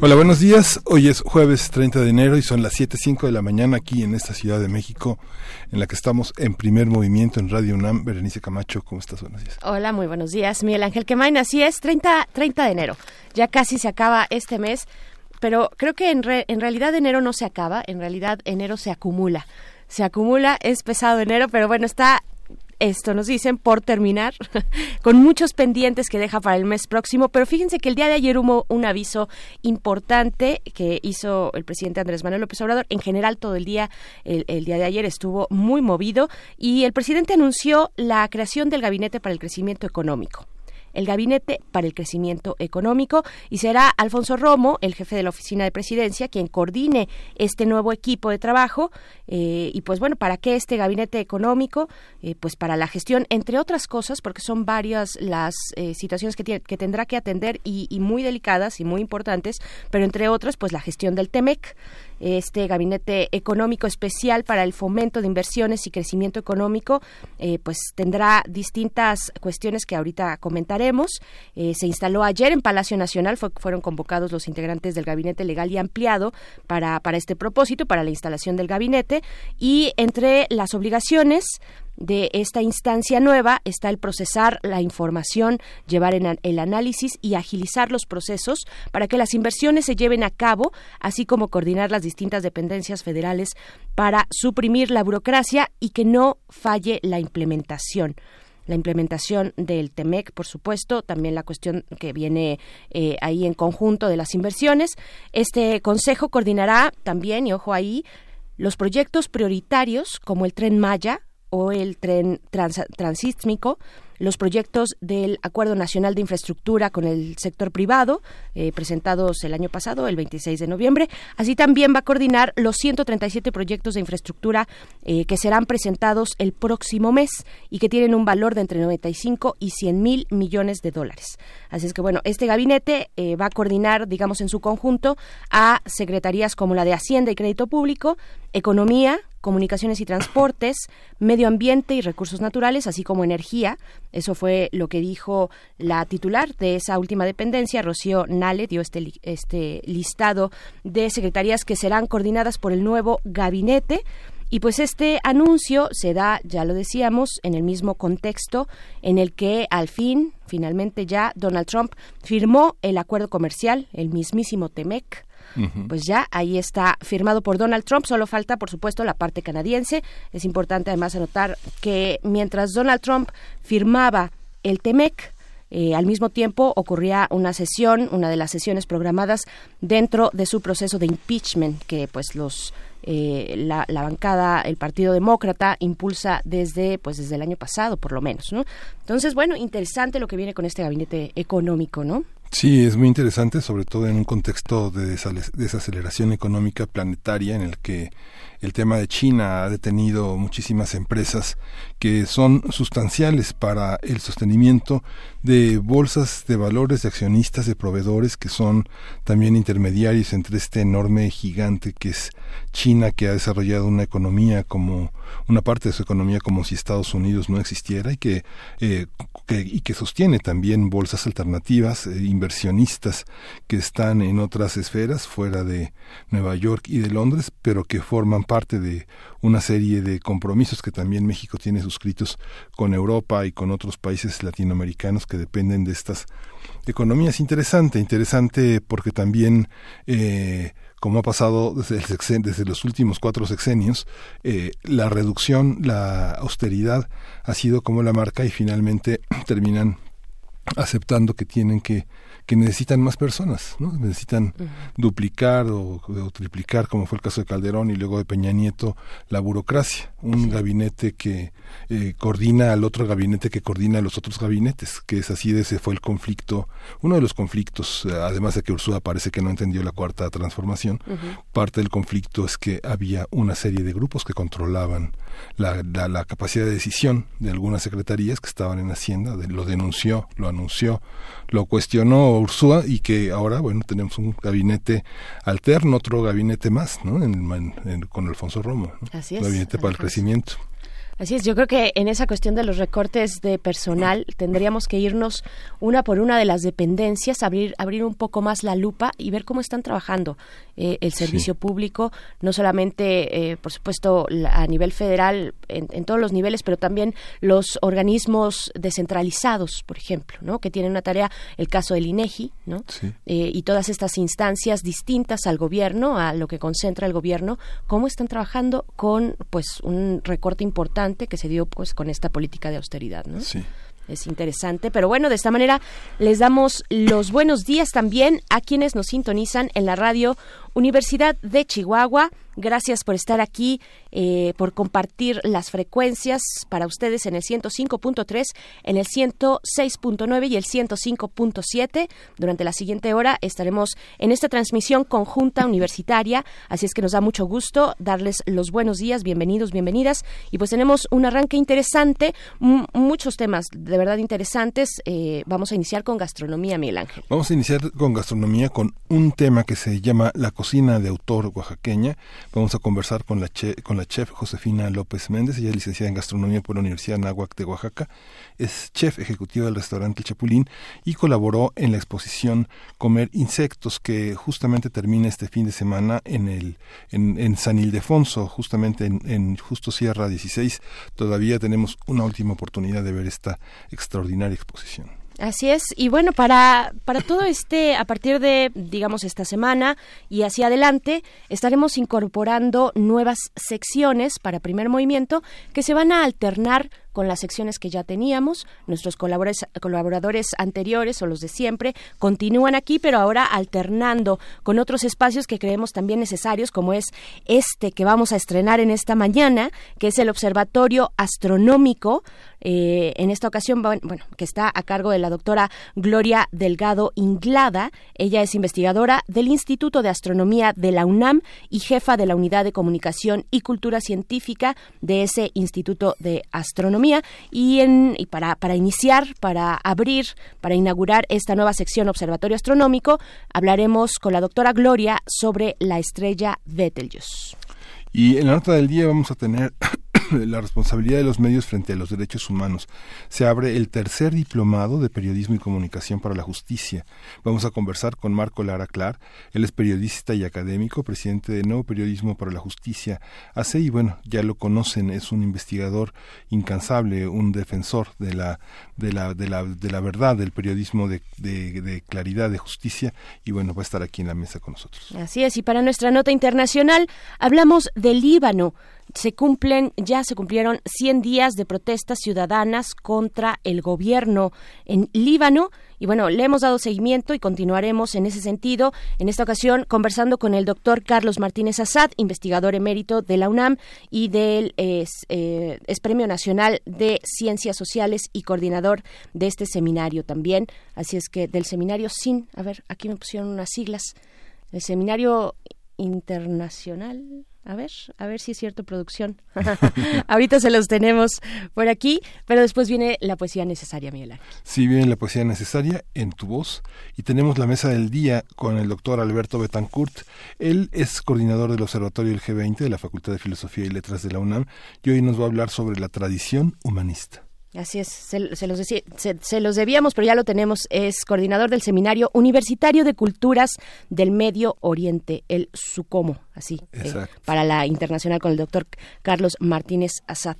Hola, buenos días. Hoy es jueves 30 de enero y son las 7.05 de la mañana aquí en esta Ciudad de México, en la que estamos en primer movimiento en Radio UNAM. Berenice Camacho, ¿cómo estás? Buenos días. Hola, muy buenos días. Miguel Ángel Quemain, así es, 30, 30 de enero. Ya casi se acaba este mes, pero creo que en, en realidad enero no se acaba, en realidad enero se acumula se acumula, es pesado enero, pero bueno, está esto nos dicen por terminar, con muchos pendientes que deja para el mes próximo, pero fíjense que el día de ayer hubo un aviso importante que hizo el presidente Andrés Manuel López Obrador. En general, todo el día, el, el día de ayer estuvo muy movido y el presidente anunció la creación del Gabinete para el Crecimiento Económico el Gabinete para el Crecimiento Económico y será Alfonso Romo, el jefe de la Oficina de Presidencia, quien coordine este nuevo equipo de trabajo. Eh, y pues bueno, ¿para qué este Gabinete Económico? Eh, pues para la gestión, entre otras cosas, porque son varias las eh, situaciones que, tendrá que atender y, y muy delicadas y muy importantes, pero entre otras, pues la gestión del TEMEC, este gabinete económico especial para el fomento de inversiones y crecimiento económico, eh, pues tendrá distintas cuestiones que ahorita comentaremos. Eh, se instaló ayer en Palacio Nacional, fueron convocados los integrantes del gabinete legal y ampliado para, para este propósito, para la instalación del gabinete, y entre las obligaciones de esta instancia nueva está el procesar la información, llevar en el análisis y agilizar los procesos para que las inversiones se lleven a cabo, así como coordinar las distintas dependencias federales para suprimir la burocracia y que no falle la implementación la implementación del TEMEC, por supuesto, también la cuestión que viene eh, ahí en conjunto de las inversiones. Este consejo coordinará también, y ojo ahí, los proyectos prioritarios como el tren Maya, o el tren transísmico, los proyectos del Acuerdo Nacional de Infraestructura con el sector privado, eh, presentados el año pasado, el 26 de noviembre. Así también va a coordinar los 137 proyectos de infraestructura eh, que serán presentados el próximo mes y que tienen un valor de entre 95 y 100 mil millones de dólares. Así es que, bueno, este gabinete eh, va a coordinar, digamos, en su conjunto a secretarías como la de Hacienda y Crédito Público, Economía, comunicaciones y transportes, medio ambiente y recursos naturales, así como energía. Eso fue lo que dijo la titular de esa última dependencia, Rocío Nale, dio este, este listado de secretarías que serán coordinadas por el nuevo gabinete. Y pues este anuncio se da, ya lo decíamos, en el mismo contexto en el que al fin, finalmente ya, Donald Trump firmó el acuerdo comercial, el mismísimo TEMEC, pues ya ahí está firmado por Donald Trump. Solo falta, por supuesto, la parte canadiense. Es importante además anotar que mientras Donald Trump firmaba el TEMEC, eh, al mismo tiempo ocurría una sesión, una de las sesiones programadas dentro de su proceso de impeachment que pues los eh, la, la, bancada, el Partido Demócrata impulsa desde pues desde el año pasado por lo menos, ¿no? Entonces bueno interesante lo que viene con este gabinete económico, ¿no? Sí, es muy interesante, sobre todo en un contexto de desaceleración económica planetaria en el que el tema de China ha detenido muchísimas empresas que son sustanciales para el sostenimiento de bolsas de valores de accionistas, de proveedores que son también intermediarios entre este enorme gigante que es China, que ha desarrollado una economía como una parte de su economía como si Estados Unidos no existiera y que, eh, y que sostiene también bolsas alternativas, eh, inversionistas que están en otras esferas fuera de Nueva York y de Londres, pero que forman parte de una serie de compromisos que también México tiene suscritos con Europa y con otros países latinoamericanos que dependen de estas economías. Interesante, interesante porque también eh, como ha pasado desde, el desde los últimos cuatro sexenios, eh, la reducción, la austeridad ha sido como la marca y finalmente terminan aceptando que tienen que que necesitan más personas, ¿no? Necesitan duplicar o, triplicar, como fue el caso de Calderón y luego de Peña Nieto, la burocracia. Un gabinete que eh, coordina al otro gabinete que coordina a los otros gabinetes, que es así de ese fue el conflicto, uno de los conflictos, eh, además de que Ursula parece que no entendió la cuarta transformación, parte del conflicto es que había una serie de grupos que controlaban la, la, capacidad de decisión de algunas secretarías que estaban en Hacienda, lo denunció, lo anunció, lo cuestionó Ursúa y que ahora, bueno, tenemos un gabinete alterno, otro gabinete más, ¿no? con Alfonso Romo, Así es, gabinete para el crecimiento. Así es, yo creo que en esa cuestión de los recortes de personal tendríamos que irnos una por una de las dependencias, abrir, abrir un poco más la lupa y ver cómo están trabajando eh, el servicio público, no solamente, eh, por supuesto, a nivel federal, en, todos los niveles, pero también los organismos descentralizados, por ejemplo, ¿no? que tienen una tarea, el caso del INEGI, ¿no? Eh, y todas estas instancias distintas al gobierno, a lo que concentra el gobierno, cómo están trabajando con pues un recorte importante que se dio pues con esta política de austeridad, ¿no? Sí. Es interesante, pero bueno, de esta manera les damos los buenos días también a quienes nos sintonizan en la radio Universidad de Chihuahua. Gracias por estar aquí, eh, por compartir las frecuencias para ustedes en el 105.3, en el 106.9 y el 105.7. Durante la siguiente hora estaremos en esta transmisión conjunta universitaria, así es que nos da mucho gusto darles los buenos días, bienvenidos, bienvenidas. Y pues tenemos un arranque interesante, muchos temas de verdad interesantes. Eh, vamos a iniciar con gastronomía, Miguel Ángel. Vamos a iniciar con gastronomía con un tema que se llama la cocina de autor oaxaqueña. Vamos a conversar con la, con la chef Josefina López Méndez, ella es licenciada en gastronomía por la Universidad Nahuac de Oaxaca, es chef ejecutiva del restaurante El Chapulín y colaboró en la exposición Comer Insectos que justamente termina este fin de semana en, el, en, en San Ildefonso, justamente en, en Justo Sierra 16. Todavía tenemos una última oportunidad de ver esta extraordinaria exposición. Así es, y bueno, para, para todo este, a partir de, digamos, esta semana y hacia adelante, estaremos incorporando nuevas secciones para primer movimiento que se van a alternar con las secciones que ya teníamos. Nuestros colaboradores, colaboradores anteriores o los de siempre continúan aquí, pero ahora alternando con otros espacios que creemos también necesarios, como es este que vamos a estrenar en esta mañana, que es el Observatorio Astronómico. Eh, en esta ocasión, bueno, que está a cargo de la doctora Gloria Delgado Inglada. Ella es investigadora del Instituto de Astronomía de la UNAM y jefa de la Unidad de Comunicación y Cultura Científica de ese Instituto de Astronomía y, en, y para, para iniciar, para abrir, para inaugurar esta nueva sección Observatorio Astronómico, hablaremos con la doctora Gloria sobre la estrella Betelgeuse. Y en la nota del día vamos a tener la responsabilidad de los medios frente a los derechos humanos. Se abre el tercer diplomado de periodismo y comunicación para la justicia. Vamos a conversar con Marco Lara Clar. Él es periodista y académico, presidente de Nuevo Periodismo para la Justicia. Hace y bueno, ya lo conocen, es un investigador incansable, un defensor de la de la de la, de la verdad, del periodismo de, de, claridad, de justicia y bueno, va a estar aquí en la mesa con nosotros. Así es, y para nuestra nota internacional hablamos del Líbano se cumplen, ya se cumplieron 100 días de protestas ciudadanas contra el gobierno en Líbano. Y bueno, le hemos dado seguimiento y continuaremos en ese sentido. En esta ocasión, conversando con el doctor Carlos Martínez Assad, investigador emérito de la UNAM y del es, eh, es Premio Nacional de Ciencias Sociales y coordinador de este seminario también. Así es que del seminario SIN, a ver, aquí me pusieron unas siglas, el seminario internacional a ver, a ver si es cierto producción. Ahorita se los tenemos por aquí, pero después viene la poesía necesaria, Miguel. Sí, viene la poesía necesaria en tu voz y tenemos la mesa del día con el doctor Alberto Betancourt. Él es coordinador del Observatorio del G20 de la Facultad de Filosofía y Letras de la UNAM y hoy nos va a hablar sobre la tradición humanista. Así es, se, los se, los debíamos, pero ya lo tenemos. Es coordinador del Seminario Universitario de Culturas del Medio Oriente, el SUCOMO, así, eh, para la internacional con el doctor Carlos Martínez Azad.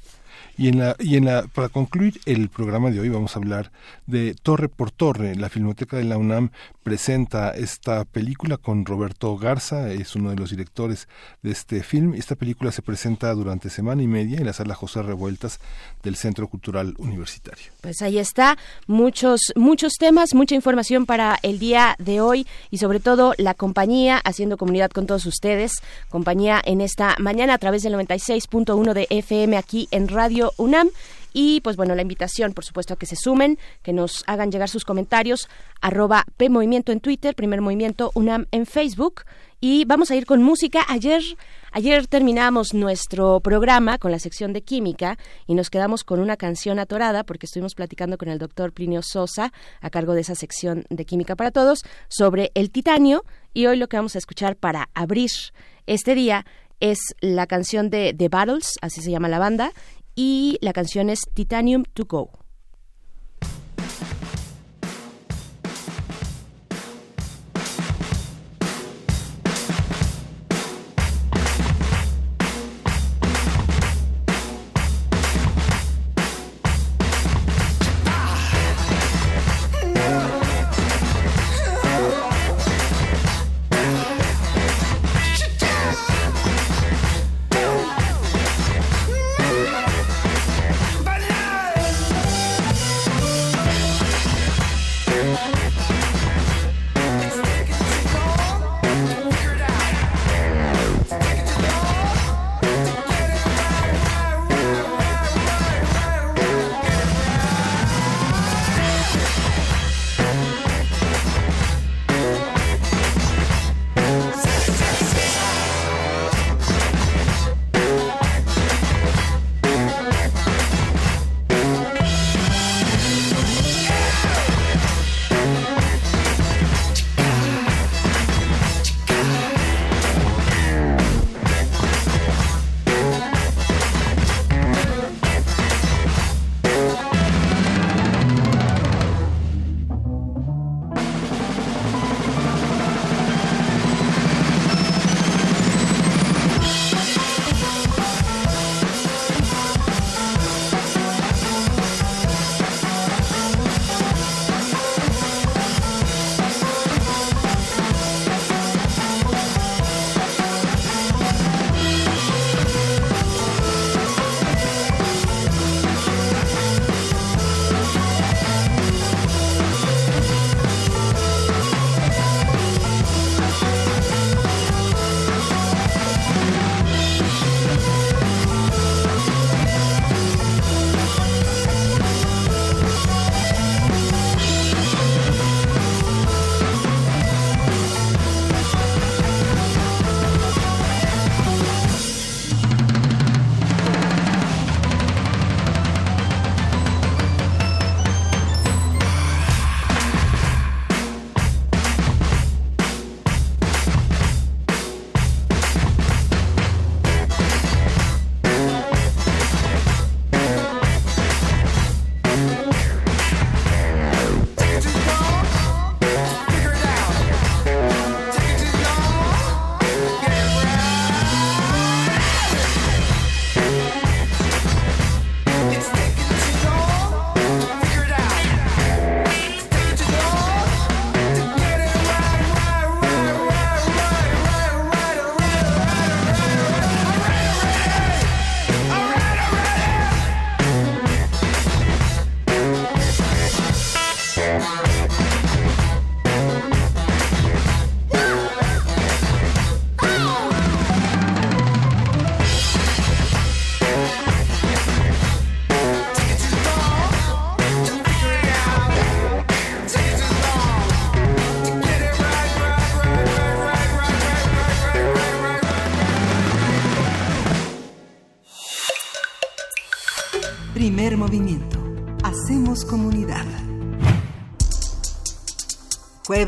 Y en la, y en la, para concluir el programa de hoy vamos a hablar de Torre por Torre. La Filmoteca de la UNAM presenta esta película con Roberto Garza, es uno de los directores de este film. Esta película se presenta durante semana y media en la sala José Revueltas del Centro Cultural Universitario. Pues ahí está, muchos, muchos temas, mucha información para el día de hoy y sobre todo la compañía haciendo comunidad con todos ustedes, compañía en esta mañana a través del 96.1 de FM aquí en Radio UNAM. Y pues bueno, la invitación, por supuesto, a que se sumen, que nos hagan llegar sus comentarios, arroba PMovimiento en Twitter, Primer Movimiento UNAM en Facebook. Y vamos a ir con música. Ayer, ayer terminamos nuestro programa con la sección de química y nos quedamos con una canción atorada porque estuvimos platicando con el doctor Plinio Sosa a cargo de esa sección de química para todos sobre el titanio y hoy lo que vamos a escuchar para abrir este día es la canción de The Battles, así se llama la banda, y la canción es Titanium to Go.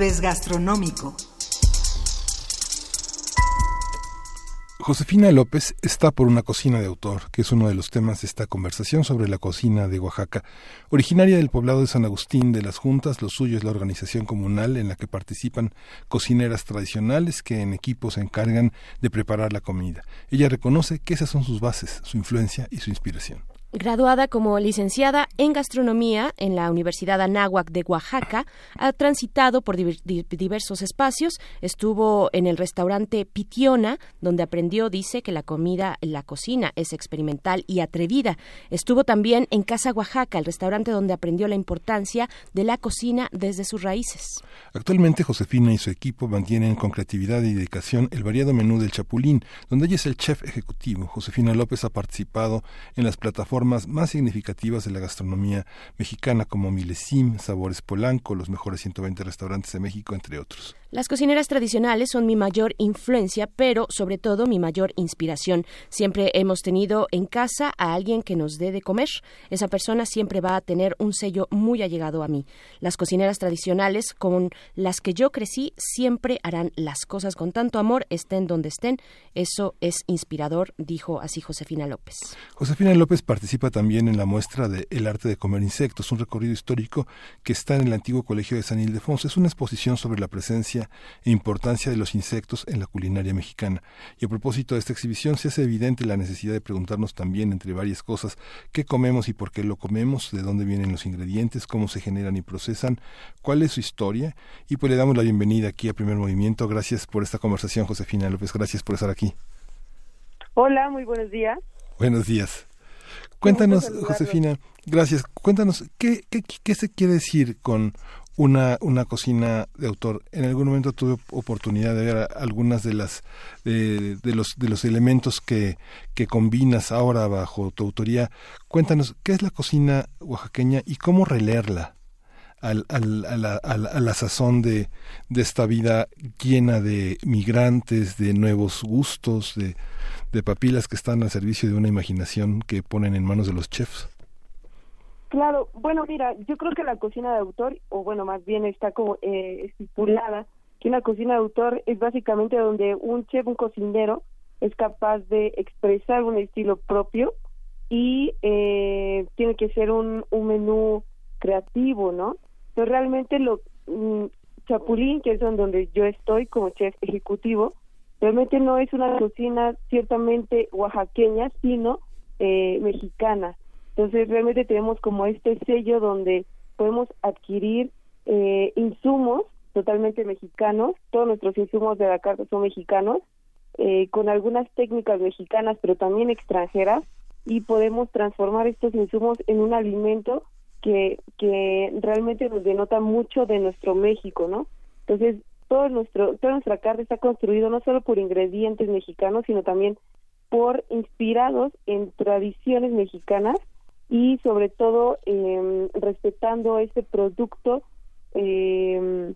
Gastronómico. Josefina López está por una cocina de autor, que es uno de los temas de esta conversación sobre la cocina de Oaxaca. Originaria del poblado de San Agustín de las Juntas, lo suyo es la organización comunal en la que participan cocineras tradicionales que en equipo se encargan de preparar la comida. Ella reconoce que esas son sus bases, su influencia y su inspiración. Graduada como licenciada en gastronomía en la Universidad Anáhuac de Oaxaca, ha transitado por diversos espacios. Estuvo en el restaurante Pitiona, donde aprendió, dice, que la comida, la cocina es experimental y atrevida. Estuvo también en Casa Oaxaca, el restaurante donde aprendió la importancia de la cocina desde sus raíces. Actualmente Josefina y su equipo mantienen con creatividad y dedicación el variado menú del Chapulín, donde ella es el chef ejecutivo. Josefina López ha participado en las plataformas más significativas de la gastronomía mexicana como Milesim, Sabores Polanco, los mejores 120 restaurantes de México, entre otros. Las cocineras tradicionales son mi mayor influencia, pero sobre todo mi mayor inspiración. Siempre hemos tenido en casa a alguien que nos dé de comer. Esa persona siempre va a tener un sello muy allegado a mí. Las cocineras tradicionales con las que yo crecí siempre harán las cosas con tanto amor, estén donde estén. Eso es inspirador, dijo así Josefina López. Josefina López participa también en la muestra de El arte de comer insectos, un recorrido histórico que está en el antiguo colegio de San Ildefonso. Es una exposición sobre la presencia e importancia de los insectos en la culinaria mexicana. Y a propósito de esta exhibición se hace evidente la necesidad de preguntarnos también, entre varias cosas, qué comemos y por qué lo comemos, de dónde vienen los ingredientes, cómo se generan y procesan, cuál es su historia. Y pues le damos la bienvenida aquí a Primer Movimiento. Gracias por esta conversación, Josefina López. Gracias por estar aquí. Hola, muy buenos días. Buenos días. Cuéntanos, Josefina, gracias. Cuéntanos, ¿qué, qué, ¿qué se quiere decir con una, una cocina de autor. En algún momento tuve oportunidad de ver algunas de las de, los de los elementos que, que combinas ahora bajo tu autoría. Cuéntanos qué es la cocina oaxaqueña y cómo releerla al, al, a, la, a, la, sazón de, de esta vida llena de migrantes, de nuevos gustos, de, de papilas que están al servicio de una imaginación que ponen en manos de los chefs. Claro, bueno, mira, yo creo que la cocina de autor, o bueno, más bien está como eh, estipulada, que una cocina de autor es básicamente donde un chef, un cocinero, es capaz de expresar un estilo propio y eh, tiene que ser un, un menú creativo, ¿no? Pero realmente lo mm, Chapulín, que es donde yo estoy como chef ejecutivo, realmente no es una cocina ciertamente oaxaqueña, sino eh, mexicana. Entonces realmente tenemos como este sello donde podemos adquirir eh, insumos totalmente mexicanos, todos nuestros insumos de la carta son mexicanos, eh, con algunas técnicas mexicanas pero también extranjeras y podemos transformar estos insumos en un alimento que, que realmente nos denota mucho de nuestro México, ¿no? Entonces, todo nuestro, toda nuestra carta está construido no solo por ingredientes mexicanos, sino también por inspirados en tradiciones mexicanas y sobre todo eh, respetando este producto eh,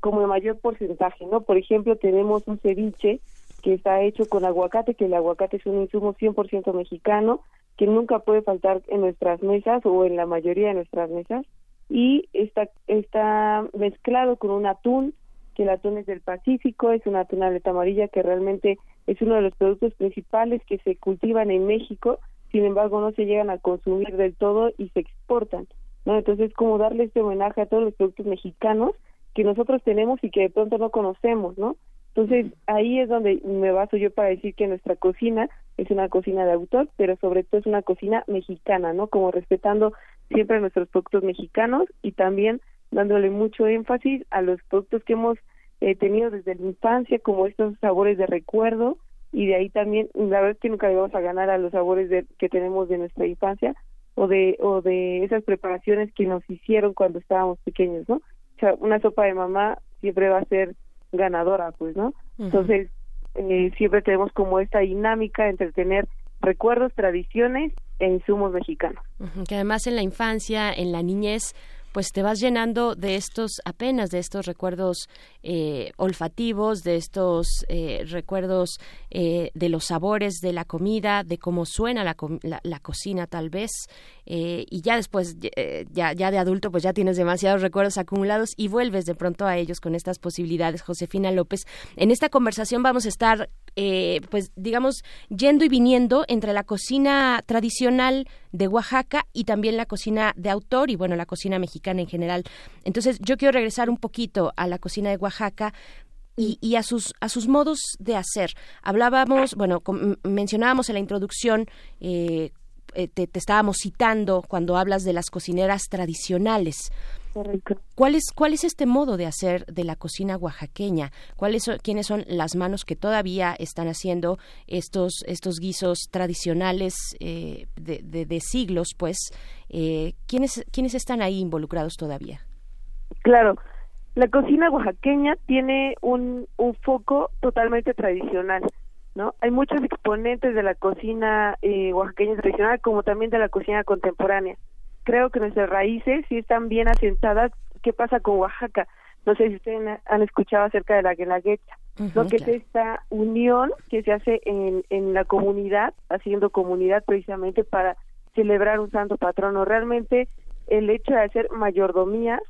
como el mayor porcentaje, ¿no? Por ejemplo, tenemos un ceviche que está hecho con aguacate, que el aguacate es un insumo 100% mexicano, que nunca puede faltar en nuestras mesas o en la mayoría de nuestras mesas, y está, está mezclado con un atún, que el atún es del Pacífico, es una atún aleta amarilla que realmente es uno de los productos principales que se cultivan en México sin embargo no se llegan a consumir del todo y se exportan, ¿no? Entonces, como darle este homenaje a todos los productos mexicanos que nosotros tenemos y que de pronto no conocemos, ¿no? Entonces, ahí es donde me baso yo para decir que nuestra cocina es una cocina de autor, pero sobre todo es una cocina mexicana, ¿no? Como respetando siempre nuestros productos mexicanos y también dándole mucho énfasis a los productos que hemos eh, tenido desde la infancia, como estos sabores de recuerdo, y de ahí también la verdad es que nunca vamos a ganar a los sabores de, que tenemos de nuestra infancia o de o de esas preparaciones que nos hicieron cuando estábamos pequeños no o sea una sopa de mamá siempre va a ser ganadora pues no entonces eh, siempre tenemos como esta dinámica entre tener recuerdos tradiciones e insumos mexicanos. Que además en la infancia en la niñez pues te vas llenando de estos apenas de estos recuerdos eh, olfativos de estos eh, recuerdos eh, de los sabores de la comida de cómo suena la, la, cocina tal vez y ya después ya ya de adulto pues ya tienes demasiados recuerdos acumulados y vuelves de pronto a ellos con estas posibilidades Josefina López en esta conversación vamos a estar pues digamos yendo y viniendo entre la cocina tradicional de Oaxaca y también la cocina de autor y bueno la cocina mexicana en general. Entonces, yo quiero regresar un poquito a la cocina de Oaxaca. Y, a sus a sus modos de hacer hablábamos bueno mencionábamos en la introducción eh, eh, te, estábamos citando cuando hablas de las cocineras tradicionales. ¿Cuál es, ¿Cuál es este modo de hacer de la cocina oaxaqueña? ¿Cuáles son, ¿Quiénes son las manos que todavía están haciendo estos, estos guisos tradicionales eh, de, siglos? Pues, eh, ¿quiénes, ¿quiénes están ahí involucrados todavía? Claro, la cocina oaxaqueña tiene un, un foco totalmente tradicional. ¿No? Hay muchos exponentes de la cocina eh, oaxaqueña tradicional como también de la cocina contemporánea. Creo que nuestras raíces sí están bien asentadas. ¿Qué pasa con Oaxaca? No sé si ustedes han escuchado acerca de la guelaguetza, lo que es esta unión que se hace en, en la comunidad, haciendo comunidad precisamente para celebrar un santo patrono. Realmente el hecho de hacer mayordomías,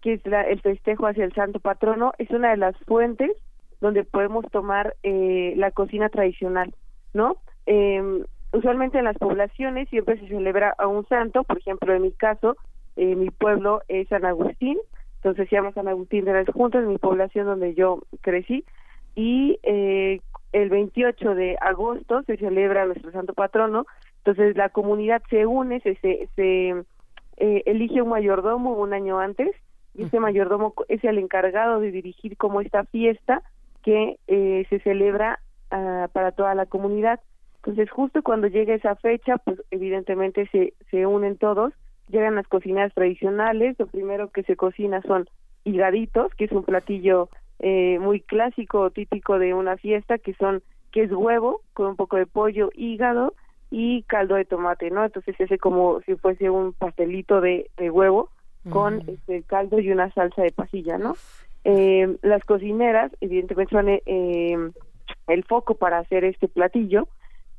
que es la, el festejo hacia el santo patrono, es una de las fuentes donde podemos tomar eh, la cocina tradicional, ¿no? Eh, usualmente en las poblaciones siempre se celebra a un santo, por ejemplo, en mi caso, eh, mi pueblo es San Agustín, entonces se llama San Agustín de las Juntas, mi población donde yo crecí, y eh, el 28 de agosto se celebra nuestro santo patrono, entonces la comunidad se une, se, se, se eh, elige un mayordomo un año antes, y ese mayordomo es el encargado de dirigir como esta fiesta que eh, se celebra uh, para toda la comunidad. Entonces, justo cuando llega esa fecha, pues evidentemente se, se unen todos, llegan las cocinas tradicionales, lo primero que se cocina son higaditos, que es un platillo eh, muy clásico, típico de una fiesta, que son, que es huevo con un poco de pollo, hígado y caldo de tomate, ¿no? Entonces se hace como si fuese un pastelito de, de huevo con este caldo y una salsa de pasilla, ¿no? Eh, las cocineras, evidentemente, son eh, el foco para hacer este platillo.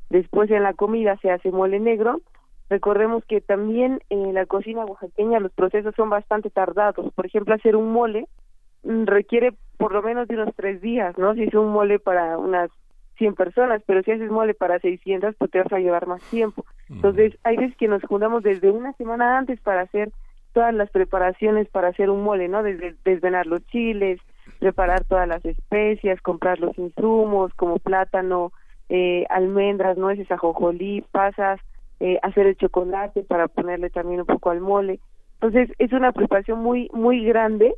Después en la comida se hace mole negro. Recordemos que también en la cocina oaxaqueña los procesos son bastante tardados. Por ejemplo, hacer un mole mm, requiere por lo menos de unos tres días, ¿no? Si es un mole para unas 100 personas, pero si haces mole para 600, pues te vas a llevar más tiempo. Entonces, hay veces que nos juntamos desde una semana antes para hacer todas las preparaciones para hacer un mole, ¿no? Desde desvenar los chiles, preparar todas las especias, comprar los insumos como plátano, eh, almendras, nueces, ajonjolí, pasas, eh, hacer el chocolate para ponerle también un poco al mole. Entonces es una preparación muy muy grande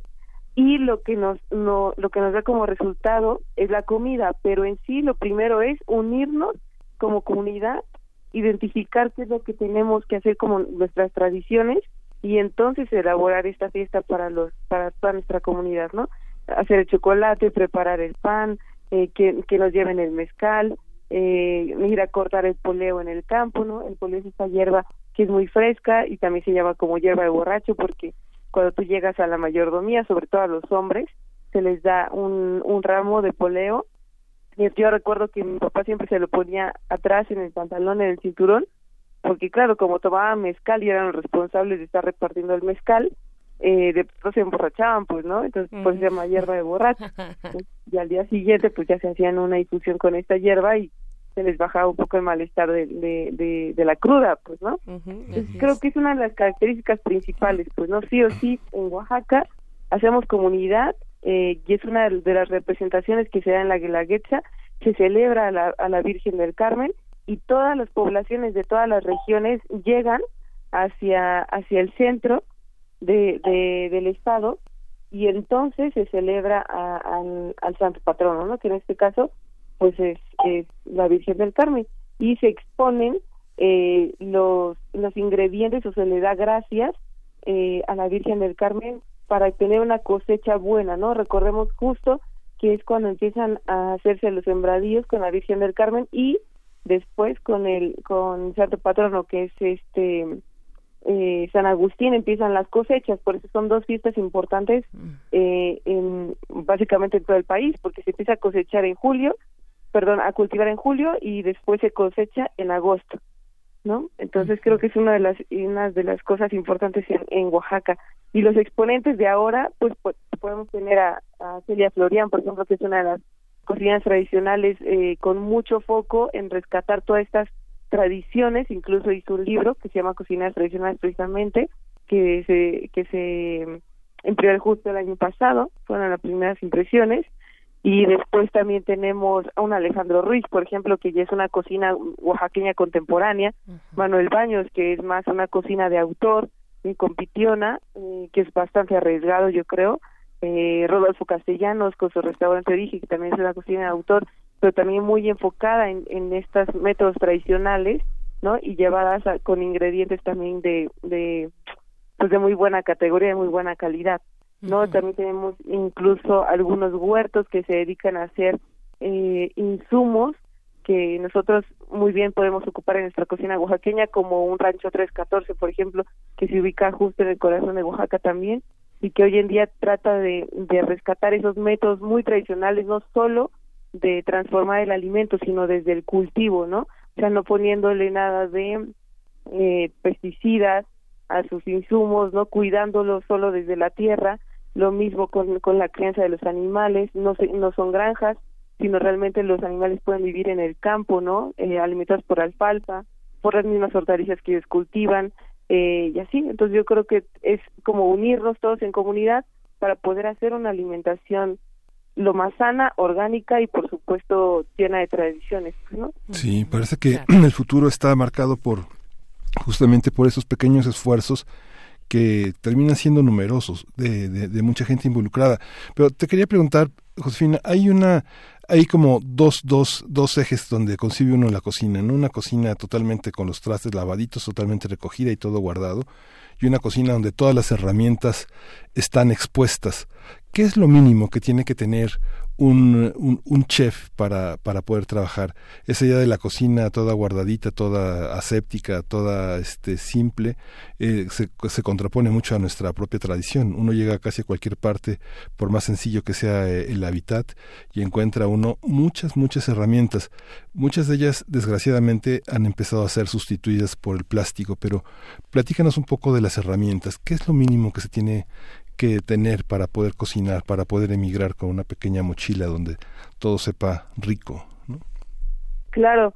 y lo que nos no, lo que nos da como resultado es la comida, pero en sí lo primero es unirnos como comunidad, identificar qué es lo que tenemos que hacer como nuestras tradiciones y entonces elaborar esta fiesta para los para toda nuestra comunidad no hacer el chocolate preparar el pan eh, que, que nos lleven el mezcal eh, ir a cortar el poleo en el campo no el poleo es esta hierba que es muy fresca y también se llama como hierba de borracho porque cuando tú llegas a la mayordomía sobre todo a los hombres se les da un, un ramo de poleo. Yo recuerdo que mi papá siempre se lo ponía atrás en el pantalón en el cinturón porque claro, como tomaban mezcal y eran los responsables de estar repartiendo el mezcal, eh, de pronto se emborrachaban, pues, ¿no? Entonces, pues se llama hierba de borracho. y al día siguiente, pues ya se hacían una infusión con esta hierba y se les bajaba un poco el malestar de, de, de, la cruda, pues, ¿no? creo que es una de las características principales, pues, ¿no? Sí o sí, en Oaxaca hacemos comunidad eh, y es una de las representaciones que se da en la Guelaguetza, se celebra a la, a la Virgen del Carmen y todas las poblaciones de todas las regiones llegan hacia hacia el centro de, del estado y entonces se celebra al, al santo patrono no que en este caso pues es, es la Virgen del Carmen. Y se exponen eh, los los ingredientes o se le da gracias eh, a la Virgen del Carmen para tener una cosecha buena no recordemos justo que es cuando empiezan a hacerse los sembradíos con la Virgen del Carmen y después con el con Santo Patrono que es este eh, San Agustín empiezan las cosechas. Por eso son dos fiestas importantes mm. eh, en básicamente en todo el país porque se empieza a cosechar en julio perdón a cultivar en julio y después se cosecha en agosto no entonces creo que es una de las una de las cosas importantes en, en Oaxaca. Y los exponentes de ahora pues, pues podemos tener a, a Celia Florian por ejemplo que es una de las cocinas tradicionales eh, con mucho foco en rescatar todas estas tradiciones, incluso hizo un libro que se llama Cocinas Tradicionales precisamente, que se, que se imprimió justo el año pasado, fueron las primeras impresiones, y después también tenemos a un Alejandro Ruiz, por ejemplo, que ya es una cocina oaxaqueña contemporánea, Manuel Baños, que es más una cocina de autor, y compitiona, eh, que es bastante arriesgado, yo creo, eh, Rodolfo Castellanos con su restaurante origen, que también es una cocina de autor, pero también muy enfocada en, en estos métodos tradicionales, ¿no? Y llevadas con ingredientes también de, de, pues de muy buena categoría, de muy buena calidad. ¿no? También tenemos incluso algunos huertos que se dedican a hacer eh, insumos que nosotros muy bien podemos ocupar en nuestra cocina oaxaqueña, como un rancho 314, por ejemplo, que se ubica justo en el corazón de Oaxaca también, y que hoy en día trata de, de rescatar esos métodos muy tradicionales, no solo de transformar el alimento, sino desde el cultivo, ¿no? O sea, no poniéndole nada de eh, pesticidas a sus insumos, no cuidándolo solo desde la tierra, lo mismo con, con la crianza de los animales, no, no son granjas, sino realmente los animales pueden vivir en el campo, ¿no? Eh, alimentados por alfalfa, por las mismas hortalizas que ellos cultivan, eh, y así. Entonces yo creo que es como unirnos todos en comunidad para poder hacer una alimentación lo más sana, orgánica y por supuesto llena de tradiciones, ¿no? Sí, parece que el futuro está marcado por justamente por esos pequeños esfuerzos que terminan siendo numerosos de, de, mucha gente involucrada. Pero te quería preguntar, Josefina, hay una, hay como dos, dos, dos ejes donde concibe uno la cocina, ¿no? Una cocina totalmente con los trastes lavaditos, totalmente recogida y todo guardado, y una cocina donde todas las herramientas están expuestas. ¿Qué es lo mínimo que tiene que tener un, un, chef para, para poder trabajar. Esa idea de la cocina toda guardadita, toda aséptica, toda este, simple, eh, se, se, contrapone mucho a nuestra propia tradición. Uno llega casi a cualquier parte, por más sencillo que sea eh, el hábitat, y encuentra uno muchas, muchas herramientas. Muchas de ellas, desgraciadamente, han empezado a ser sustituidas por el plástico, pero platícanos un poco de las herramientas. ¿Qué es lo mínimo que se tiene que tener para poder cocinar, para poder emigrar con una pequeña mochila donde todo sepa rico. ¿no? Claro,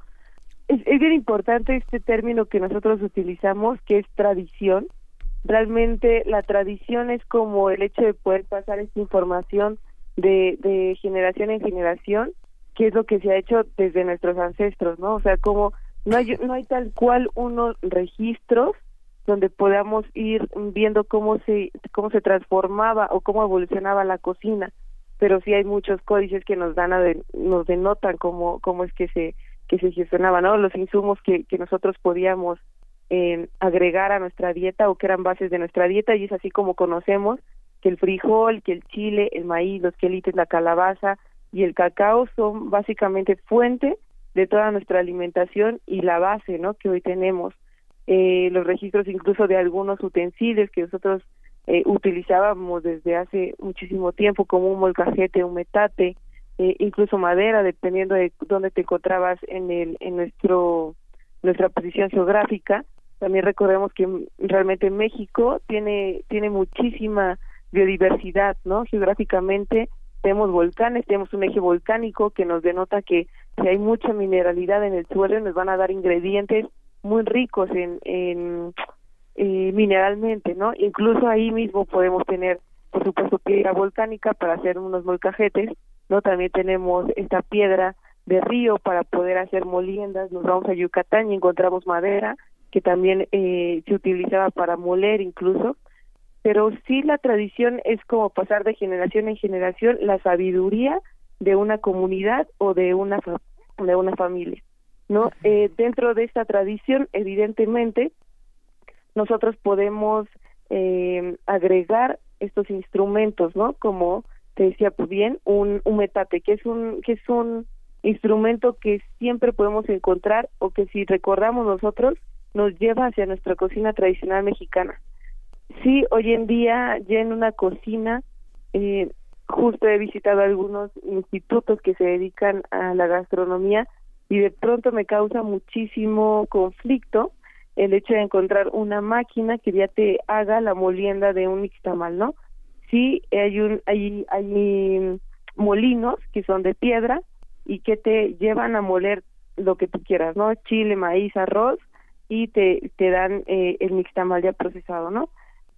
es, bien importante este término que nosotros utilizamos, que es tradición. Realmente la tradición es como el hecho de poder pasar esta información de, de generación en generación, que es lo que se ha hecho desde nuestros ancestros, ¿no? O sea, como no hay, no hay tal cual unos registros donde podamos ir viendo cómo se cómo se transformaba o cómo evolucionaba la cocina. Pero sí hay muchos códices que nos dan a nos denotan cómo cómo es que se que se gestionaba no los insumos que que nosotros podíamos eh, agregar a nuestra dieta o que eran bases de nuestra dieta y es así como conocemos que el frijol que el chile el maíz los quelites la calabaza y el cacao son básicamente fuente de toda nuestra alimentación y la base no que hoy tenemos eh, los registros incluso de algunos utensilios que nosotros eh, utilizábamos desde hace muchísimo tiempo, como un molcajete, un metate, eh, incluso madera, dependiendo de dónde te encontrabas en el en nuestro nuestra posición geográfica. También recordemos que realmente México tiene tiene muchísima biodiversidad, ¿no? Geográficamente tenemos volcanes, tenemos un eje volcánico que nos denota que si hay mucha mineralidad en el suelo nos van a dar ingredientes muy ricos en, en eh, mineralmente, ¿no? Incluso ahí mismo podemos tener, por supuesto, piedra volcánica para hacer unos molcajetes, ¿no? También tenemos esta piedra de río para poder hacer moliendas, nos vamos a Yucatán y encontramos madera que también eh, se utilizaba para moler incluso, pero sí la tradición es como pasar de generación en generación la sabiduría de una comunidad o de una de una familia. ¿No? Eh, dentro de esta tradición, evidentemente, nosotros podemos eh, agregar estos instrumentos, ¿no? Como te decía pues bien, un, un metate, que es un, que es un instrumento que siempre podemos encontrar o que si recordamos nosotros nos lleva hacia nuestra cocina tradicional mexicana. Sí, hoy en día ya en una cocina, eh, justo he visitado algunos institutos que se dedican a la gastronomía y de pronto me causa muchísimo conflicto el hecho de encontrar una máquina que ya te haga la molienda de un nixtamal, ¿no? Sí, hay un hay hay molinos que son de piedra y que te llevan a moler lo que tú quieras, ¿no? Chile, maíz, arroz y te te dan eh, el nixtamal ya procesado, ¿no?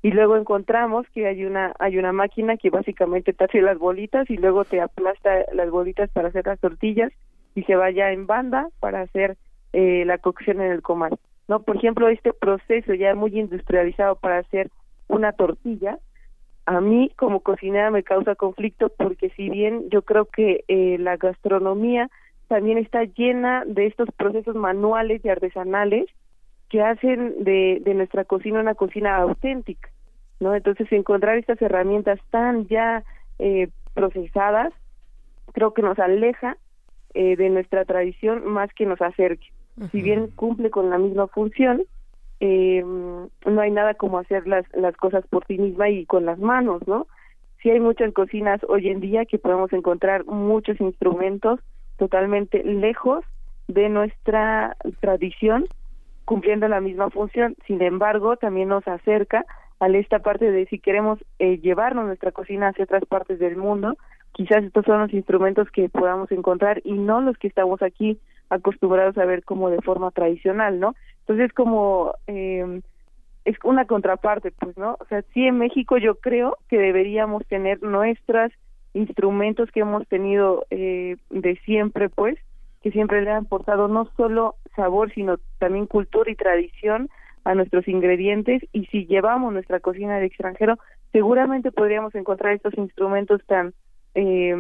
y luego encontramos que hay una hay una máquina que básicamente te hace las bolitas y luego te aplasta las bolitas para hacer las tortillas y se vaya en banda para hacer eh, la cocción en el comal no por ejemplo este proceso ya muy industrializado para hacer una tortilla a mí como cocinera me causa conflicto porque si bien yo creo que eh, la gastronomía también está llena de estos procesos manuales y artesanales que hacen de, de nuestra cocina una cocina auténtica ¿no? Entonces, encontrar estas herramientas tan ya eh, procesadas, creo que nos aleja eh, de nuestra tradición más que nos acerque. Si bien cumple con la misma función, eh, no hay nada como hacer las, las cosas por ti misma y con las manos, ¿no? Sí hay muchas cocinas hoy en día que podemos encontrar muchos instrumentos totalmente lejos de nuestra tradición, cumpliendo la misma función. Sin embargo, también nos acerca a esta parte de si queremos eh, llevarnos nuestra cocina hacia otras partes del mundo, quizás estos son los instrumentos que podamos encontrar y no los que estamos aquí acostumbrados a ver como de forma tradicional, ¿no? Entonces como eh, es una contraparte, pues, ¿no? O sea, sí en México yo creo que deberíamos tener nuestros instrumentos que hemos tenido eh, de siempre, pues, que siempre le han aportado no solo sabor, sino también cultura y tradición a nuestros ingredientes y si llevamos nuestra cocina de extranjero, seguramente podríamos encontrar estos instrumentos tan eh,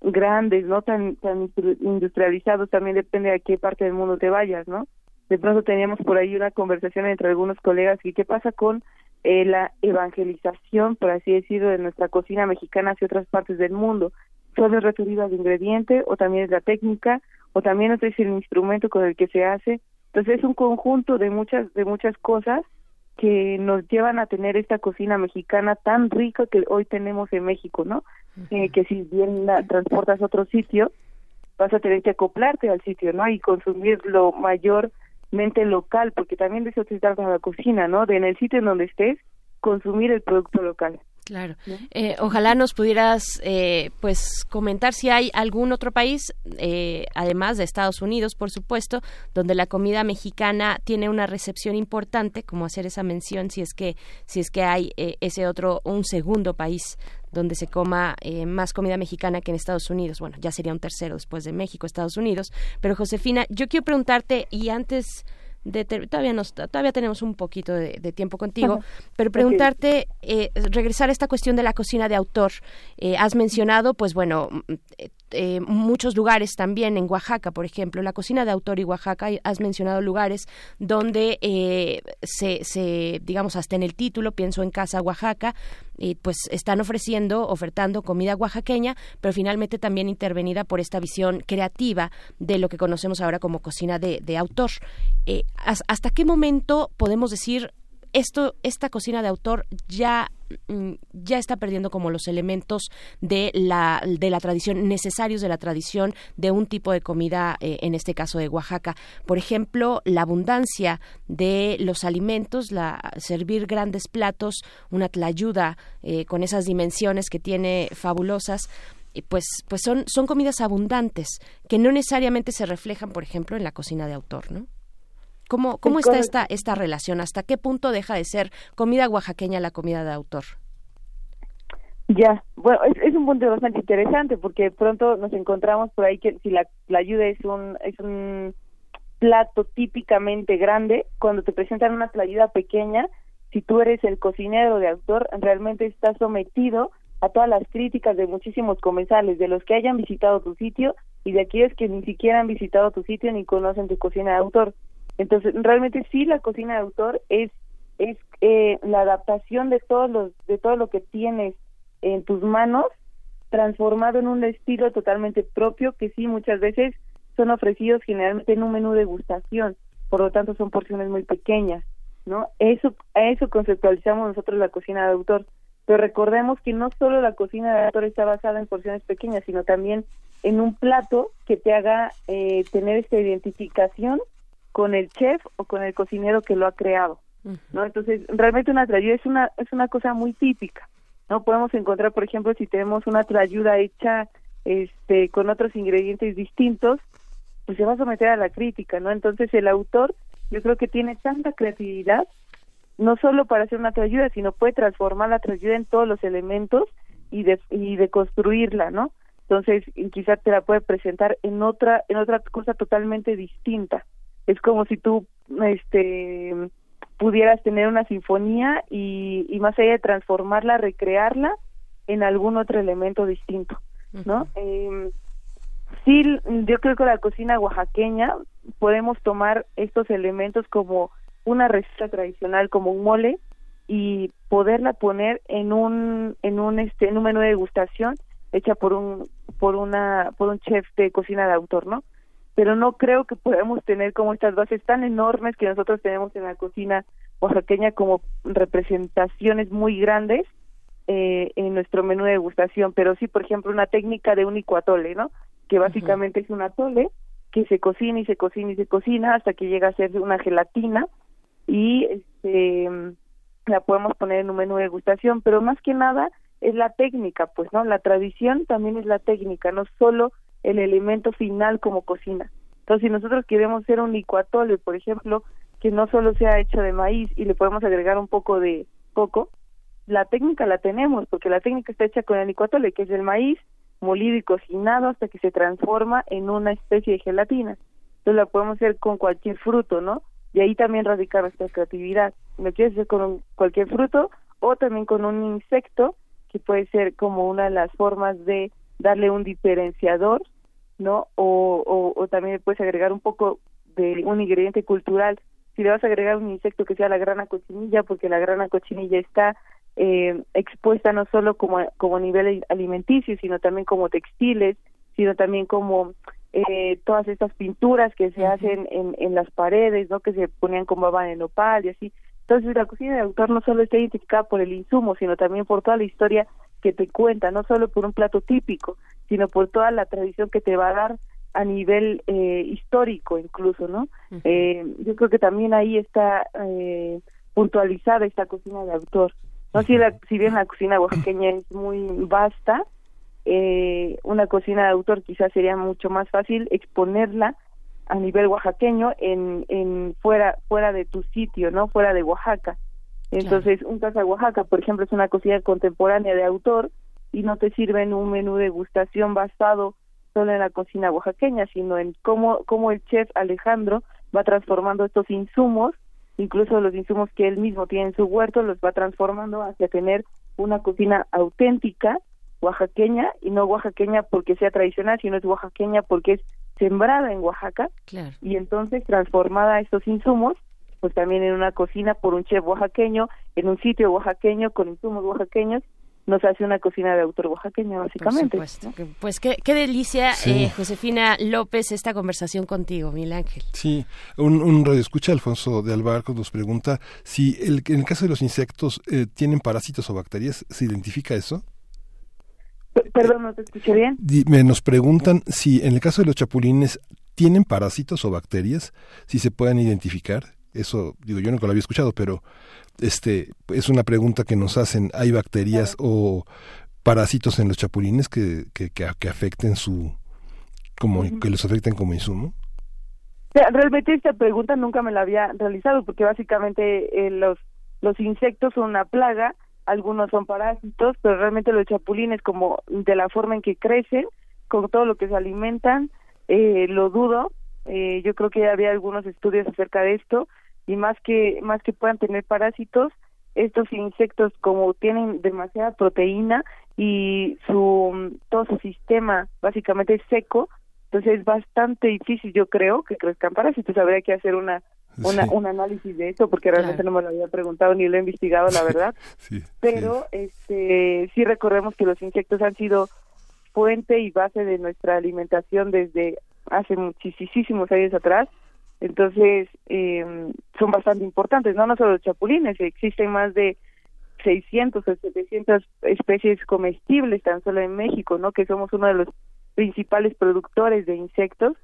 grandes, no tan tan industrializados, también depende a qué parte del mundo te vayas, ¿no? De pronto teníamos por ahí una conversación entre algunos colegas y qué pasa con eh, la evangelización, por así decirlo, de nuestra cocina mexicana hacia otras partes del mundo. ¿Solo es referido al ingrediente o también es la técnica o también es el instrumento con el que se hace entonces es un conjunto de muchas de muchas cosas que nos llevan a tener esta cocina mexicana tan rica que hoy tenemos en México, ¿no? eh, que si bien la transportas a otro sitio, vas a tener que acoplarte al sitio, ¿no? Y consumir lo mayormente local, porque también de eso se trata la cocina, ¿no? De en el sitio en donde estés, consumir el producto local. Claro. Eh, ojalá nos pudieras, eh, pues, comentar si hay algún otro país, eh, además de Estados Unidos, por supuesto, donde la comida mexicana tiene una recepción importante, como hacer esa mención, si es que, si es que hay ese otro, un segundo país donde se coma más comida mexicana que en Estados Unidos. Bueno, ya sería un tercero después de México, Estados Unidos. Pero Josefina, yo quiero preguntarte y antes todavía nos todavía tenemos un poquito de, tiempo contigo pero preguntarte eh, regresar a esta cuestión de la cocina de autor eh, has mencionado pues bueno eh, muchos lugares también en Oaxaca por ejemplo la cocina de autor y Oaxaca has mencionado lugares donde se, se digamos hasta en el título pienso en casa Oaxaca y pues están ofreciendo, ofertando comida oaxaqueña, pero finalmente también intervenida por esta visión creativa de lo que conocemos ahora como cocina de, de autor. Eh, ¿Hasta qué momento podemos decir esto, esta cocina de autor ya ya está perdiendo como los elementos de la de la tradición necesarios de la tradición de un tipo de comida eh, en este caso de Oaxaca. Por ejemplo la abundancia de los alimentos la servir grandes platos una tlayuda eh, con esas dimensiones que tiene fabulosas pues pues son son comidas abundantes que no necesariamente se reflejan por ejemplo en la cocina de autor no ¿Cómo, cómo está esta, esta relación? ¿Hasta qué punto deja de ser comida oaxaqueña la comida de autor? Ya, bueno, es, un punto bastante interesante porque pronto nos encontramos por ahí que si la, la ayuda es un, es un plato típicamente grande, cuando te presentan una ayuda pequeña, si tú eres el cocinero de autor, realmente estás sometido a todas las críticas de muchísimos comensales, de los que hayan visitado tu sitio y de aquellos que ni siquiera han visitado tu sitio ni conocen tu cocina de autor. Entonces, realmente sí la cocina de autor es es eh, la adaptación de todos los de todo lo que tienes en tus manos transformado en un estilo totalmente propio que sí muchas veces son ofrecidos generalmente en un menú de gustación, por lo tanto son porciones muy pequeñas, ¿no? Eso a eso conceptualizamos nosotros la cocina de autor, pero recordemos que no solo la cocina de autor está basada en porciones pequeñas, sino también en un plato que te haga eh, tener esta identificación con el chef o con el cocinero que lo ha creado, ¿no? Entonces, realmente una trayuda es una es una cosa muy típica, ¿no? Podemos encontrar, por ejemplo, si tenemos una trayuda hecha este con otros ingredientes distintos, pues se va a someter a la crítica, ¿no? Entonces, el autor yo creo que tiene tanta creatividad no solo para hacer una trayuda, sino puede transformar la trayuda en todos los elementos y de, y de construirla, ¿no? Entonces, quizás te la puede presentar en otra en otra cosa totalmente distinta. Es como si tú este pudieras tener una sinfonía y, y más allá de transformarla, recrearla en algún otro elemento distinto, ¿no? eh, sí, yo creo que la cocina oaxaqueña podemos tomar estos elementos como una receta tradicional, como un mole, y poderla poner en un en un este en un menú de degustación hecha por un por una por un chef de cocina de autor, ¿no? Pero no creo que podamos tener como estas bases tan enormes que nosotros tenemos en la cocina oaxaqueña como representaciones muy grandes eh, en nuestro menú de degustación, pero sí, por ejemplo, una técnica de un icuatole, ¿no? Que básicamente es un atole que se cocina y se cocina y se cocina hasta que llega a ser una gelatina y este la podemos poner en un menú de degustación, pero más que nada es la técnica, pues, ¿no? La tradición también es la técnica, no solo el elemento final como cocina. Entonces, si nosotros queremos hacer un licuatole, por ejemplo, que no solo sea hecho de maíz y le podemos agregar un poco de coco, la técnica la tenemos, porque la técnica está hecha con el licuatole, que es el maíz molido y cocinado hasta que se transforma en una especie de gelatina. Entonces la podemos hacer con cualquier fruto, ¿no? Y ahí también radica nuestra creatividad. Lo quieres hacer con cualquier fruto o también con un insecto, que puede ser como una de las formas de darle un diferenciador, ¿no? O, o, o también puedes agregar un poco de un ingrediente cultural. Si le vas a agregar un insecto que sea la grana cochinilla, porque la grana cochinilla está eh, expuesta no solo como, como nivel alimenticio, sino también como textiles, sino también como eh, todas estas pinturas que se hacen en, en las paredes, ¿no? Que se ponían con baba de nopal y así. Entonces la cocina de autor no solo está identificada por el insumo, sino también por toda la historia que te cuenta, no solo por un plato típico, sino por toda la tradición que te va a dar a nivel eh, histórico incluso, ¿no? eh, yo creo que también ahí está eh, puntualizada esta cocina de autor. No si, la, si bien la cocina oaxaqueña es muy vasta, eh, una cocina de autor quizás sería mucho más fácil exponerla a nivel oaxaqueño en, en fuera fuera de tu sitio, ¿no? Fuera de Oaxaca. Entonces, un casa Oaxaca, por ejemplo, es una cocina contemporánea de autor y no te sirve en un menú de gustación basado solo en la cocina oaxaqueña, sino en cómo, cómo el chef Alejandro va transformando estos insumos, incluso los insumos que él mismo tiene en su huerto, los va transformando hacia tener una cocina auténtica oaxaqueña y no oaxaqueña porque sea tradicional, sino es oaxaqueña porque es sembrada en Oaxaca Claro. y entonces transformada estos insumos pues también en una cocina por un chef oaxaqueño, en un sitio oaxaqueño con insumos oaxaqueños, nos hace una cocina de autor oaxaqueño básicamente. Por supuesto. Que- Pues qué, qué delicia, Sí. eh, Josefina López, esta conversación contigo, Mil Ángel. Sí, un, un radioescucha, Alfonso de Albarco, nos pregunta si el, en el caso de los insectos eh, tienen parásitos o bacterias, ¿se identifica eso? P- Perdón, no te escuché bien. Di- me- nos preguntan si en el caso de los chapulines tienen parásitos o bacterias, si se pueden identificar. Eso, digo, yo nunca lo había escuchado, pero este es una pregunta que nos hacen. ¿Hay bacterias o parásitos en los chapulines que, que, que, que afecten su, como, que los afecten como insumo? Realmente esta pregunta nunca me la había realizado porque básicamente eh, los los insectos son una plaga, algunos son parásitos, pero realmente los chapulines como de la forma en que crecen, con todo lo que se alimentan, eh, lo dudo. Eh, yo creo que había algunos estudios acerca de esto y más que más que puedan tener parásitos, estos insectos como tienen demasiada proteína y su todo su sistema básicamente es seco, entonces es bastante difícil, yo creo, que crezcan parásitos. Habría que hacer una, una Sí. un análisis de eso porque realmente Claro. no me lo había preguntado ni lo he investigado, la verdad. Sí, sí. Pero este sí recordemos que los insectos han sido fuente y base de nuestra alimentación desde hace muchísimos años atrás. Entonces, eh, son bastante importantes, no, no solo los chapulines, existen más de 600 o 700 especies comestibles tan solo en México, ¿no? Que somos uno de los principales productores de insectos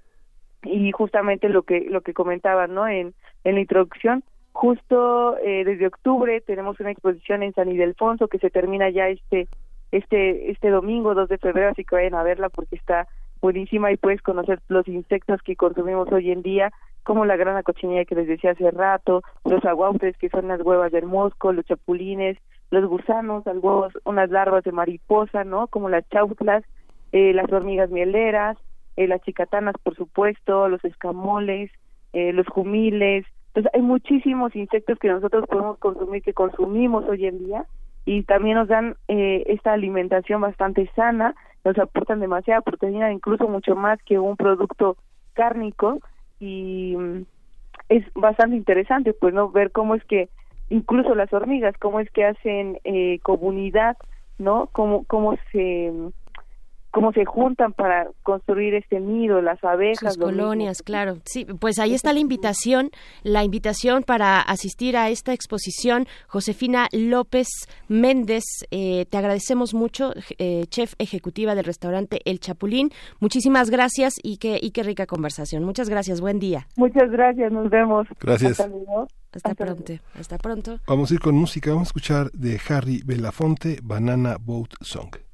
y justamente lo que lo que comentaban, ¿no? En, en la introducción, justo eh, desde octubre tenemos una exposición en San Ildefonso que se termina ya este este este domingo 2 de febrero, así que vayan a verla porque está buenísima y puedes conocer los insectos que consumimos hoy en día como la grana cochinilla que les decía hace rato, los aguautes que son las huevas del mosco, los chapulines, los gusanos, algo, unas larvas de mariposa, ¿no? Como las chautlas, eh, las hormigas mieleras, eh, las chicatanas, por supuesto, los escamoles, eh, los jumiles. Entonces, hay muchísimos insectos que nosotros podemos consumir, que consumimos hoy en día, y también nos dan eh, esta alimentación bastante sana, nos aportan demasiada proteína, incluso mucho más que un producto cárnico, y mm, es bastante interesante, pues, ¿no? Ver cómo es que incluso las hormigas, cómo es que hacen eh, comunidad, ¿no? Cómo, cómo se cómo se juntan para construir este nido, las abejas. Las colonias, claro. Sí, pues ahí está la invitación, la invitación para asistir a esta exposición. Josefina López Méndez, eh, te agradecemos mucho, eh, chef ejecutiva del restaurante El Chapulín. Muchísimas gracias y qué, y qué rica conversación. Muchas gracias, buen día. Muchas gracias, nos vemos. Gracias. Hasta luego. Hasta, pronto. Hasta pronto. Vamos a ir con música, vamos a escuchar de Harry Belafonte, Banana Boat Song.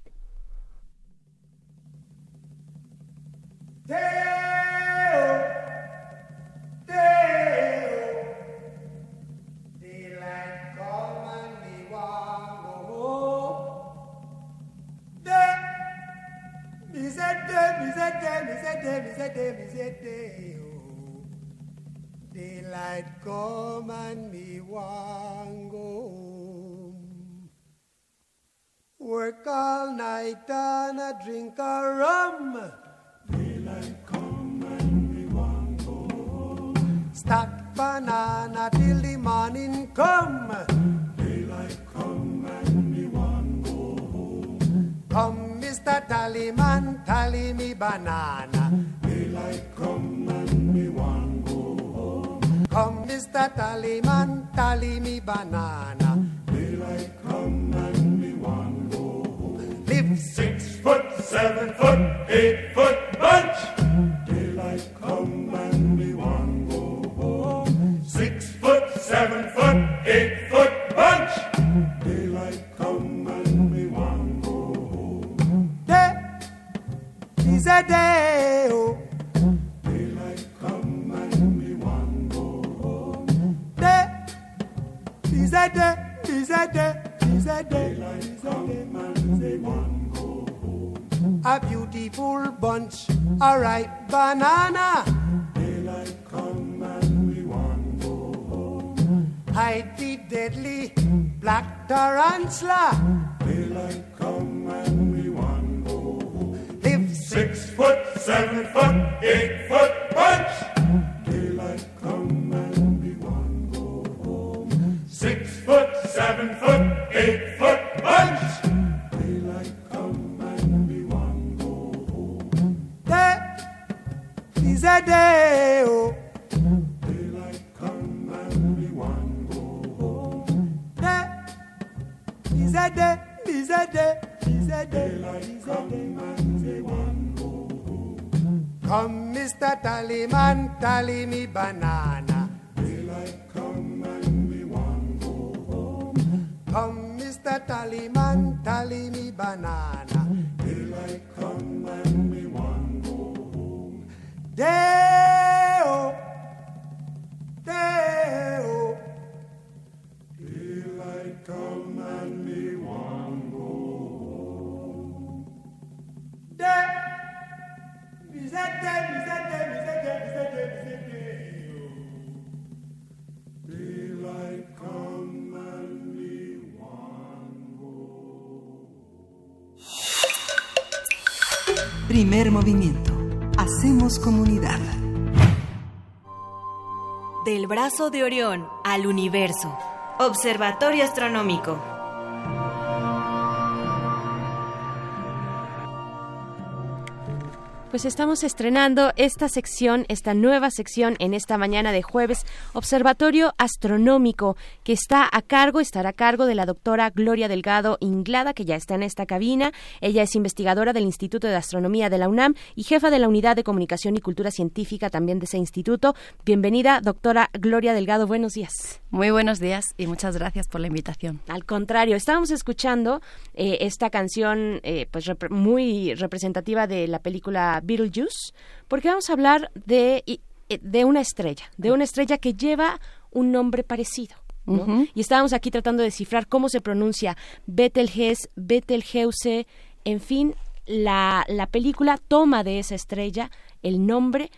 Daylight come and me want go. Work all night and drink a rum. Stack banana till the morning come. Daylight come and me want go home. Come, Mr. Tallyman, tally me banana. Daylight come and me want go home. Come, Mr. Tallyman, tally me banana. Daylight come and me want go home. Live six foot, seven foot, eight foot bunch. Day. Daylight come and go home. Day is a day. Is day. Daylight go home. A beautiful bunch, a ripe banana. Daylight come and go home. Deadly black tarantula. Daylight come and six foot, seven foot, eight foot bunch. Daylight come and we want go home. Six foot, seven foot, eight foot bunch. Daylight come and we want go home. Day is a day. Oh. Daylight come and we want go home. Day is a day. Is a day. Is a day. Daylight come and Come, Mr. Tallyman, tally me banana. Daylight come and we want go home. Come, Mr. Tallyman, tally me banana. Daylight come and we want go home. Day-o, day-o. Daylight come and me want go home. Day, Primer movimiento. Hacemos comunidad. Del brazo de Orión al universo. Observatorio Astronómico. Pues estamos estrenando esta sección, esta nueva sección en esta mañana de jueves, Observatorio Astronómico, que está a cargo, estará a cargo de la doctora Gloria Delgado Inglada, que ya está en esta cabina. Ella es investigadora del Instituto de Astronomía de la UNAM y jefa de la Unidad de Comunicación y Cultura Científica también de ese instituto. Bienvenida, doctora Gloria Delgado, buenos días. Muy buenos días y muchas gracias por la invitación. Al contrario, estábamos escuchando eh, esta canción eh, pues muy representativa de la película Beetlejuice, porque vamos a hablar de eh, de una estrella, de una estrella que lleva un nombre parecido. Y estábamos aquí tratando de descifrar cómo se pronuncia Betelgeuse, Betelgeuse, en fin, la, la película toma de esa estrella el nombre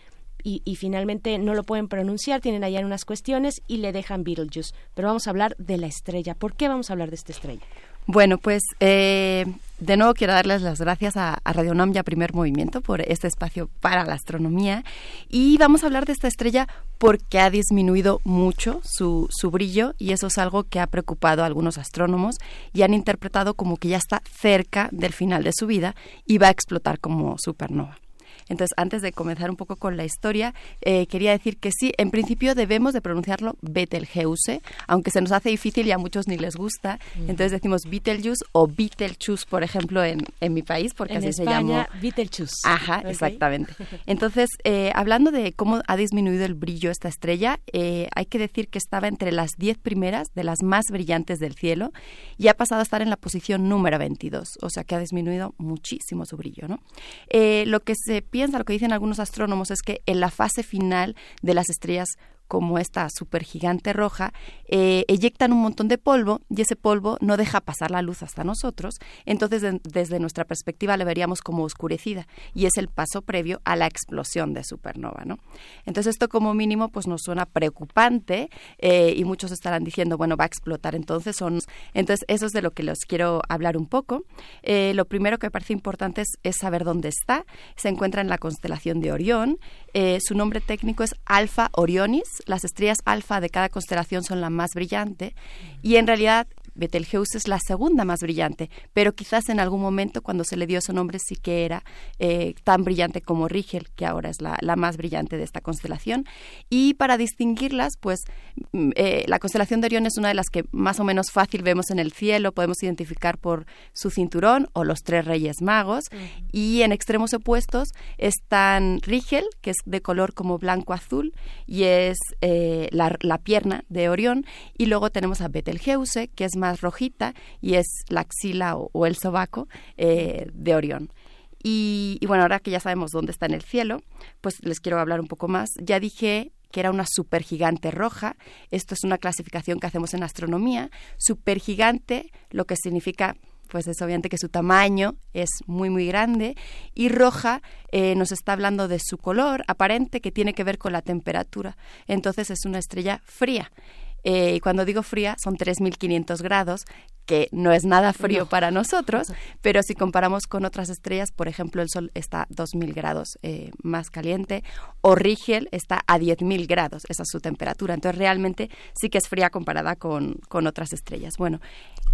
y, y, finalmente no lo pueden pronunciar, tienen allá unas cuestiones y le dejan Beetlejuice. Pero vamos a hablar de la estrella. ¿Por qué vamos a hablar de esta estrella? Bueno, pues eh, de nuevo quiero darles las gracias a, a Radio Nam y Primer Movimiento por este espacio para la astronomía. Y vamos a hablar de esta estrella porque ha disminuido mucho su, su brillo y eso es algo que ha preocupado a algunos astrónomos y han interpretado como que ya está cerca del final de su vida y va a explotar como supernova. Entonces, antes de comenzar un poco con la historia, eh, quería decir que sí, en principio debemos de pronunciarlo Betelgeuse, aunque se nos hace difícil y a muchos ni les gusta. Entonces decimos Betelgeuse o Betelgeuse, por ejemplo, en, en mi país, porque en así España, se llama. Betelgeuse. Ajá, Okay. exactamente. Entonces, eh, hablando de cómo ha disminuido el brillo esta estrella, eh, hay que decir que estaba entre las 10 primeras de las más brillantes del cielo y ha pasado a estar en la posición número 22, o sea que ha disminuido muchísimo su brillo, ¿no? Eh, lo que se piensa, lo que dicen algunos astrónomos es que en la fase final de las estrellas como esta supergigante roja, eh, eyectan un montón de polvo y ese polvo no deja pasar la luz hasta nosotros. Entonces, de- desde nuestra perspectiva, la veríamos como oscurecida y es el paso previo a la explosión de supernova. ¿no? Entonces, esto como mínimo pues nos suena preocupante eh, y muchos estarán diciendo, bueno, va a explotar entonces. Son... Entonces, eso es de lo que les quiero hablar un poco. Eh, lo primero que me parece importante es, es saber dónde está. Se encuentra en la constelación de Orión. Su nombre técnico es Alpha Orionis. Las estrellas alfa de cada constelación son la más brillante y en realidad Betelgeuse es la segunda más brillante, pero quizás en algún momento cuando se le dio su nombre sí que era eh, tan brillante como Rigel, que ahora es la, la, más brillante de esta constelación. Y para distinguirlas, pues mm, eh, la constelación de Orión es una de las que más o menos fácil vemos en el cielo, podemos identificar por su cinturón o los tres reyes magos. Uh -huh. Y en extremos opuestos están Rigel, que es de color como blanco-azul y es eh, la, la, pierna de Orión. Y luego tenemos a Betelgeuse, que es más rojita y es la axila o, el sobaco eh, de Orión. Y, y, bueno, ahora que ya sabemos dónde está en el cielo, pues les quiero hablar un poco más. Ya dije que era una supergigante roja. Esto es una clasificación que hacemos en astronomía. Supergigante, lo que significa pues es obviamente que su tamaño es muy muy grande y roja eh, nos está hablando de su color aparente que tiene que ver con la temperatura entonces es una estrella fría eh, y cuando digo fría son 3.500 grados, que no es nada frío no. para nosotros, pero si comparamos con otras estrellas, por ejemplo, el Sol está 2.000 grados eh, más caliente, o Rigel está a 10.000 grados, esa es su temperatura. Entonces, realmente sí que es fría comparada con, con otras estrellas. Bueno,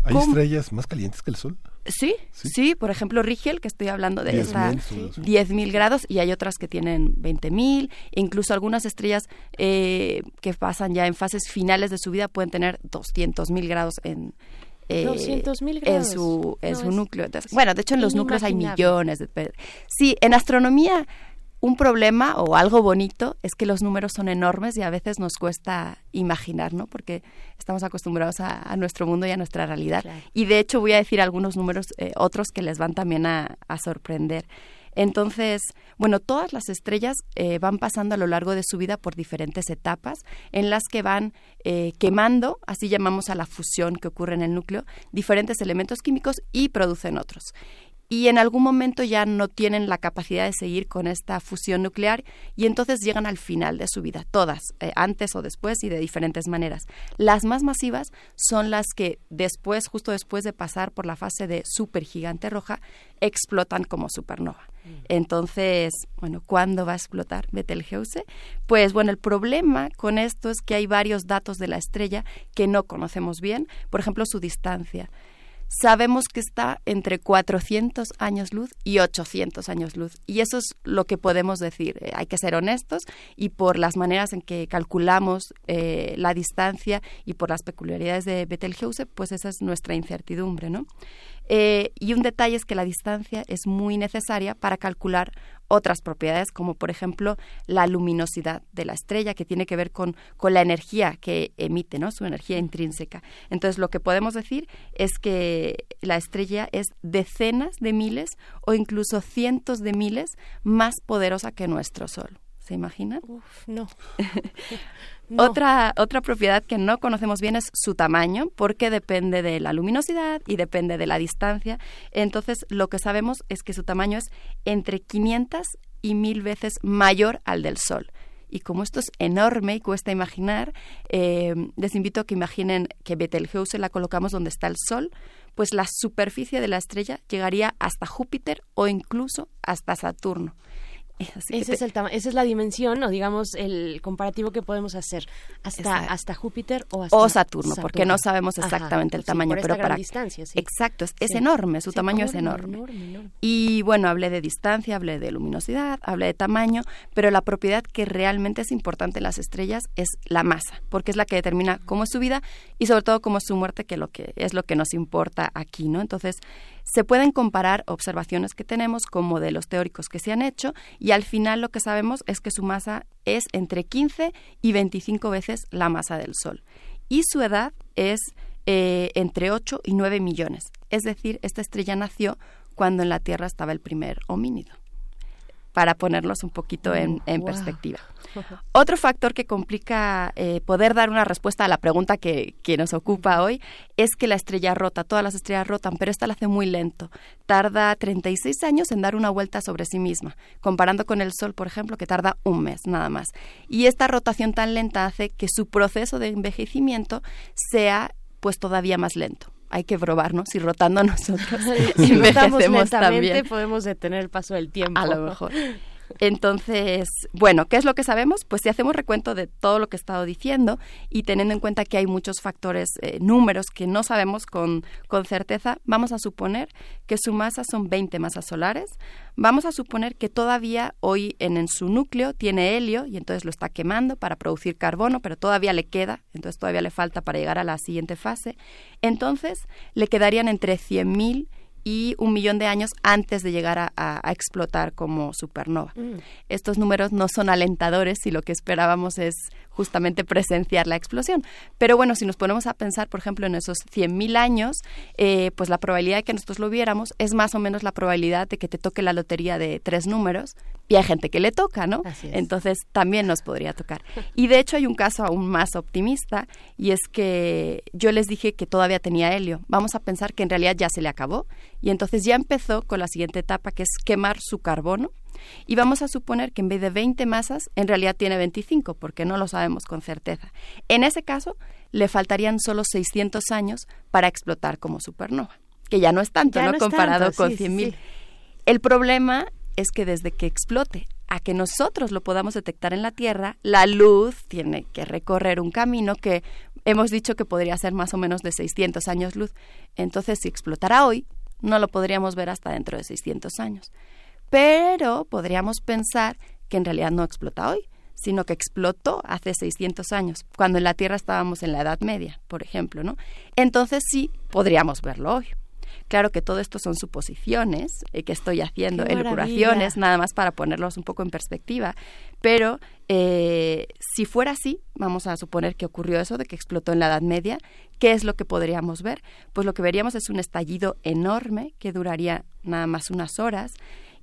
¿hay ¿cómo? estrellas más calientes que el Sol? Sí, sí, sí, por ejemplo, Rigel, que estoy hablando de esta 10.000 grados, y hay otras que tienen 20.000, incluso algunas estrellas eh, que pasan ya en fases finales de su vida pueden tener 200.000 grados en, eh, 200.000 grados. en su en no, su núcleo. Entonces, bueno, de hecho en los núcleos hay millones de Sí, en astronomía un problema o algo bonito es que los números son enormes y a veces nos cuesta imaginar, ¿no? Porque estamos acostumbrados a, a nuestro mundo y a nuestra realidad. Claro. Y de hecho voy a decir algunos números, eh, otros que les van también a, a sorprender. Entonces, bueno, todas las estrellas eh, van pasando a lo largo de su vida por diferentes etapas en las que van eh, quemando, así llamamos a la fusión que ocurre en el núcleo, diferentes elementos químicos y producen otros y en algún momento ya no tienen la capacidad de seguir con esta fusión nuclear y entonces llegan al final de su vida, todas, eh, antes o después y de diferentes maneras. Las más masivas son las que después, justo después de pasar por la fase de supergigante roja, explotan como supernova. Entonces, bueno, ¿cuándo va a explotar Betelgeuse? Pues bueno, el problema con esto es que hay varios datos de la estrella que no conocemos bien, por ejemplo, su distancia sabemos que está entre 400 años luz y 800 años luz. Y eso es lo que podemos decir. Eh, hay que ser honestos y por las maneras en que calculamos eh, la distancia y por las peculiaridades de Betelgeuse, pues esa es nuestra incertidumbre, ¿no? Eh, y un detalle es que la distancia es muy necesaria para calcular otras propiedades, como por ejemplo la luminosidad de la estrella, que tiene que ver con, con la energía que emite, ¿no? su energía intrínseca. Entonces, lo que podemos decir es que la estrella es decenas de miles o incluso cientos de miles más poderosa que nuestro Sol ¿Se imaginan? Uf, no. Otra, otra propiedad que no conocemos bien es su tamaño, porque depende de la luminosidad y depende de la distancia. Entonces, lo que sabemos es que su tamaño es entre 500 y 1000 veces mayor al del Sol. Y como esto es enorme y cuesta imaginar, eh, les invito a que imaginen que Betelgeuse la colocamos donde está el Sol, pues la superficie de la estrella llegaría hasta Júpiter o incluso hasta Saturno. Ese es el esa es la dimensión o digamos el comparativo que podemos hacer hasta hasta Júpiter o hasta Saturno, porque no sabemos exactamente el tamaño, pero para distancia, exacto es, enorme, su tamaño es enorme. Y bueno, hablé de distancia, hablé de luminosidad, hablé de tamaño, pero la propiedad que realmente es importante en las estrellas es la masa, porque es la que determina cómo es su vida y sobre todo cómo es su muerte, que lo que es lo que nos importa aquí, ¿no? Entonces se pueden comparar observaciones que tenemos con modelos teóricos que se han hecho y al final lo que sabemos es que su masa es entre 15 y 25 veces la masa del Sol. Y su edad es eh, entre 8 y 9 millones. Es decir, esta estrella nació cuando en la Tierra estaba el primer homínido para ponerlos un poquito en, perspectiva. Otro factor que complica eh, poder dar una respuesta a la pregunta que, que, nos ocupa hoy es que la estrella rota, todas las estrellas rotan, pero esta la hace muy lento. Tarda 36 años en dar una vuelta sobre sí misma, comparando con el Sol, por ejemplo, que tarda un mes nada más. Y esta rotación tan lenta hace que su proceso de envejecimiento sea pues todavía más lento hay que probarnos si rotando nosotros si envejecemos también. podemos detener el paso del tiempo. A lo mejor. Entonces, bueno, ¿qué es lo que sabemos? Pues si hacemos recuento de todo lo que he estado diciendo y teniendo en cuenta que hay muchos factores, eh, números que no sabemos con, con certeza, vamos a suponer que su masa son 20 masas solares. Vamos a suponer que todavía hoy en, en su núcleo tiene helio y entonces lo está quemando para producir carbono, pero todavía le queda, entonces todavía le falta para llegar a la siguiente fase. Entonces, le quedarían entre 100.000 y un millón de años antes de llegar a, explotar como supernova. Mm. Estos números no son alentadores y lo que esperábamos es justamente presenciar la explosión. Pero bueno, si nos ponemos a pensar, por ejemplo, en esos 100.000 años, eh, pues la probabilidad de que nosotros lo viéramos es más o menos la probabilidad de que te toque la lotería de tres números y hay gente que le toca, ¿no? Entonces también nos podría tocar. Y de hecho hay un caso aún más optimista y es que yo les dije que todavía tenía helio. Vamos a pensar que en realidad ya se le acabó y entonces ya empezó con la siguiente etapa que es quemar su carbono y vamos a suponer que en vez de 20 masas, en realidad tiene 25, porque no lo sabemos con certeza. En ese caso, le faltarían solo 600 años para explotar como supernova, que ya no es tanto, ¿no? Comparado con 100.000. El problema es que desde que explote a que nosotros lo podamos detectar en la Tierra, la luz tiene que recorrer un camino que hemos dicho que podría ser más o menos de 600 años luz. Entonces, si explotara hoy, no lo podríamos ver hasta dentro de 600 años pero podríamos pensar que en realidad no explota hoy, sino que explotó hace 600 años, cuando en la Tierra estábamos en la Edad Media, por ejemplo, ¿no? Entonces sí podríamos verlo hoy. Claro que todo esto son suposiciones eh, que estoy haciendo, elucuraciones, nada más para ponerlos un poco en perspectiva, pero eh, si fuera así, vamos a suponer que ocurrió eso de que explotó en la Edad Media, ¿qué es lo que podríamos ver? Pues lo que veríamos es un estallido enorme que duraría nada más unas horas,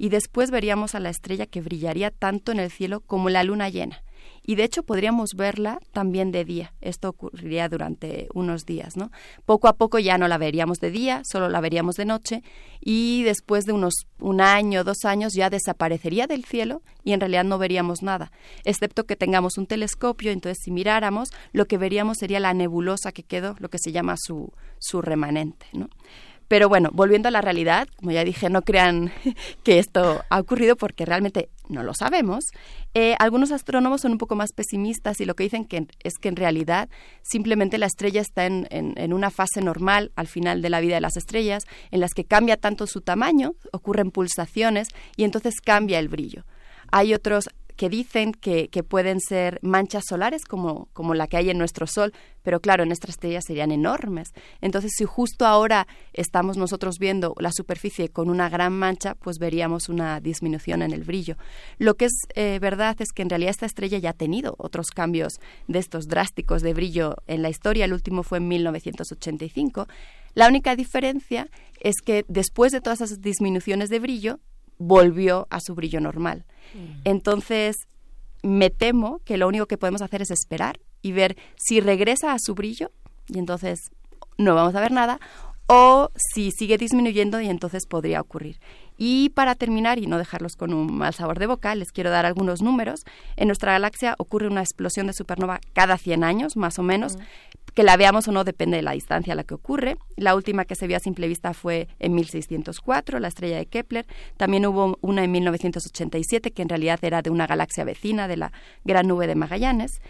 y después veríamos a la estrella que brillaría tanto en el cielo como la luna llena. Y de hecho podríamos verla también de día. Esto ocurriría durante unos días, ¿no? Poco a poco ya no la veríamos de día, solo la veríamos de noche y después de unos un año, dos años ya desaparecería del cielo y en realidad no veríamos nada, excepto que tengamos un telescopio, entonces si miráramos lo que veríamos sería la nebulosa que quedó, lo que se llama su, su remanente, ¿no? Pero bueno, volviendo a la realidad, como ya dije, no crean que esto ha ocurrido porque realmente no lo sabemos. Eh, algunos astrónomos son un poco más pesimistas y lo que dicen es que en realidad simplemente la estrella está en, en, una fase normal al final de la vida de las estrellas, en las que cambia tanto su tamaño, ocurren pulsaciones y entonces cambia el brillo. Hay otros que dicen que, que, pueden ser manchas solares como, como la que hay en nuestro Sol, pero claro, en nuestras estrellas serían enormes. Entonces, si justo ahora estamos nosotros viendo la superficie con una gran mancha, pues veríamos una disminución en el brillo. Lo que es eh, verdad es que en realidad esta estrella ya ha tenido otros cambios de estos drásticos de brillo en la historia. El último fue en 1985. La única diferencia es que después de todas esas disminuciones de brillo, volvió a su brillo normal. Mm. Entonces, me temo que lo único que podemos hacer es esperar y ver si regresa a su brillo y entonces no vamos a ver nada o si sigue disminuyendo y entonces podría ocurrir. Y para terminar y no dejarlos con un mal sabor de boca, les quiero dar algunos números. En nuestra galaxia ocurre una explosión de supernova cada 100 años, más o menos. Que la veamos o no depende de la distancia a la que ocurre. La última que se vio a simple vista fue en 1604, la estrella de Kepler. También hubo una en 1987 que en realidad era de una galaxia vecina, de la Gran Nube de Magallanes.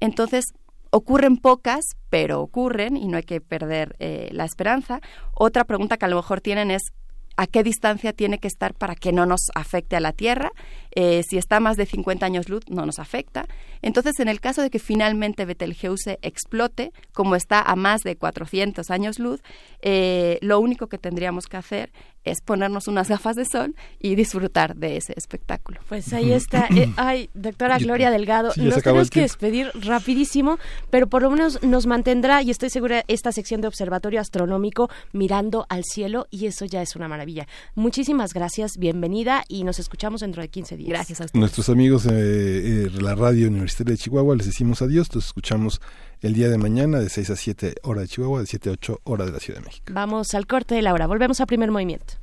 Entonces, ocurren pocas, pero ocurren y no hay que perder eh, la esperanza. Otra pregunta que a lo mejor tienen es a qué distancia tiene que estar para que no nos afecte a la Tierra. Eh, si está más de 50 años luz, no nos afecta. Entonces, en el caso de que finalmente Betelgeuse explote, como está a más de 400 años luz, eh, lo único que tendríamos que hacer es ponernos unas gafas de sol y disfrutar de ese espectáculo. Pues ahí está. Eh, ay, doctora Gloria Delgado, nos tenemos que despedir rapidísimo, pero por lo menos nos mantendrá, y estoy segura, esta sección de observatorio astronómico mirando al cielo, y eso ya es una maravilla. Muchísimas gracias, bienvenida, y nos escuchamos dentro de 15 días. Gracias a usted. Nuestros amigos de la radio Universitaria de Chihuahua les decimos adiós, nos escuchamos el día de mañana de 6 a 7 hora de Chihuahua, de 7 a 8 hora de la Ciudad de México. Vamos al corte de la hora, volvemos a primer movimiento.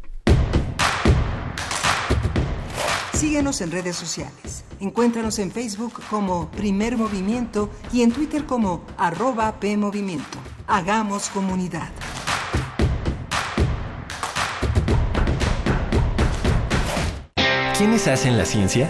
Síguenos en redes sociales. Encuéntranos en Facebook como Primer Movimiento y en Twitter como arroba PMovimiento. Hagamos comunidad. ¿Quiénes hacen la ciencia?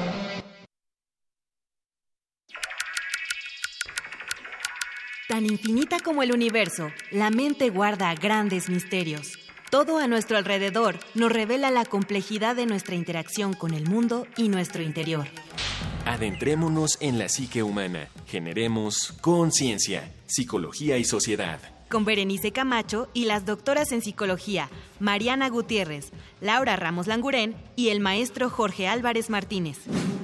Tan infinita como el universo, la mente guarda grandes misterios. Todo a nuestro alrededor nos revela la complejidad de nuestra interacción con el mundo y nuestro interior. Adentrémonos en la psique humana. Generemos conciencia, psicología y sociedad con Berenice Camacho y las doctoras en psicología, Mariana Gutiérrez, Laura Ramos Langurén y el maestro Jorge Álvarez Martínez.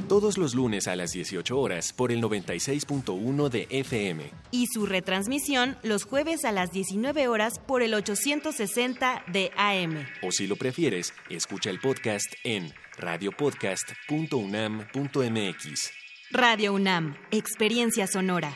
Todos los lunes a las 18 horas por el 96.1 de FM. Y su retransmisión los jueves a las 19 horas por el 860 de AM. O si lo prefieres, escucha el podcast en radiopodcast.unam.mx. Radio UNAM, Experiencia Sonora.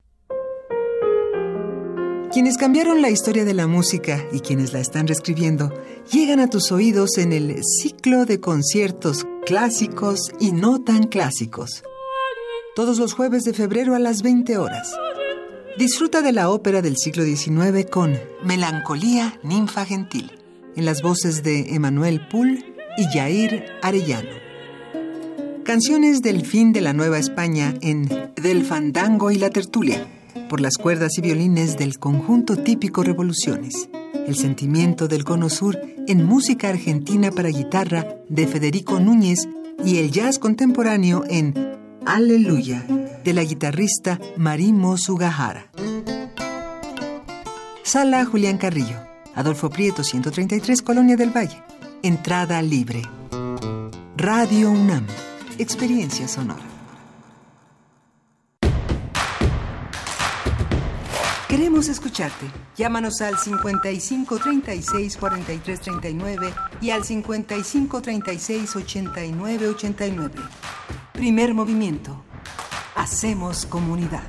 Quienes cambiaron la historia de la música y quienes la están reescribiendo llegan a tus oídos en el ciclo de conciertos clásicos y no tan clásicos. Todos los jueves de febrero a las 20 horas. Disfruta de la ópera del siglo XIX con Melancolía Ninfa Gentil, en las voces de Emanuel Poul y Jair Arellano. Canciones del fin de la Nueva España en Del Fandango y la Tertulia por las cuerdas y violines del conjunto típico Revoluciones. El sentimiento del cono sur en música argentina para guitarra de Federico Núñez y el jazz contemporáneo en Aleluya de la guitarrista Marimo Sugahara. Sala Julián Carrillo, Adolfo Prieto 133, Colonia del Valle. Entrada libre. Radio UNAM, experiencia sonora. Queremos escucharte. Llámanos al 55 36 43 39 y al 55 36 89 89. Primer movimiento. Hacemos comunidad.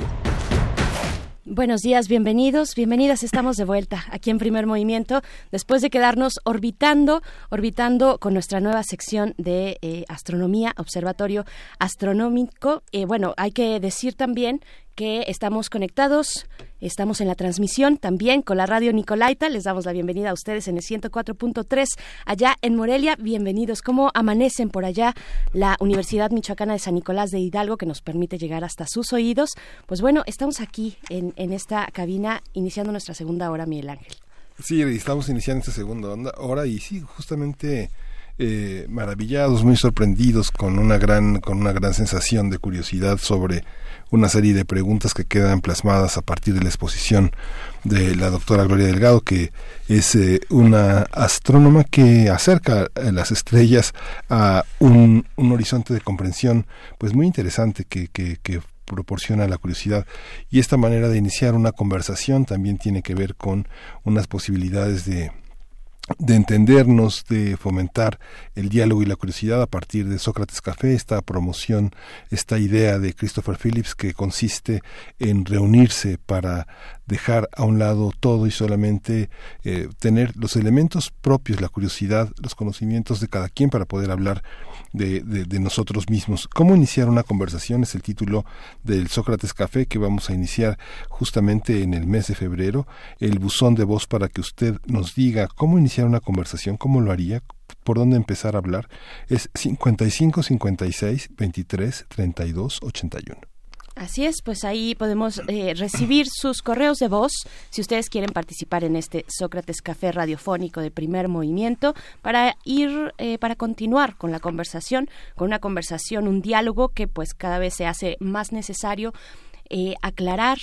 Buenos días, bienvenidos, bienvenidas. Estamos de vuelta aquí en Primer Movimiento después de quedarnos orbitando, orbitando con nuestra nueva sección de eh, astronomía, observatorio astronómico. Eh, bueno, hay que decir también que estamos conectados, estamos en la transmisión también con la radio Nicolaita. Les damos la bienvenida a ustedes en el 104.3 allá en Morelia. Bienvenidos. ¿Cómo amanecen por allá la Universidad Michoacana de San Nicolás de Hidalgo que nos permite llegar hasta sus oídos? Pues bueno, estamos aquí en, en esta cabina iniciando nuestra segunda hora, Miguel Ángel. Sí, estamos iniciando esta segunda hora y sí, justamente... Eh, maravillados, muy sorprendidos, con una gran, con una gran sensación de curiosidad sobre una serie de preguntas que quedan plasmadas a partir de la exposición de la doctora Gloria Delgado, que es eh, una astrónoma que acerca las estrellas a un, un, horizonte de comprensión pues muy interesante que, que, que proporciona la curiosidad. Y esta manera de iniciar una conversación también tiene que ver con unas posibilidades de de entendernos, de fomentar el diálogo y la curiosidad a partir de Sócrates Café, esta promoción, esta idea de Christopher Phillips que consiste en reunirse para dejar a un lado todo y solamente eh, tener los elementos propios, la curiosidad, los conocimientos de cada quien para poder hablar de, de, nosotros mismos. ¿Cómo iniciar una conversación? Es el título del Sócrates Café que vamos a iniciar justamente en el mes de febrero. El buzón de voz para que usted nos diga cómo iniciar una conversación, cómo lo haría, por dónde empezar a hablar, es 55 56 23 32 81. Así es, pues ahí podemos eh, recibir sus correos de voz si ustedes quieren participar en este Sócrates Café radiofónico de primer movimiento para ir, eh, para continuar con la conversación, con una conversación, un diálogo que pues cada vez se hace más necesario eh, aclarar,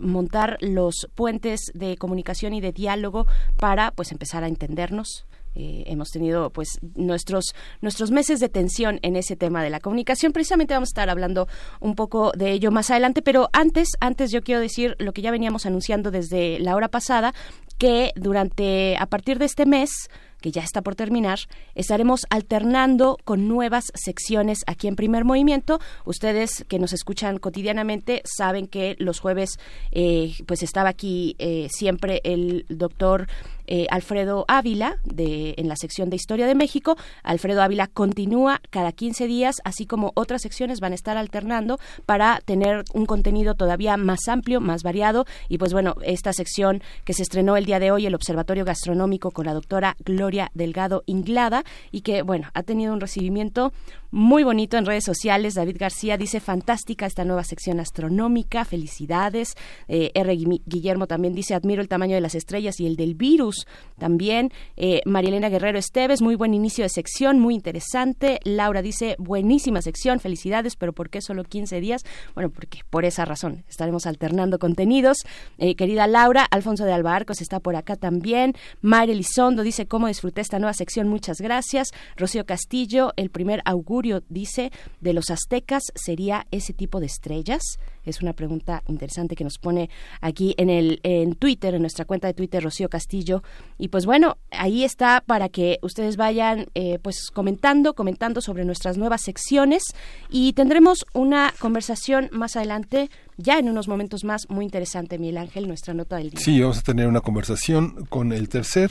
montar los puentes de comunicación y de diálogo para pues empezar a entendernos. Eh, hemos tenido pues nuestros nuestros meses de tensión en ese tema de la comunicación. Precisamente vamos a estar hablando un poco de ello más adelante pero antes antes yo quiero decir lo que ya veníamos anunciando desde la hora pasada que durante a partir de este mes que ya está por terminar, estaremos alternando con nuevas secciones aquí en Primer Movimiento. Ustedes que nos escuchan cotidianamente saben que los jueves eh, pues estaba aquí eh, siempre el doctor eh, Alfredo Ávila de, en la sección de Historia de México. Alfredo Ávila continúa cada 15 días, así como otras secciones van a estar alternando para tener un contenido todavía más amplio, más variado. Y pues bueno, esta sección que se estrenó el día de hoy, el Observatorio Gastronómico con la doctora Gloria Delgado Inglada y que, bueno, ha tenido un recibimiento muy bonito en redes sociales. David García dice, fantástica esta nueva sección astronómica, felicidades. Eh, R. Guillermo también dice, admiro el tamaño de las estrellas y el del virus. También eh, Marielena Guerrero Esteves, muy buen inicio de sección, muy interesante. Laura dice, buenísima sección, felicidades, pero ¿por qué solo 15 días? Bueno, porque por esa razón estaremos alternando contenidos. Eh, querida Laura, Alfonso de Albarcos está por acá también. Mayre Elizondo dice, ¿cómo disfruté esta nueva sección? Muchas gracias. Rocío Castillo, el primer augurio dice, de los aztecas sería ese tipo de estrellas? Es una pregunta interesante que nos pone aquí en el en Twitter, en nuestra cuenta de Twitter, Rocío Castillo. Y pues bueno, ahí está para que ustedes vayan eh, pues comentando, comentando sobre nuestras nuevas secciones y tendremos una conversación más adelante ya en unos momentos más muy interesante, Miguel Ángel, nuestra nota del día. Sí, vamos a tener una conversación con el tercer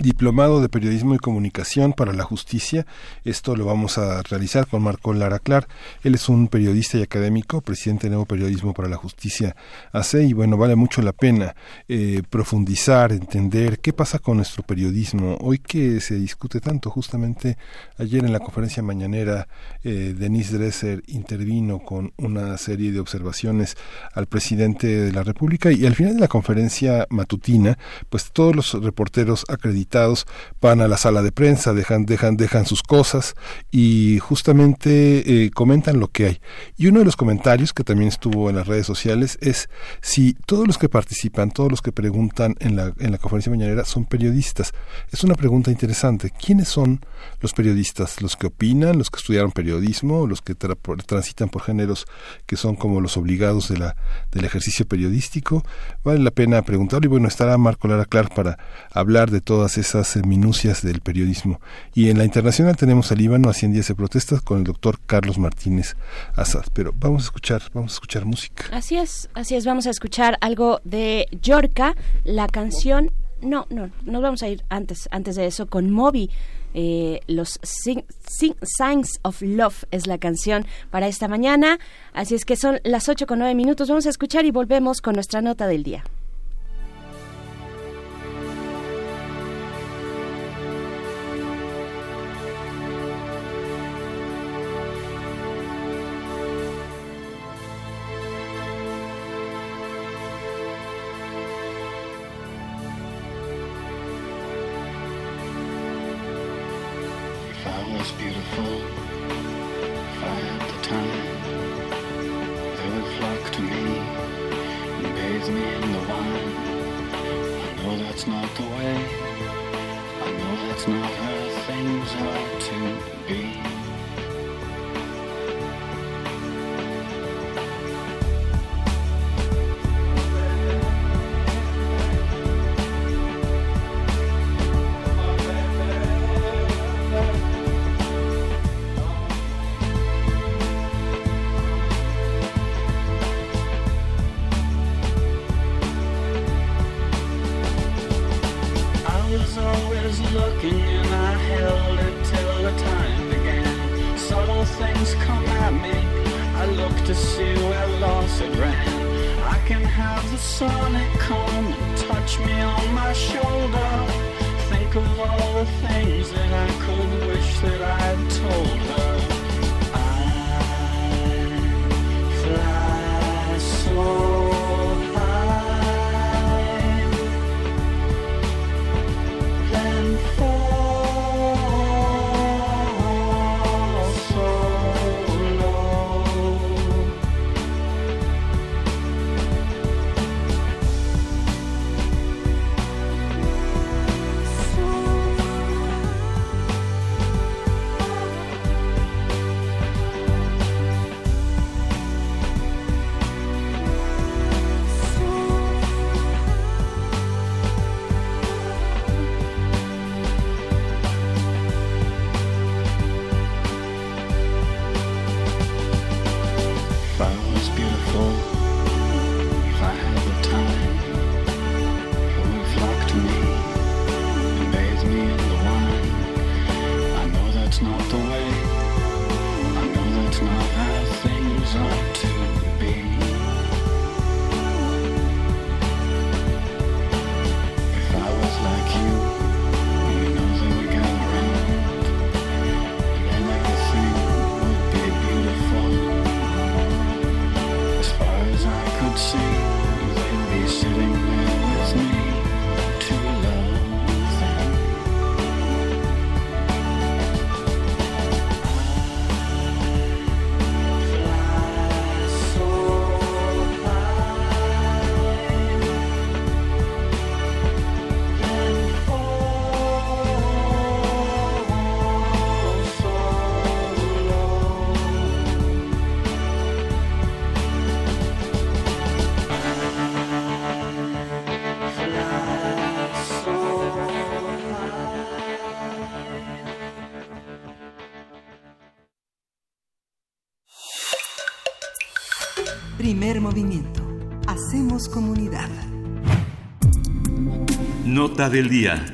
Diplomado de Periodismo y Comunicación para la Justicia. Esto lo vamos a realizar con Marco Lara Clar. Él es un periodista y académico, presidente de Nuevo Periodismo para la Justicia AC. Y bueno, vale mucho la pena eh, profundizar, entender qué pasa con nuestro periodismo. Hoy que se discute tanto, justamente ayer en la conferencia mañanera, eh, Denise Dresser intervino con una serie de observaciones al presidente de la República y al final de la conferencia matutina, pues todos los reporteros acreditados van a la sala de prensa, dejan, dejan, dejan sus cosas y justamente eh, comentan lo que hay. Y uno de los comentarios que también estuvo en las redes sociales es si todos los que participan, todos los que preguntan en la, en la conferencia mañanera son periodistas. Es una pregunta interesante. ¿Quiénes son los periodistas? ¿Los que opinan, los que estudiaron periodismo, los que transitan por géneros que son como los obligados de del ejercicio periodístico? Vale la pena preguntarlo y bueno, estará Marco Lara Clar para hablar de todas esas eh, minucias del periodismo. Y en la internacional tenemos al Líbano a 100 días de protestas con el doctor Carlos Martínez Azad. Pero vamos a escuchar, vamos a escuchar música. Así es, así es, vamos a escuchar algo de Yorka, la canción no, no, nos vamos a ir antes, antes de eso con Moby. Eh, los Signs of Love es la canción para esta mañana. Así es que son las 8 con 9 minutos. Vamos a escuchar y volvemos con nuestra nota del día. Del día.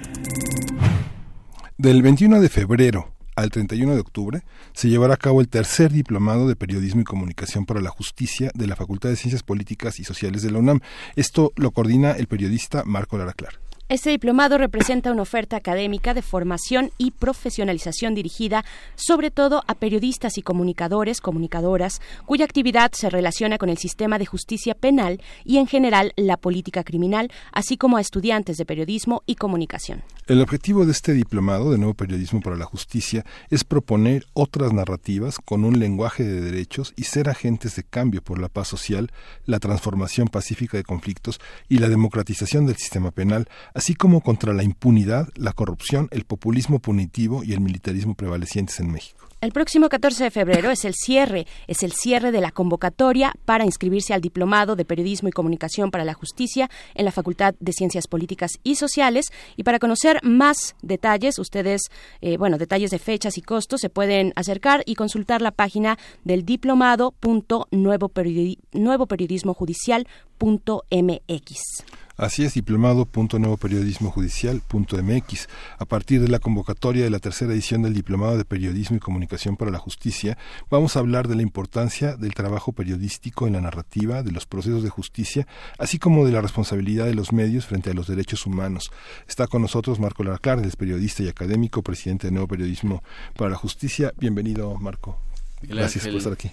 Del 21 de febrero al 31 de octubre se llevará a cabo el tercer diplomado de Periodismo y Comunicación para la Justicia de la Facultad de Ciencias Políticas y Sociales de la UNAM. Esto lo coordina el periodista Marco Lara Clar. Este diplomado representa una oferta académica de formación y profesionalización dirigida sobre todo a periodistas y comunicadores, comunicadoras, cuya actividad se relaciona con el sistema de justicia penal y en general la política criminal, así como a estudiantes de periodismo y comunicación. El objetivo de este diplomado de Nuevo Periodismo para la Justicia es proponer otras narrativas con un lenguaje de derechos y ser agentes de cambio por la paz social, la transformación pacífica de conflictos y la democratización del sistema penal, así como contra la impunidad, la corrupción, el populismo punitivo y el militarismo prevalecientes en México. El próximo 14 de febrero es el cierre, es el cierre de la convocatoria para inscribirse al Diplomado de Periodismo y Comunicación para la Justicia en la Facultad de Ciencias Políticas y Sociales. Y para conocer más detalles, ustedes, eh, bueno, detalles de fechas y costos, se pueden acercar y consultar la página del diplomado.nuevoperiodismojudicial.mx. Así es, diplomado.nuevoperiodismojudicial.mx. A partir de la convocatoria de la tercera edición del Diplomado de Periodismo y Comunicación para la Justicia, vamos a hablar de la importancia del trabajo periodístico en la narrativa, de los procesos de justicia, así como de la responsabilidad de los medios frente a los derechos humanos. Está con nosotros Marco Larclar, es periodista y académico, presidente de Nuevo Periodismo para la Justicia. Bienvenido, Marco. Gracias por estar aquí.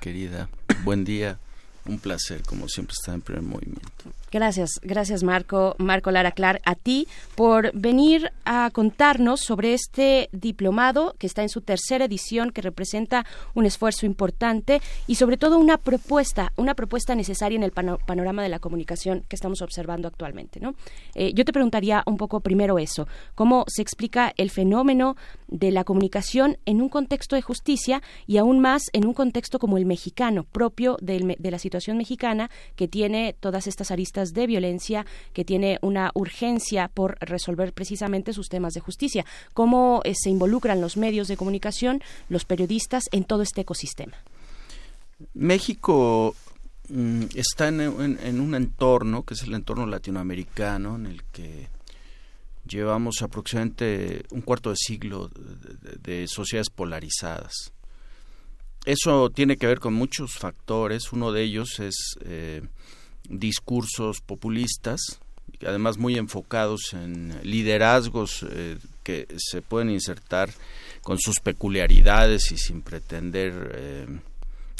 querida. Buen día. Un placer, como siempre, estar en primer movimiento. Gracias, gracias Marco, Marco Lara Clar, a ti por venir a contarnos sobre este diplomado que está en su tercera edición, que representa un esfuerzo importante y sobre todo una propuesta, una propuesta necesaria en el panorama de la comunicación que estamos observando actualmente. ¿no? Eh, yo te preguntaría un poco primero eso, cómo se explica el fenómeno de la comunicación en un contexto de justicia y aún más en un contexto como el mexicano, propio de la situación mexicana que tiene todas estas aristas de violencia, que tiene una urgencia por resolver precisamente sus temas de justicia. ¿Cómo eh, se involucran los medios de comunicación, los periodistas en todo este ecosistema? México mm, está en, un entorno que es el entorno latinoamericano en el que llevamos aproximadamente un cuarto de siglo de, sociedades polarizadas. Eso tiene que ver con muchos factores. Uno de ellos es eh, discursos populistas, además muy enfocados en liderazgos eh, que se pueden insertar con sus peculiaridades y sin pretender eh,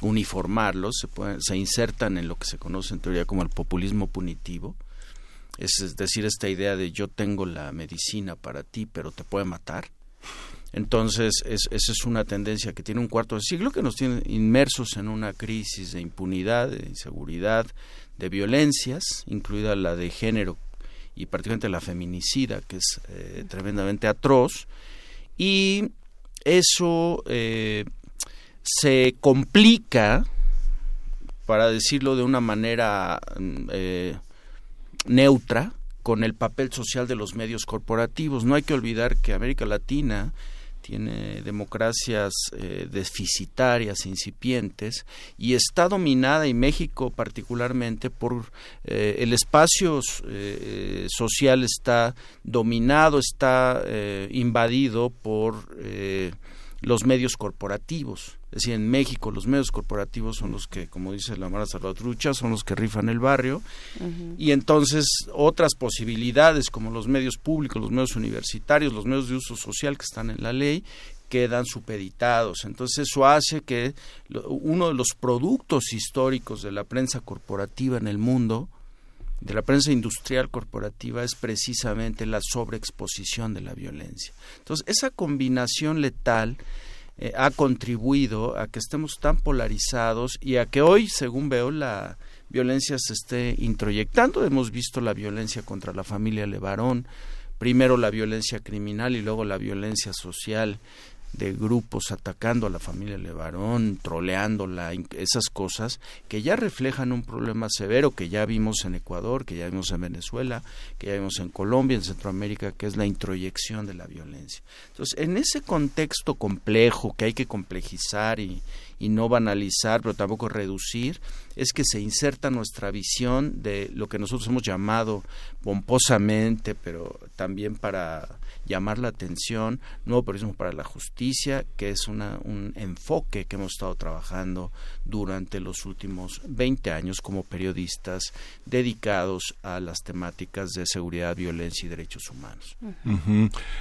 uniformarlos, se, se insertan en lo que se conoce en teoría como el populismo punitivo, es decir, esta idea de yo tengo la medicina para ti, pero te puede matar. Entonces, esa es una tendencia que tiene un cuarto de siglo que nos tiene inmersos en una crisis de impunidad, de inseguridad, de violencias, incluida la de género y particularmente la feminicida, que es eh, tremendamente atroz, y eso eh, se complica, para decirlo de una manera mm, eh, neutra, con el papel social de los medios corporativos. No hay que olvidar que América Latina tiene democracias eh, deficitarias, incipientes, y está dominada, y México particularmente, por eh, el espacio eh, social está dominado, está invadido por los medios corporativos. Es decir, en México los medios corporativos son los que, como dice la Mara Salvatrucha, son los que rifan el barrio. Y entonces otras posibilidades como los medios públicos, los medios universitarios, los medios de uso social que están en la ley, quedan supeditados. Entonces eso hace que uno de los productos históricos de la prensa corporativa en el mundo, de la prensa industrial corporativa, es precisamente la sobreexposición de la violencia. Entonces esa combinación letal eh, ha contribuido a que estemos tan polarizados y a que hoy, según veo, la violencia se esté introyectando. Hemos visto la violencia contra la familia Levarón, primero la violencia criminal y luego la violencia social de grupos atacando a la familia Levarón, troleándola, esas cosas que ya reflejan un problema severo que ya vimos en Ecuador, que ya vimos en Venezuela, que ya vimos en Colombia, en Centroamérica, que es la introyección de la violencia. Entonces, en ese contexto complejo que hay que complejizar y, y no banalizar, pero tampoco reducir, es que se inserta nuestra visión de lo que nosotros hemos llamado pomposamente, pero también para llamar la atención, nuevo periodismo para la justicia, que es una, un enfoque que hemos estado trabajando durante los últimos 20 años como periodistas dedicados a las temáticas de seguridad, violencia y derechos humanos.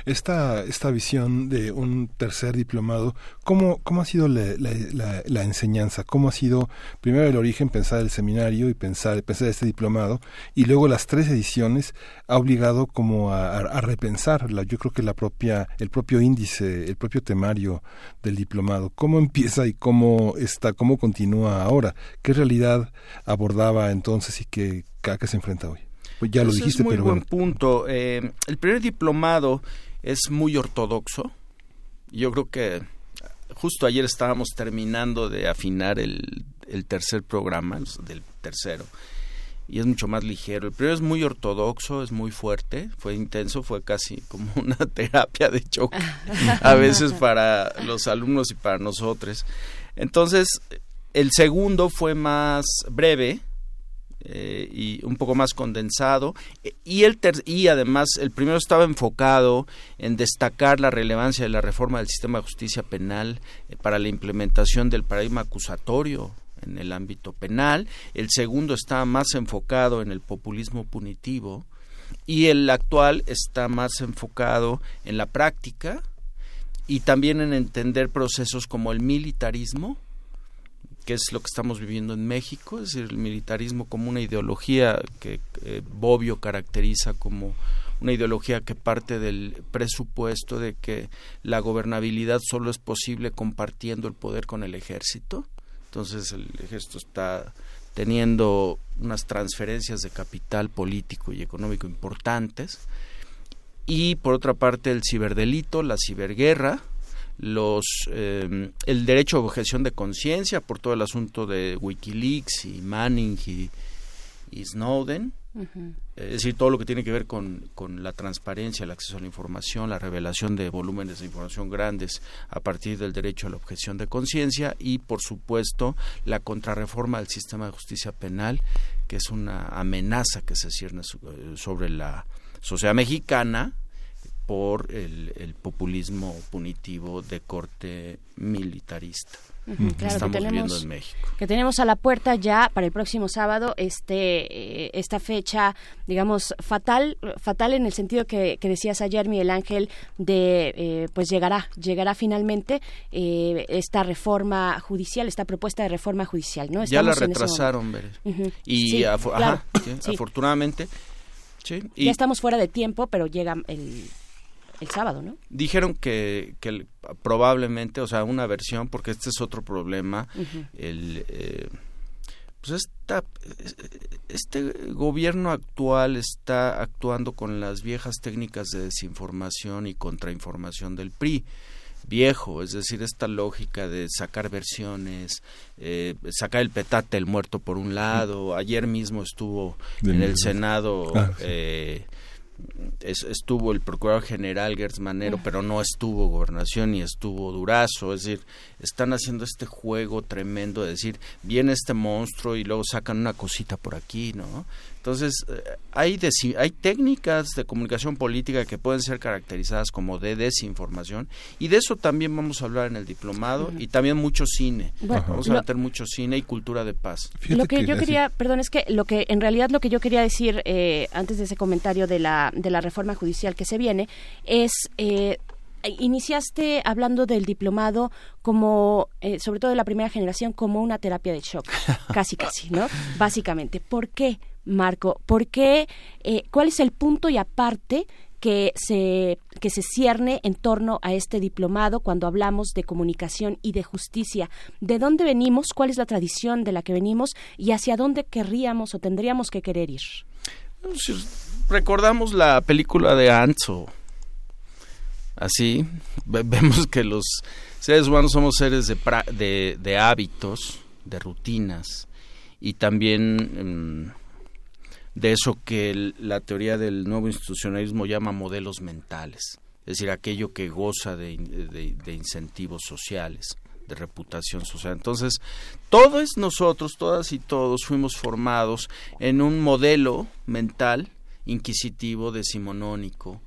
esta, esta visión de un tercer diplomado, ¿cómo, cómo ha sido la, enseñanza? ¿Cómo ha sido primero el origen, pensar el seminario y pensar, pensar este diplomado, y luego las tres ediciones ha obligado como a, a repensar la yo creo que la propia, el propio índice, el propio temario del diplomado, cómo empieza y cómo está, cómo continúa ahora, qué realidad abordaba entonces y qué, a qué se enfrenta hoy. pues ya lo dijiste, es muy pero buen punto. Eh, el primer diplomado es muy ortodoxo. Yo creo que justo ayer estábamos terminando de afinar el, el tercer programa, del tercero, y es mucho más ligero. El primero es muy ortodoxo, es muy fuerte, fue intenso, fue casi como una terapia de choque a veces para los alumnos y para nosotros. Entonces, el segundo fue más breve, eh, y un poco más condensado y el y además el primero estaba enfocado en destacar la relevancia de la reforma del sistema de justicia penal eh, para la implementación del paradigma acusatorio en el ámbito penal el segundo está más enfocado en el populismo punitivo y el actual está más enfocado en la práctica y también en entender procesos como el militarismo que es lo que estamos viviendo en México, es decir, el militarismo como una ideología que eh, Bobbio caracteriza como una ideología que parte del presupuesto de que la gobernabilidad solo es posible compartiendo el poder con el ejército. Entonces el ejército está teniendo unas transferencias de capital político y económico importantes. Y por otra parte el ciberdelito, la ciberguerra, los eh, el derecho a objeción de conciencia por todo el asunto de WikiLeaks y Manning y, Snowden, es decir, todo lo que tiene que ver con, con, la transparencia, el acceso a la información, la revelación de volúmenes de información grandes a partir del derecho a la objeción de conciencia y, por supuesto, la contrarreforma del sistema de justicia penal, que es una amenaza que se cierne sobre la sociedad mexicana por el, populismo punitivo de corte militarista. Que en México. Que tenemos a la puerta ya para el próximo sábado este eh, esta fecha, digamos, fatal, fatal en el sentido que, decías ayer, Miguel Ángel, de eh, pues llegará, llegará finalmente eh, esta reforma judicial, esta propuesta de reforma judicial, ¿no? ya la retrasaron, Y afortunadamente... ya estamos fuera de tiempo, pero llega el el sábado, ¿no? Dijeron que, que probablemente, o sea, una versión, porque este es otro problema, el... Eh, pues esta, este gobierno actual está actuando con las viejas técnicas de desinformación y contrainformación del PRI viejo, es decir, esta lógica de sacar versiones, eh, sacar el petate el muerto por un lado, ayer mismo estuvo en el Senado ah, eh, estuvo el procurador general Gertz Manero, pero no estuvo gobernación ni estuvo Durazo, es decir, están haciendo este juego tremendo de decir, viene este monstruo y luego sacan una cosita por aquí, ¿no? Entonces, eh, hay, hay técnicas de comunicación política que pueden ser caracterizadas como de desinformación y de eso también vamos a hablar en el diplomado y también mucho cine. vamos a meter mucho cine y cultura de paz. lo que, yo quería, perdón, es que lo que en realidad lo que yo quería decir eh, antes de ese comentario de la, de la reforma judicial que se viene es... Eh, iniciaste hablando del diplomado como, sobre todo de la primera generación, como una terapia de shock, casi casi, ¿no? Básicamente. ¿Por qué? Marco, ¿por qué, eh, cuál es el punto y aparte que se, que se cierne en torno a este diplomado cuando hablamos de comunicación y de justicia? ¿De dónde venimos? ¿Cuál es la tradición de la que venimos? ¿Y hacia dónde querríamos o tendríamos que querer ir? recordamos la película de Anzo, así vemos que los seres humanos somos seres de, de, de hábitos, de rutinas y también... Mm, de eso que la teoría del nuevo institucionalismo llama modelos mentales, es decir, aquello que goza de, incentivos sociales de reputación social. Entonces, todos nosotros, todas y todos, fuimos formados en un modelo mental inquisitivo, decimonónico,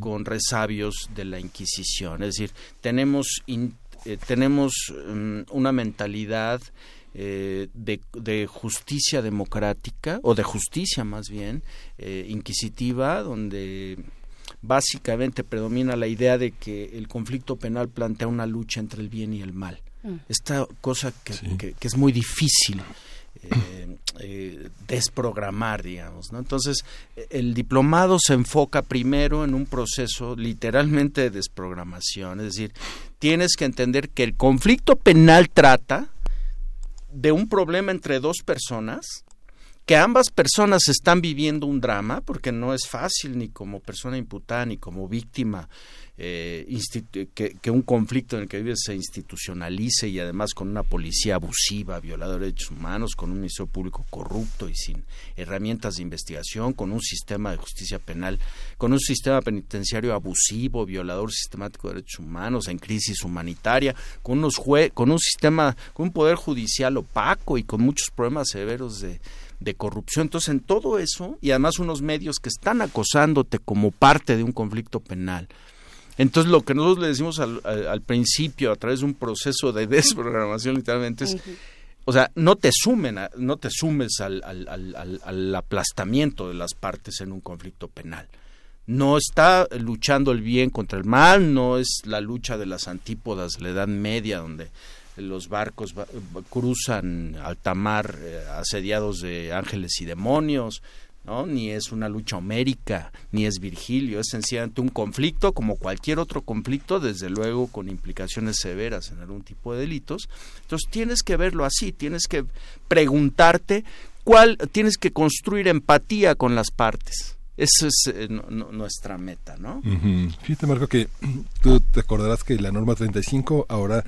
con resabios de la Inquisición. Es decir, tenemos, eh, tenemos mm, una mentalidad eh, de, justicia democrática, o de justicia más bien, eh, inquisitiva, donde básicamente predomina la idea de que el conflicto penal plantea una lucha entre el bien y el mal. Mm. Esta cosa que, es muy difícil eh, desprogramar, digamos. ¿no? Entonces, el diplomado se enfoca primero en un proceso literalmente de desprogramación, es decir, tienes que entender que el conflicto penal trata de un problema entre dos personas que ambas personas están viviendo un drama, porque no es fácil ni como persona imputada ni como víctima eh, que, un conflicto en el que vives se institucionalice y además con una policía abusiva, violadora de derechos humanos, con un ministerio público corrupto y sin herramientas de investigación, con un sistema de justicia penal, con un sistema penitenciario abusivo, violador sistemático de derechos humanos, en crisis humanitaria, con unos jue con un sistema, con un poder judicial opaco y con muchos problemas severos de de corrupción. Entonces, en todo eso, y además unos medios que están acosándote como parte de un conflicto penal, entonces, lo que nosotros le decimos al, al, principio, a través de un proceso de desprogramación, literalmente, es, o sea, no te sumen, no te sumes al, al, al, aplastamiento de las partes en un conflicto penal. No está luchando el bien contra el mal, no es la lucha de las antípodas de la Edad Media, donde los barcos cruzan alta mar eh, asediados de ángeles y demonios, ¿no? Ni es una lucha homérica, ni es Virgilio, es sencillamente un conflicto como cualquier otro conflicto, desde luego con implicaciones severas en algún tipo de delitos. Entonces tienes que verlo así, tienes que preguntarte cuál, tienes que construir empatía con las partes. Esa es eh, nuestra meta, ¿no? Fíjate, Marco, que tú te acordarás que la norma 35 ahora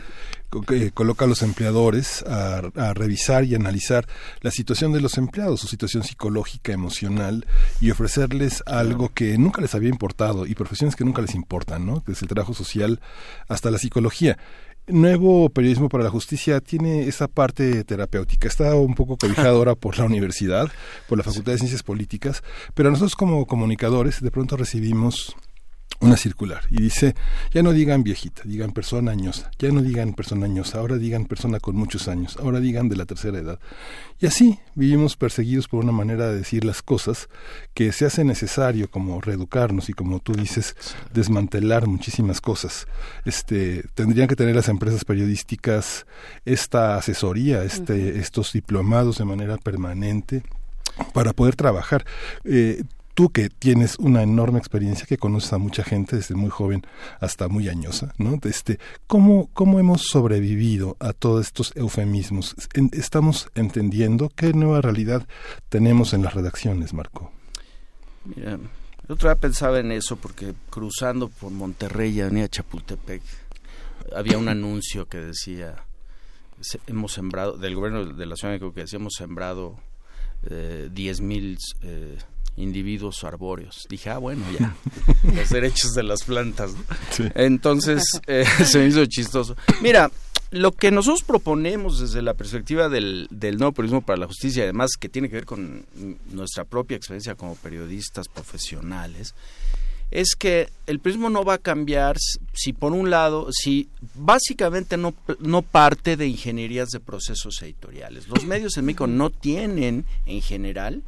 eh, coloca a los empleadores a, revisar y analizar la situación de los empleados, su situación psicológica, emocional, y ofrecerles algo que nunca les había importado y profesiones que nunca les importan, ¿no? Desde el trabajo social hasta la psicología nuevo periodismo para la justicia tiene esa parte terapéutica. Está un poco cobijado ahora por la universidad, por la Facultad de Ciencias Políticas, pero nosotros como comunicadores de pronto recibimos una circular y dice, ya no digan viejita, digan persona añosa, ya no digan persona añosa, ahora digan persona con muchos años, ahora digan de la tercera edad. Y así vivimos perseguidos por una manera de decir las cosas que se hace necesario como reeducarnos y como tú dices, desmantelar muchísimas cosas. Este, tendrían que tener las empresas periodísticas esta asesoría, este, estos diplomados de manera permanente para poder trabajar. Eh, tú que tienes una enorme experiencia, que conoces a mucha gente desde muy joven hasta muy añosa, ¿no? Este, ¿cómo, ¿Cómo hemos sobrevivido a todos estos eufemismos? ¿Estamos entendiendo qué nueva realidad tenemos en las redacciones, Marco? Mira, yo otra vez pensaba en eso porque cruzando por Monterrey y Avenida Chapultepec había un anuncio que decía hemos sembrado del gobierno de la ciudad de México que decía hemos sembrado eh, diez mil eh, individuos arbóreos. Dije, ah, bueno, ya, los derechos de las plantas. Entonces, eh, se me hizo chistoso. Mira, lo que nosotros proponemos desde la perspectiva del, del nuevo periodismo para la justicia, además que tiene que ver con nuestra propia experiencia como periodistas profesionales, es que el periodismo no va a cambiar si por un lado, si básicamente no, no parte de ingenierías de procesos editoriales. Los medios en México no tienen en general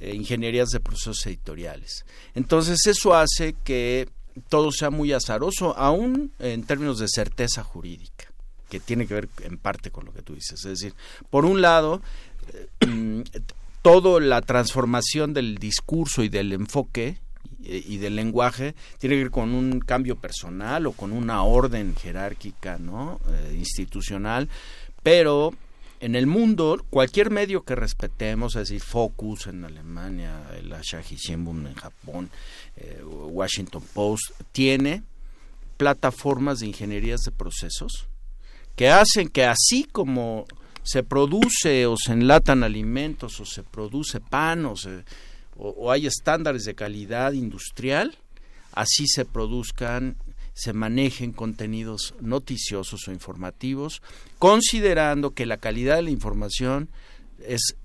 eh, ingenierías de procesos editoriales. Entonces eso hace que todo sea muy azaroso, aún en términos de certeza jurídica, que tiene que ver en parte con lo que tú dices. Es decir, por un lado, eh, toda la transformación del discurso y del enfoque y del lenguaje tiene que ver con un cambio personal o con una orden jerárquica no eh, institucional pero en el mundo, cualquier medio que respetemos, es decir, Focus en Alemania, el Asahi Shimbun en Japón, eh, Washington Post, tiene plataformas de ingenierías de procesos que hacen que así como se produce o se enlatan alimentos o se produce pan o, o hay estándares de calidad industrial, así se produzcan se manejen contenidos noticiosos o informativos, considerando que la calidad de la información es,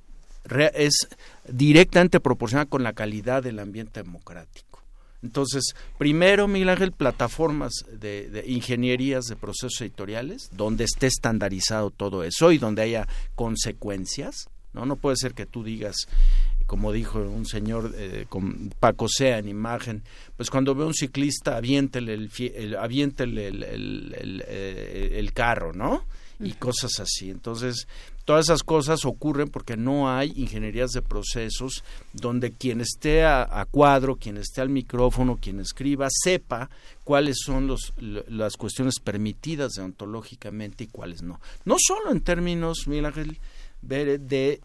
es directamente proporcional con la calidad del ambiente democrático. Entonces, primero, Miguel Ángel, plataformas de, ingenierías de procesos editoriales, donde esté estandarizado todo eso y donde haya consecuencias. No, no puede ser que tú digas, como dijo un señor eh, con Paco Sea en imagen, pues cuando ve un ciclista aviéntele el, el, eh, el, carro, ¿no? Y cosas así. Entonces, todas esas cosas ocurren porque no hay ingenierías de procesos donde quien esté a, cuadro, quien esté al micrófono, quien escriba, sepa cuáles son los, las cuestiones permitidas deontológicamente y cuáles no. No solo en términos, Miguel Ángel, de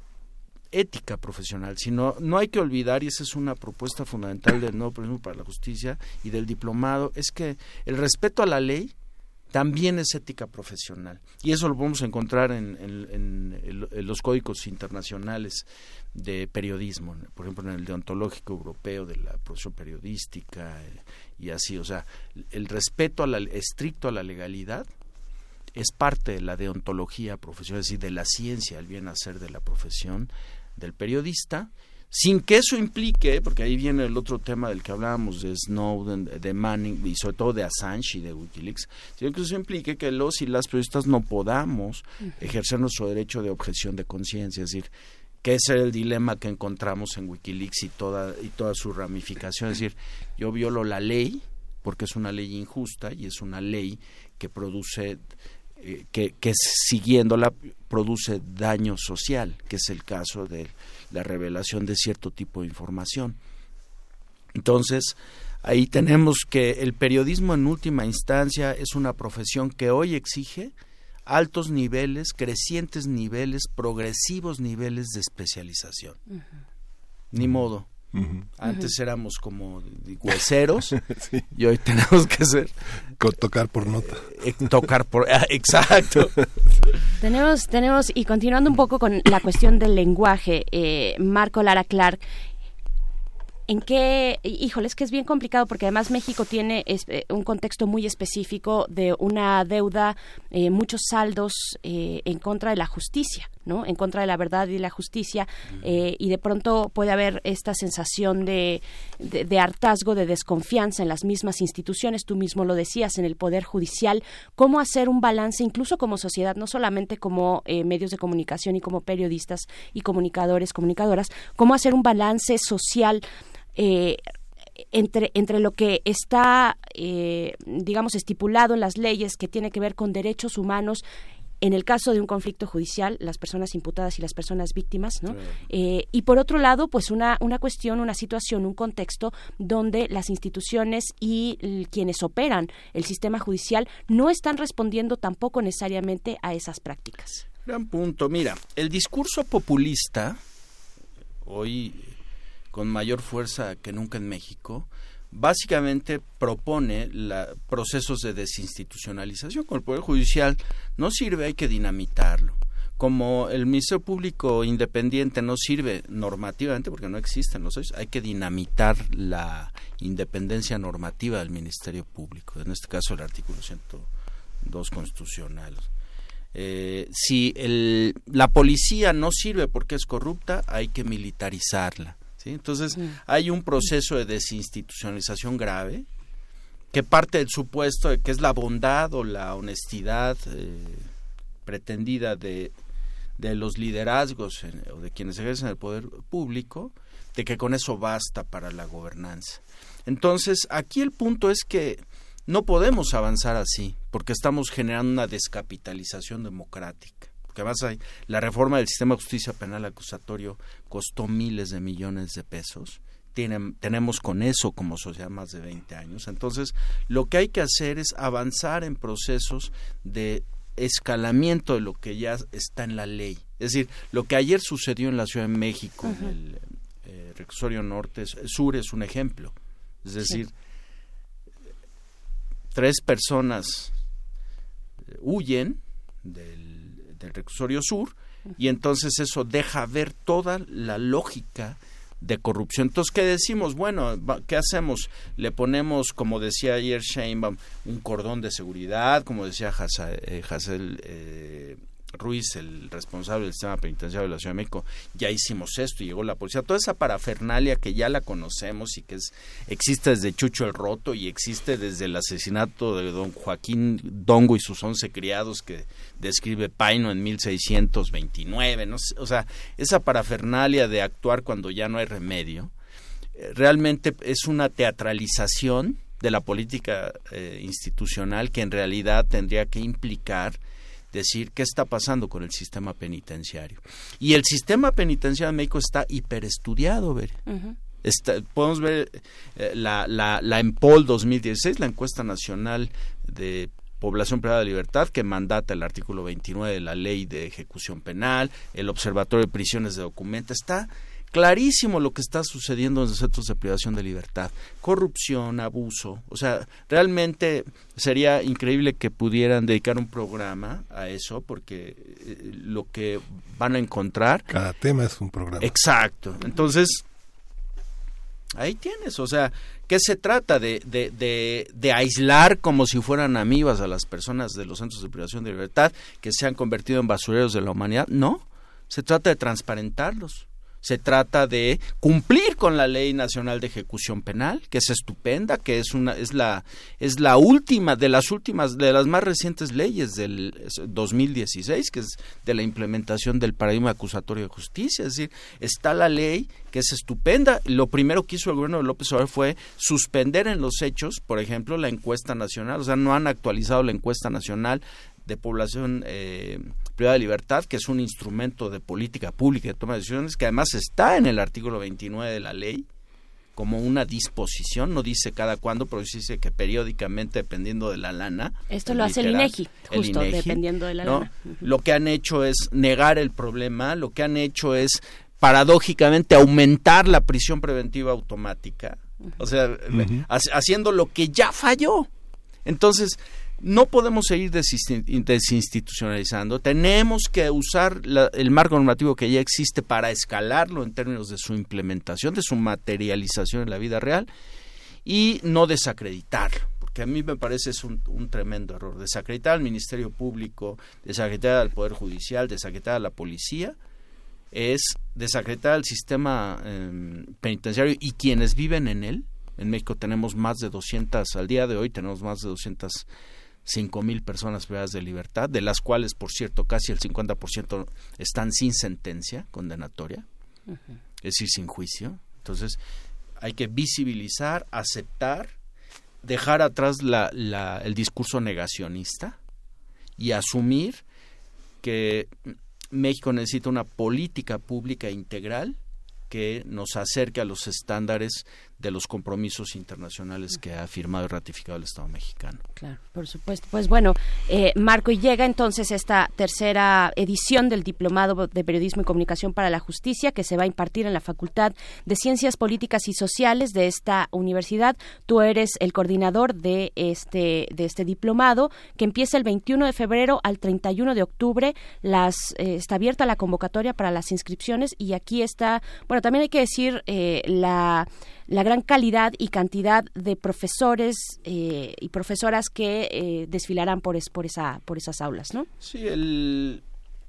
ética profesional, sino no hay que olvidar, y esa es una propuesta fundamental del nuevo Premio para la Justicia y del diplomado, es que el respeto a la ley también es ética profesional. Y eso lo podemos encontrar en, los códigos internacionales de periodismo, por ejemplo, en el deontológico europeo de la profesión periodística eh, y así. O sea, el respeto a la, estricto a la legalidad es parte de la deontología profesional, es decir, de la ciencia, el bien hacer de la profesión del periodista, sin que eso implique, porque ahí viene el otro tema del que hablábamos de Snowden, de Manning y sobre todo de Assange y de Wikileaks, sino que eso implique que los y las periodistas no podamos ejercer nuestro derecho de objeción de conciencia, es decir, que ese es el dilema que encontramos en Wikileaks y toda y toda su ramificación, es decir, yo violo la ley porque es una ley injusta y es una ley que produce eh, que, que siguiéndola produce daño social, que es el caso de la revelación de cierto tipo de información. Entonces, ahí tenemos que el periodismo en última instancia es una profesión que hoy exige altos niveles, crecientes niveles, progresivos niveles de especialización. Ni modo. Antes éramos como hueseros y hoy tenemos que ser tocar por nota. Eh, eh, tocar por ah, exacto. tenemos tenemos y continuando un poco con la cuestión del lenguaje, eh, Marco Lara Clark en qué, híjole, es que es bien complicado porque además México tiene eh, un contexto muy específico de una deuda, eh, muchos saldos eh, en contra de la justicia, ¿no? En contra de la verdad y la justicia y de pronto puede haber esta sensación de, de, hartazgo, de desconfianza en las mismas instituciones. Tú mismo lo decías en el poder judicial. Cómo hacer un balance, incluso como sociedad, no solamente como medios de comunicación y como periodistas y comunicadores, comunicadoras, cómo hacer un balance social eh, entre, entre lo que está, eh, digamos, estipulado en las leyes que tiene que ver con derechos humanos en el caso de un conflicto judicial, las personas imputadas y las personas víctimas, ¿no? Eh, y por otro lado, pues una, una cuestión, una situación, un contexto donde las instituciones y quienes operan el sistema judicial no están respondiendo tampoco necesariamente a esas prácticas. Gran punto. Mira, el discurso populista hoy con mayor fuerza que nunca en México, básicamente propone la, procesos de desinstitucionalización. Con el Poder Judicial no sirve, hay que dinamitarlo. Como el Ministerio Público Independiente no sirve normativamente, porque no existen los hay que dinamitar la independencia normativa del Ministerio Público, en este caso el artículo 102 constitucional. Eh, si el, la policía no sirve porque es corrupta, hay que militarizarla. Entonces, hay un proceso de desinstitucionalización grave que parte del supuesto de que es la bondad o la honestidad eh, pretendida de, de los liderazgos o de quienes ejercen el poder público, de que con eso basta para la gobernanza. Entonces, aquí el punto es que no podemos avanzar así, porque estamos generando una descapitalización democrática porque además hay, la reforma del sistema de justicia penal acusatorio costó miles de millones de pesos. tenemos con eso como sociedad más de 20 años. Entonces, lo que hay que hacer es avanzar en procesos de escalamiento de lo que ya está en la ley. Es decir, lo que ayer sucedió en la Ciudad de México, en el eh, reclusorio norte, sur, es un ejemplo. Es decir, tres personas eh, huyen del del reclusorio sur y entonces eso deja ver toda la lógica de corrupción. Entonces, ¿qué decimos? Bueno, ¿qué hacemos? Le ponemos, como decía ayer Sheinbaum, un cordón de seguridad, como decía Hassel, eh, Ruiz, el responsable del sistema penitenciario de la Ciudad de México, ya hicimos esto y llegó la policía. Toda esa parafernalia que ya la conocemos y que existe desde Chucho el Roto y existe desde el asesinato de don Joaquín Dongo y sus once criados que describe Paino en 1629. ¿no? O sea, esa parafernalia de actuar cuando ya no hay remedio, eh, realmente es una teatralización de la política eh, institucional que en realidad tendría que implicar decir qué está pasando con el sistema penitenciario. Y el sistema penitenciario de México está hiperestudiado, ver. podemos ver eh, la, la, la EMPOL 2016, la encuesta nacional de población privada de libertad que mandata el artículo 29 de la ley de ejecución penal, el observatorio de prisiones de documento, está clarísimo lo que está sucediendo en los centros de privación de libertad. Corrupción, abuso. O sea, realmente sería increíble que pudieran dedicar un programa a eso porque eh, lo que van a encontrar... Cada tema es un programa. Exacto. Entonces, ahí tienes. O sea, ¿qué se trata? De, de, de, de aislar como si fueran amibas a las personas de los centros de privación de libertad que se han convertido en basureros de la humanidad. No. Se trata de transparentarlos se trata de cumplir con la Ley Nacional de Ejecución Penal, que es estupenda, que es una es la es la última de las últimas de las más recientes leyes del 2016, que es de la implementación del paradigma acusatorio de justicia, es decir, está la ley que es estupenda. Lo primero que hizo el gobierno de López Obrador fue suspender en los hechos, por ejemplo, la encuesta nacional, o sea, no han actualizado la encuesta nacional de población eh, privada de libertad, que es un instrumento de política pública de toma de decisiones, que además está en el artículo 29 de la ley como una disposición, no dice cada cuándo, pero dice que periódicamente, dependiendo de la lana. Esto lo hace el INEGI, justo dependiendo de la lana. Lo que han hecho es negar el problema, lo que han hecho es paradójicamente aumentar la prisión preventiva automática, o sea, haciendo lo que ya falló. Entonces, no podemos seguir desinstitucionalizando, tenemos que usar el marco normativo que ya existe para escalarlo en términos de su implementación, de su materialización en la vida real y no desacreditarlo, porque a mí me parece es un, tremendo error. Desacreditar al Ministerio Público, desacreditar al Poder Judicial, desacreditar a la policía, es desacreditar al sistema em, penitenciario y quienes viven en él. En México tenemos más de 200, al día de hoy tenemos más de 200 cinco mil personas privadas de libertad, de las cuales, por cierto, casi el 50% están sin sentencia condenatoria, es decir, sin juicio. Entonces, hay que visibilizar, aceptar, dejar atrás la, la, el discurso negacionista y asumir que México necesita una política pública integral que nos acerque a los estándares de los compromisos internacionales que ha firmado y ratificado el Estado mexicano. Claro, por supuesto. Pues bueno, eh, Marco, y llega entonces esta tercera edición del Diplomado de Periodismo y Comunicación para la Justicia que se va a impartir en la Facultad de Ciencias Políticas y Sociales de esta universidad. Tú eres el coordinador de este, de este diplomado que empieza el 21 de febrero al 31 de octubre. Las, eh, está abierta la convocatoria para las inscripciones y aquí está, bueno, también hay que decir eh, la la gran calidad y cantidad de profesores eh, y profesoras que eh, desfilarán por, por, esa, por esas aulas, ¿no? Sí, el,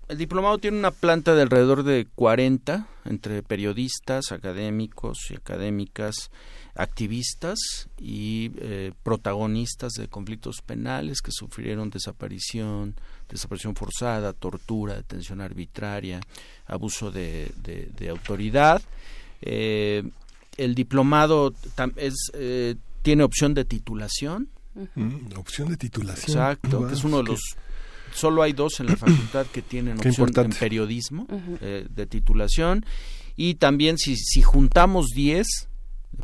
el diplomado tiene una planta de alrededor de 40 entre periodistas, académicos y académicas, activistas y eh, protagonistas de conflictos penales que sufrieron desaparición, desaparición forzada, tortura, detención arbitraria, abuso de, de, autoridad. Eh, el diplomado es, eh, tiene opción de titulación. Mm, opción de titulación. Exacto, que es uno de los... Solo hay dos en la facultad que tienen opción en periodismo eh, de titulación. Y también si, si juntamos 10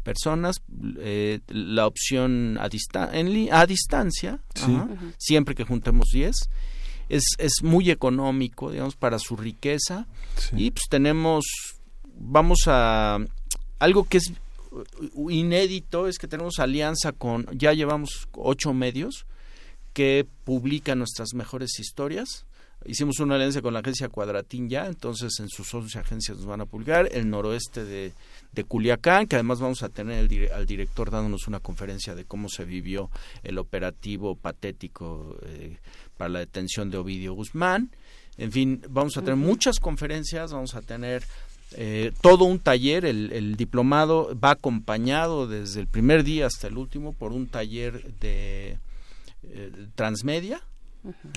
personas, eh, la opción a, en a distancia, siempre que juntemos 10, es, es muy económico, digamos, para su riqueza. Y pues tenemos, vamos a, algo que es uh, inédito es que tenemos alianza con, ya llevamos ocho medios que publican nuestras mejores historias. Hicimos una alianza con la agencia Cuadratín ya, entonces en sus once agencias nos van a publicar. El noroeste de, de Culiacán, que además vamos a tener al director dándonos una conferencia de cómo se vivió el operativo patético eh, para la detención de Ovidio Guzmán. En fin, vamos a tener muchas conferencias, vamos a tener eh, todo un taller, el, diplomado va acompañado desde el primer día hasta el último por un taller de eh, transmedia,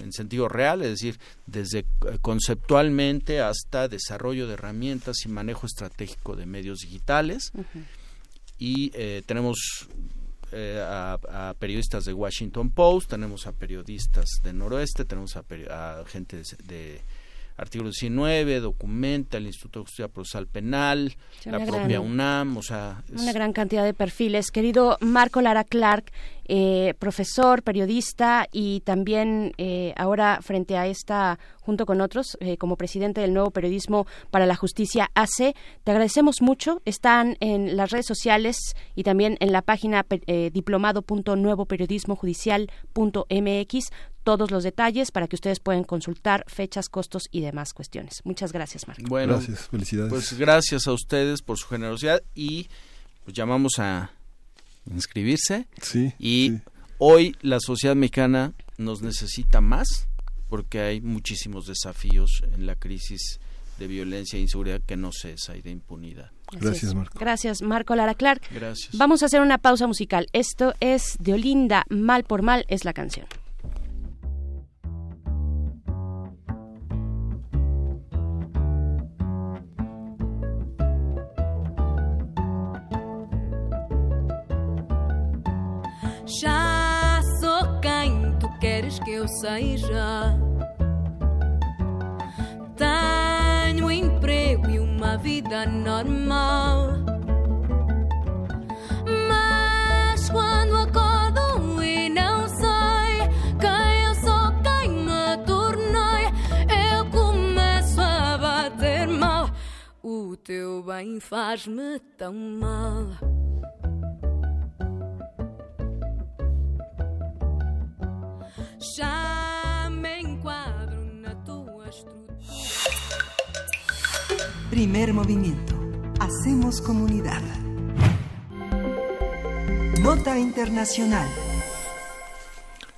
en sentido real, es decir, desde eh, conceptualmente hasta desarrollo de herramientas y manejo estratégico de medios digitales. Y tenemos a, periodistas de Washington Post, tenemos a periodistas de Noroeste, tenemos a, a gente de artículo 19, documenta el Instituto de Justicia Procesal Penal, la propia UNAM, o sea... Una gran cantidad de perfiles. Querido Marco Lara Clark, eh, profesor, periodista y también eh, ahora frente a esta, junto con otros, eh, como presidente del nuevo periodismo para la justicia AC. Te agradecemos mucho. Están en las redes sociales y también en la página eh, diplomado.nuevoperiodismojudicial.mx todos los detalles para que ustedes puedan consultar fechas, costos y demás cuestiones. Muchas gracias, Marco. Bueno, gracias, felicidades. Pues gracias a ustedes por su generosidad y pues llamamos a inscribirse. Sí. Y hoy la sociedad mexicana nos necesita más porque hay muchísimos desafíos en la crisis de violencia e inseguridad que no cesa y de impunidad. Gracias, Marco. Gracias, Marco Lara Clark. Gracias. Vamos a hacer una pausa musical. Esto es de Olinda, Mal por Mal es la canción. Já sou quem tu queres que eu seja. Tenho emprego e uma vida normal. Mas quando acordo e não sei quem eu sou, quem me tornei, eu começo a bater mal. O teu bem faz-me tão mal. Já me enquadro na tua estrutura. Primer movimiento. Hacemos comunidad. Nota Internacional.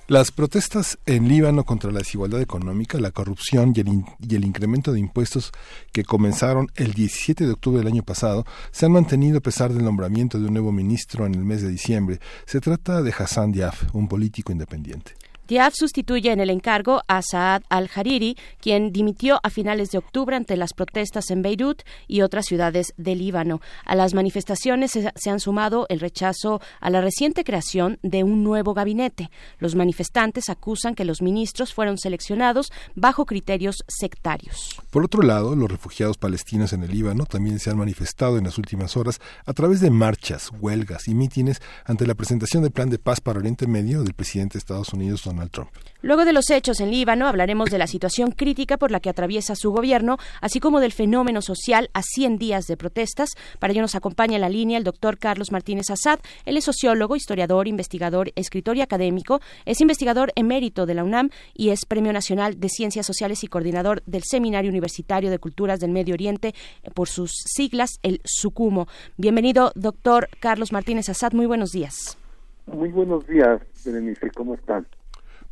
Las protestas en Líbano contra la desigualdad económica, la corrupción y el, in- y el incremento de impuestos que comenzaron el 17 de octubre del año pasado se han mantenido a pesar del nombramiento de un nuevo ministro en el mes de diciembre. Se trata de Hassan Diaf, un político independiente. Diab sustituye en el encargo a Saad al-Hariri, quien dimitió a finales de octubre ante las protestas en Beirut y otras ciudades del Líbano. A las manifestaciones se, se han sumado el rechazo a la reciente creación de un nuevo gabinete. Los manifestantes acusan que los ministros fueron seleccionados bajo criterios sectarios. Por otro lado, los refugiados palestinos en el Líbano también se han manifestado en las últimas horas a través de marchas, huelgas y mítines ante la presentación del plan de paz para Oriente Medio del presidente de Estados Unidos, Donald Trump. Luego de los hechos en Líbano, hablaremos de la situación crítica por la que atraviesa su gobierno, así como del fenómeno social a 100 días de protestas. Para ello nos acompaña en la línea el doctor Carlos Martínez Azad. Él es sociólogo, historiador, investigador, escritor y académico. Es investigador emérito de la UNAM y es Premio Nacional de Ciencias Sociales y coordinador del Seminario Universitario de Culturas del Medio Oriente, eh, por sus siglas, el SUCUMO. Bienvenido, doctor Carlos Martínez Azad. Muy buenos días. Muy buenos días, Berenice, ¿cómo están?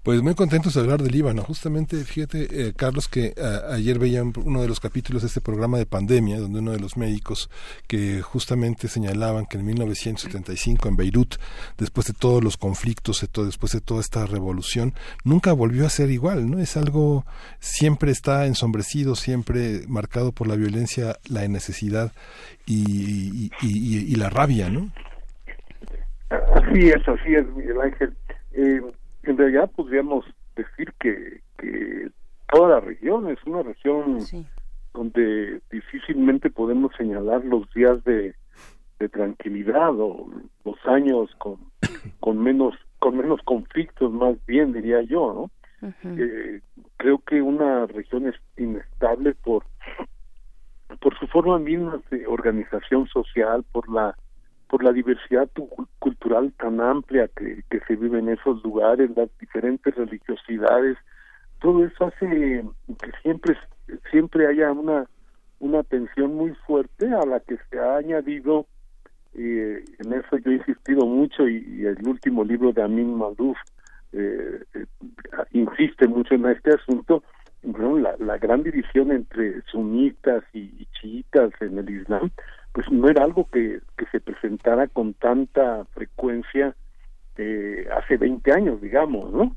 Pues muy contentos de hablar de Líbano. Justamente, fíjate, eh, Carlos, que a- ayer veía un- uno de los capítulos de este programa de pandemia, donde uno de los médicos que justamente señalaban que en 1975 en Beirut, después de todos los conflictos, de todo- después de toda esta revolución, nunca volvió a ser igual, ¿no? Es algo, siempre está ensombrecido, siempre marcado por la violencia, la necesidad y la rabia, ¿no? Así es, así es, Miguel Ángel. Eh, en realidad podríamos decir que, que toda la región es una región donde difícilmente podemos señalar los días de, de tranquilidad o los años con, con menos con menos conflictos más bien diría yo no Eh, creo que una región es inestable por por su forma misma de organización social por la por la diversidad tu- cultural tan amplia que, se vive en esos lugares, las diferentes religiosidades, todo eso hace que siempre siempre haya una una tensión muy fuerte a la que se ha añadido eh, en eso yo he insistido mucho y, el último libro de Amin Malouf eh, eh, insiste mucho en este asunto la, gran división entre sunitas y chiitas en el Islam pues no era algo que, que se presentara con tanta frecuencia eh, hace 20 años, digamos, ¿no?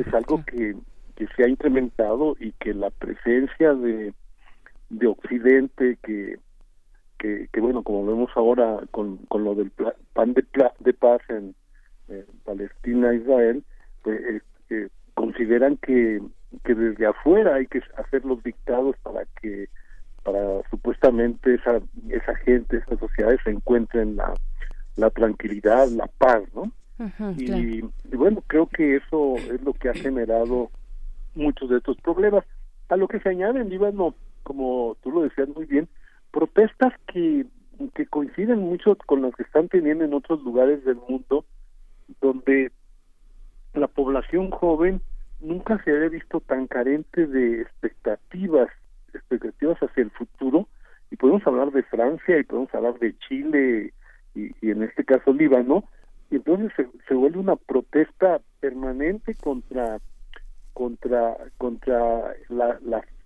Es algo que, que se ha incrementado y que la presencia de, de Occidente, que, que, que bueno, como vemos ahora con, con lo del pla- pan de, pla- de paz en, en Palestina, Israel, pues eh, eh, consideran que, que desde afuera hay que hacer los dictados para que para supuestamente esa esa gente esas sociedades se encuentren la la tranquilidad la paz no y, y bueno creo que eso es lo que ha generado muchos de estos problemas. A lo que se añade en Líbano como tú lo decías muy bien protestas que que coinciden mucho con las que están teniendo en otros lugares del mundo donde la población joven nunca se había visto tan carente de expectativas, expectativas hacia el futuro, y podemos hablar de Francia y podemos hablar de Chile y, en este caso Líbano, y entonces se, vuelve una protesta permanente contra contra contra la,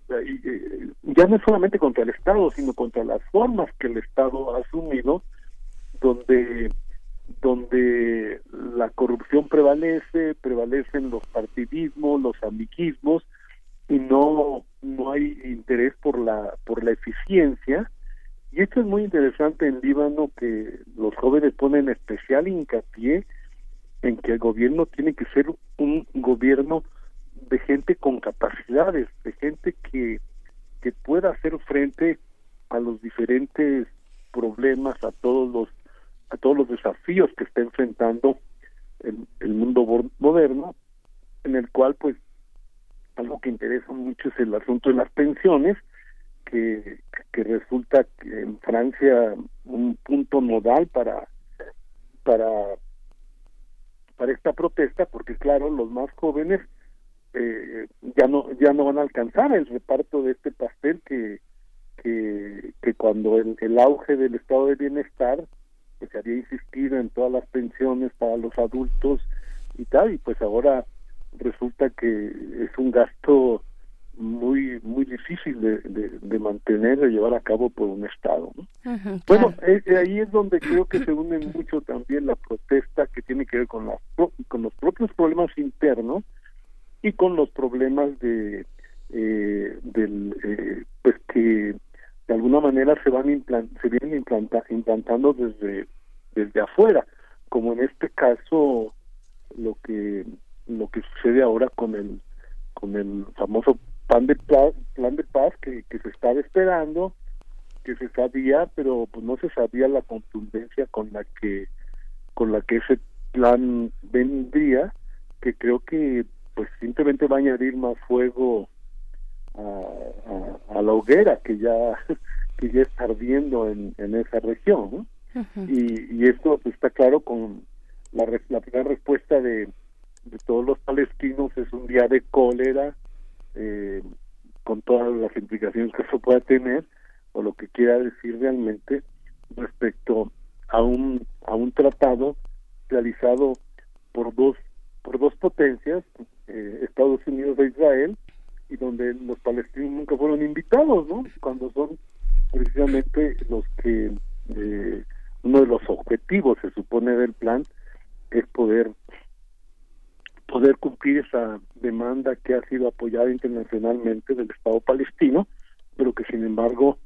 eh, ya no solamente contra el Estado, sino contra las formas que el Estado ha asumido, donde donde la corrupción prevalece, prevalecen los partidismos, los amiguismos y no no hay interés por la por la eficiencia. Y esto es muy interesante en Líbano que los jóvenes ponen especial hincapié en que el gobierno tiene que ser un gobierno de gente con capacidades, de gente que que pueda hacer frente a los diferentes problemas, a todos los a todos los desafíos que está enfrentando el, el mundo moderno, en el cual pues algo que interesa mucho es el asunto de las pensiones, que, que resulta en Francia un punto nodal para para para esta protesta, porque claro, los más jóvenes eh, ya no ya no van a alcanzar el reparto de este pastel que que, que cuando el, el auge del estado de bienestar que se había insistido en todas las pensiones para los adultos y tal, y pues ahora resulta que es un gasto muy muy difícil de, de, mantener, de llevar a cabo por un Estado. Bueno, eh, eh, ahí es donde creo que se une mucho también la protesta que tiene que ver con, las, con los propios problemas internos y con los problemas de eh, del eh, pues que de alguna manera se van se vienen implanta implantando desde desde afuera como en este caso lo que lo que sucede ahora con el con el famoso plan de paz, plan de paz que, que se estaba esperando que se sabía pero pues no se sabía la contundencia con la que con la que ese plan vendría que creo que pues simplemente va a añadir más fuego a, la hoguera que ya que ya está ardiendo en, en esa región y, y esto pues, está claro con la, la primera respuesta de, de todos los palestinos es un día de cólera eh, con todas las implicaciones que eso pueda tener o lo que quiera decir realmente respecto a un a un tratado realizado por dos por dos potencias eh, Estados Unidos e Israel y donde los palestinos nunca fueron invitados, ¿no? Cuando son precisamente los que eh, uno de los objetivos se supone del plan es poder poder cumplir esa demanda que ha sido apoyada internacionalmente del Estado palestino, pero que sin embargo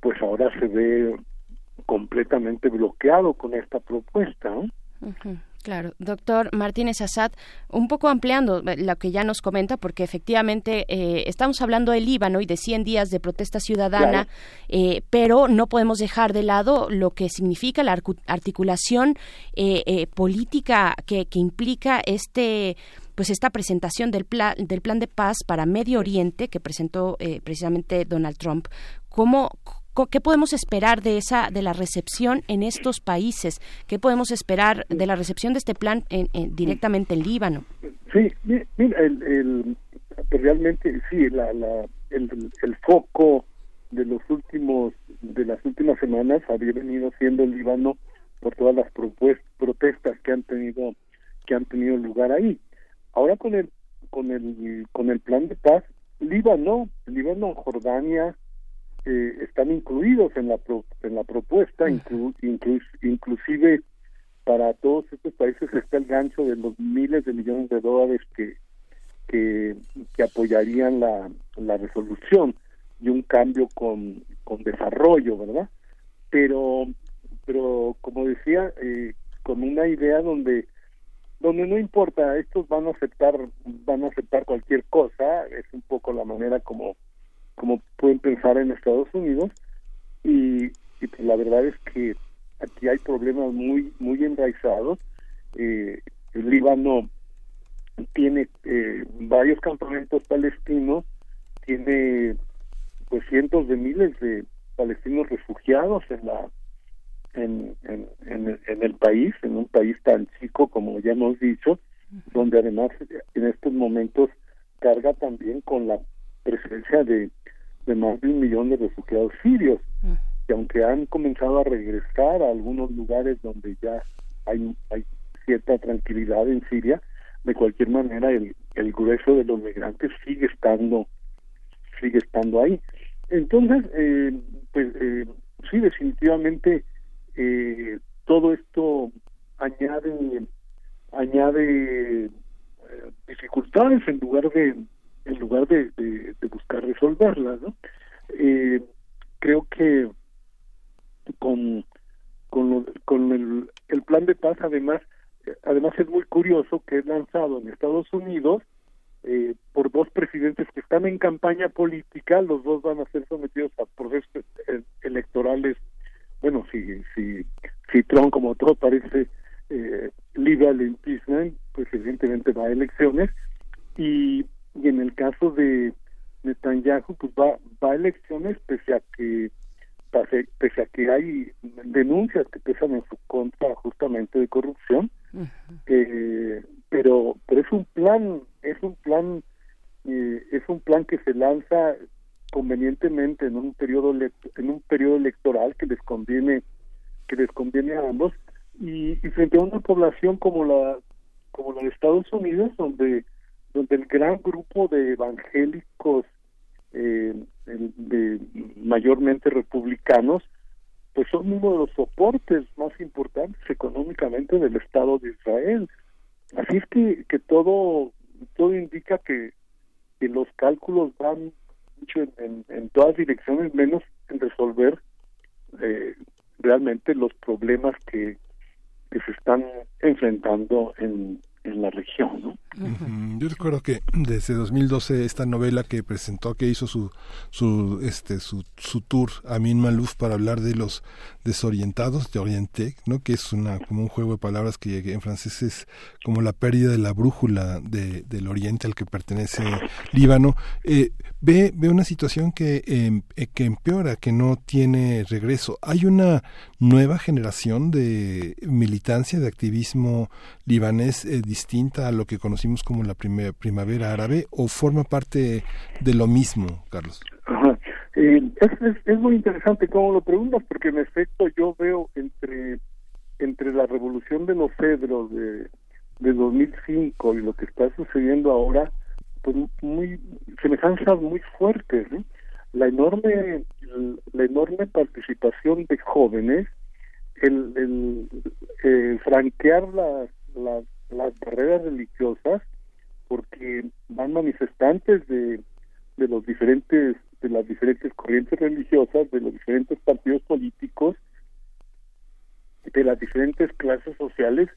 pues ahora se ve completamente bloqueado con esta propuesta. Claro, doctor Martínez Assad, un poco ampliando eh, lo que ya nos comenta, porque efectivamente eh, estamos hablando del Líbano y de 100 días de protesta ciudadana, eh, pero no podemos dejar de lado lo que significa la articulación política que, que implica este pues esta presentación del plan del plan de paz para Medio Oriente que presentó precisamente Donald Trump. ¿Cómo, ¿Qué podemos esperar de esa de la recepción en estos países? ¿Qué podemos esperar de la recepción de este plan en, directamente en Líbano? Sí, mira, el, pues realmente sí, la, la, el, el, foco de los últimos de las últimas semanas había venido siendo el Líbano por todas las protestas que han tenido que han tenido lugar ahí. Ahora con el con el con el plan de paz, Líbano, Líbano, Jordania, eh, están incluidos en la en la propuesta inclusive para todos estos países está el gancho de los miles de millones de dólares que que, apoyarían la, la resolución y un cambio con, con desarrollo verdad pero pero como decía eh, con una idea donde donde no importa, estos van a aceptar, van a aceptar cualquier cosa, es un poco la manera como, como pueden pensar en Estados Unidos, y, y pues la verdad es que aquí hay problemas muy, muy enraizados. Eh, el Líbano tiene eh, varios campamentos palestinos, tiene pues cientos de miles de palestinos refugiados en la en, en, en, el país, en un país tan chico como ya hemos dicho, donde además en estos momentos carga también con la presencia de, de más de un millón de refugiados sirios, que aunque han comenzado a regresar a algunos lugares donde ya hay, hay cierta tranquilidad en Siria, de cualquier manera el, el grueso de los migrantes sigue estando sigue estando ahí. Entonces, eh, pues eh, sí, definitivamente eh, todo esto añade añade eh, dificultades en lugar de en lugar de, de, buscar resolverlas ¿no? Eh, creo que con con, con el, el plan de paz además además es muy curioso que es lanzado en Estados Unidos eh, por dos presidentes que están en campaña política, los dos van a ser sometidos a procesos electorales bueno, si, si, si Trump, como todo parece eh, libre al impeachment, pues evidentemente va a elecciones. Y, y en el caso de Netanyahu, pues va, va a elecciones pese a que pese, a que hay denuncias que pesan en su contra justamente de corrupción eh, pero pero es un plan es un plan eh, es un plan que se lanza convenientemente en un periodo en un periodo electoral que les conviene que les conviene a ambos y, frente a una población como la como la de Estados Unidos donde donde el gran grupo de evangélicos eh, mayormente republicanos pues son uno de los soportes más importantes económicamente del Estado de Israel. Así es que que todo todo indica que los cálculos van en, en, todas direcciones, menos en resolver eh, realmente los problemas que, que se están enfrentando en, en la región, ¿no? Yo recuerdo que desde 2012 esta novela que presentó, que hizo su su este su, su tour Amin Malouf para hablar de los desorientados de Oriente, ¿no? Que es una como un juego de palabras que en francés es como la pérdida de la brújula de, del Oriente al que pertenece Líbano. Eh, ve ve una situación que em, eh, que empeora, que no tiene regreso. Hay una nueva generación de militancia, de activismo libanés eh, distinta a lo que conocimos como la primavera árabe o forma parte de lo mismo, Carlos? Eh, es, es, muy interesante cómo lo preguntas porque en efecto yo veo entre entre la revolución de los cedros de, de 2005 y lo que está sucediendo ahora pues muy semejanzas muy fuertes la enorme la enorme participación de jóvenes el, el eh, franquear las, las las barreras religiosas porque van manifestantes de, de los diferentes de las diferentes corrientes religiosas de los diferentes partidos políticos de las diferentes clases sociales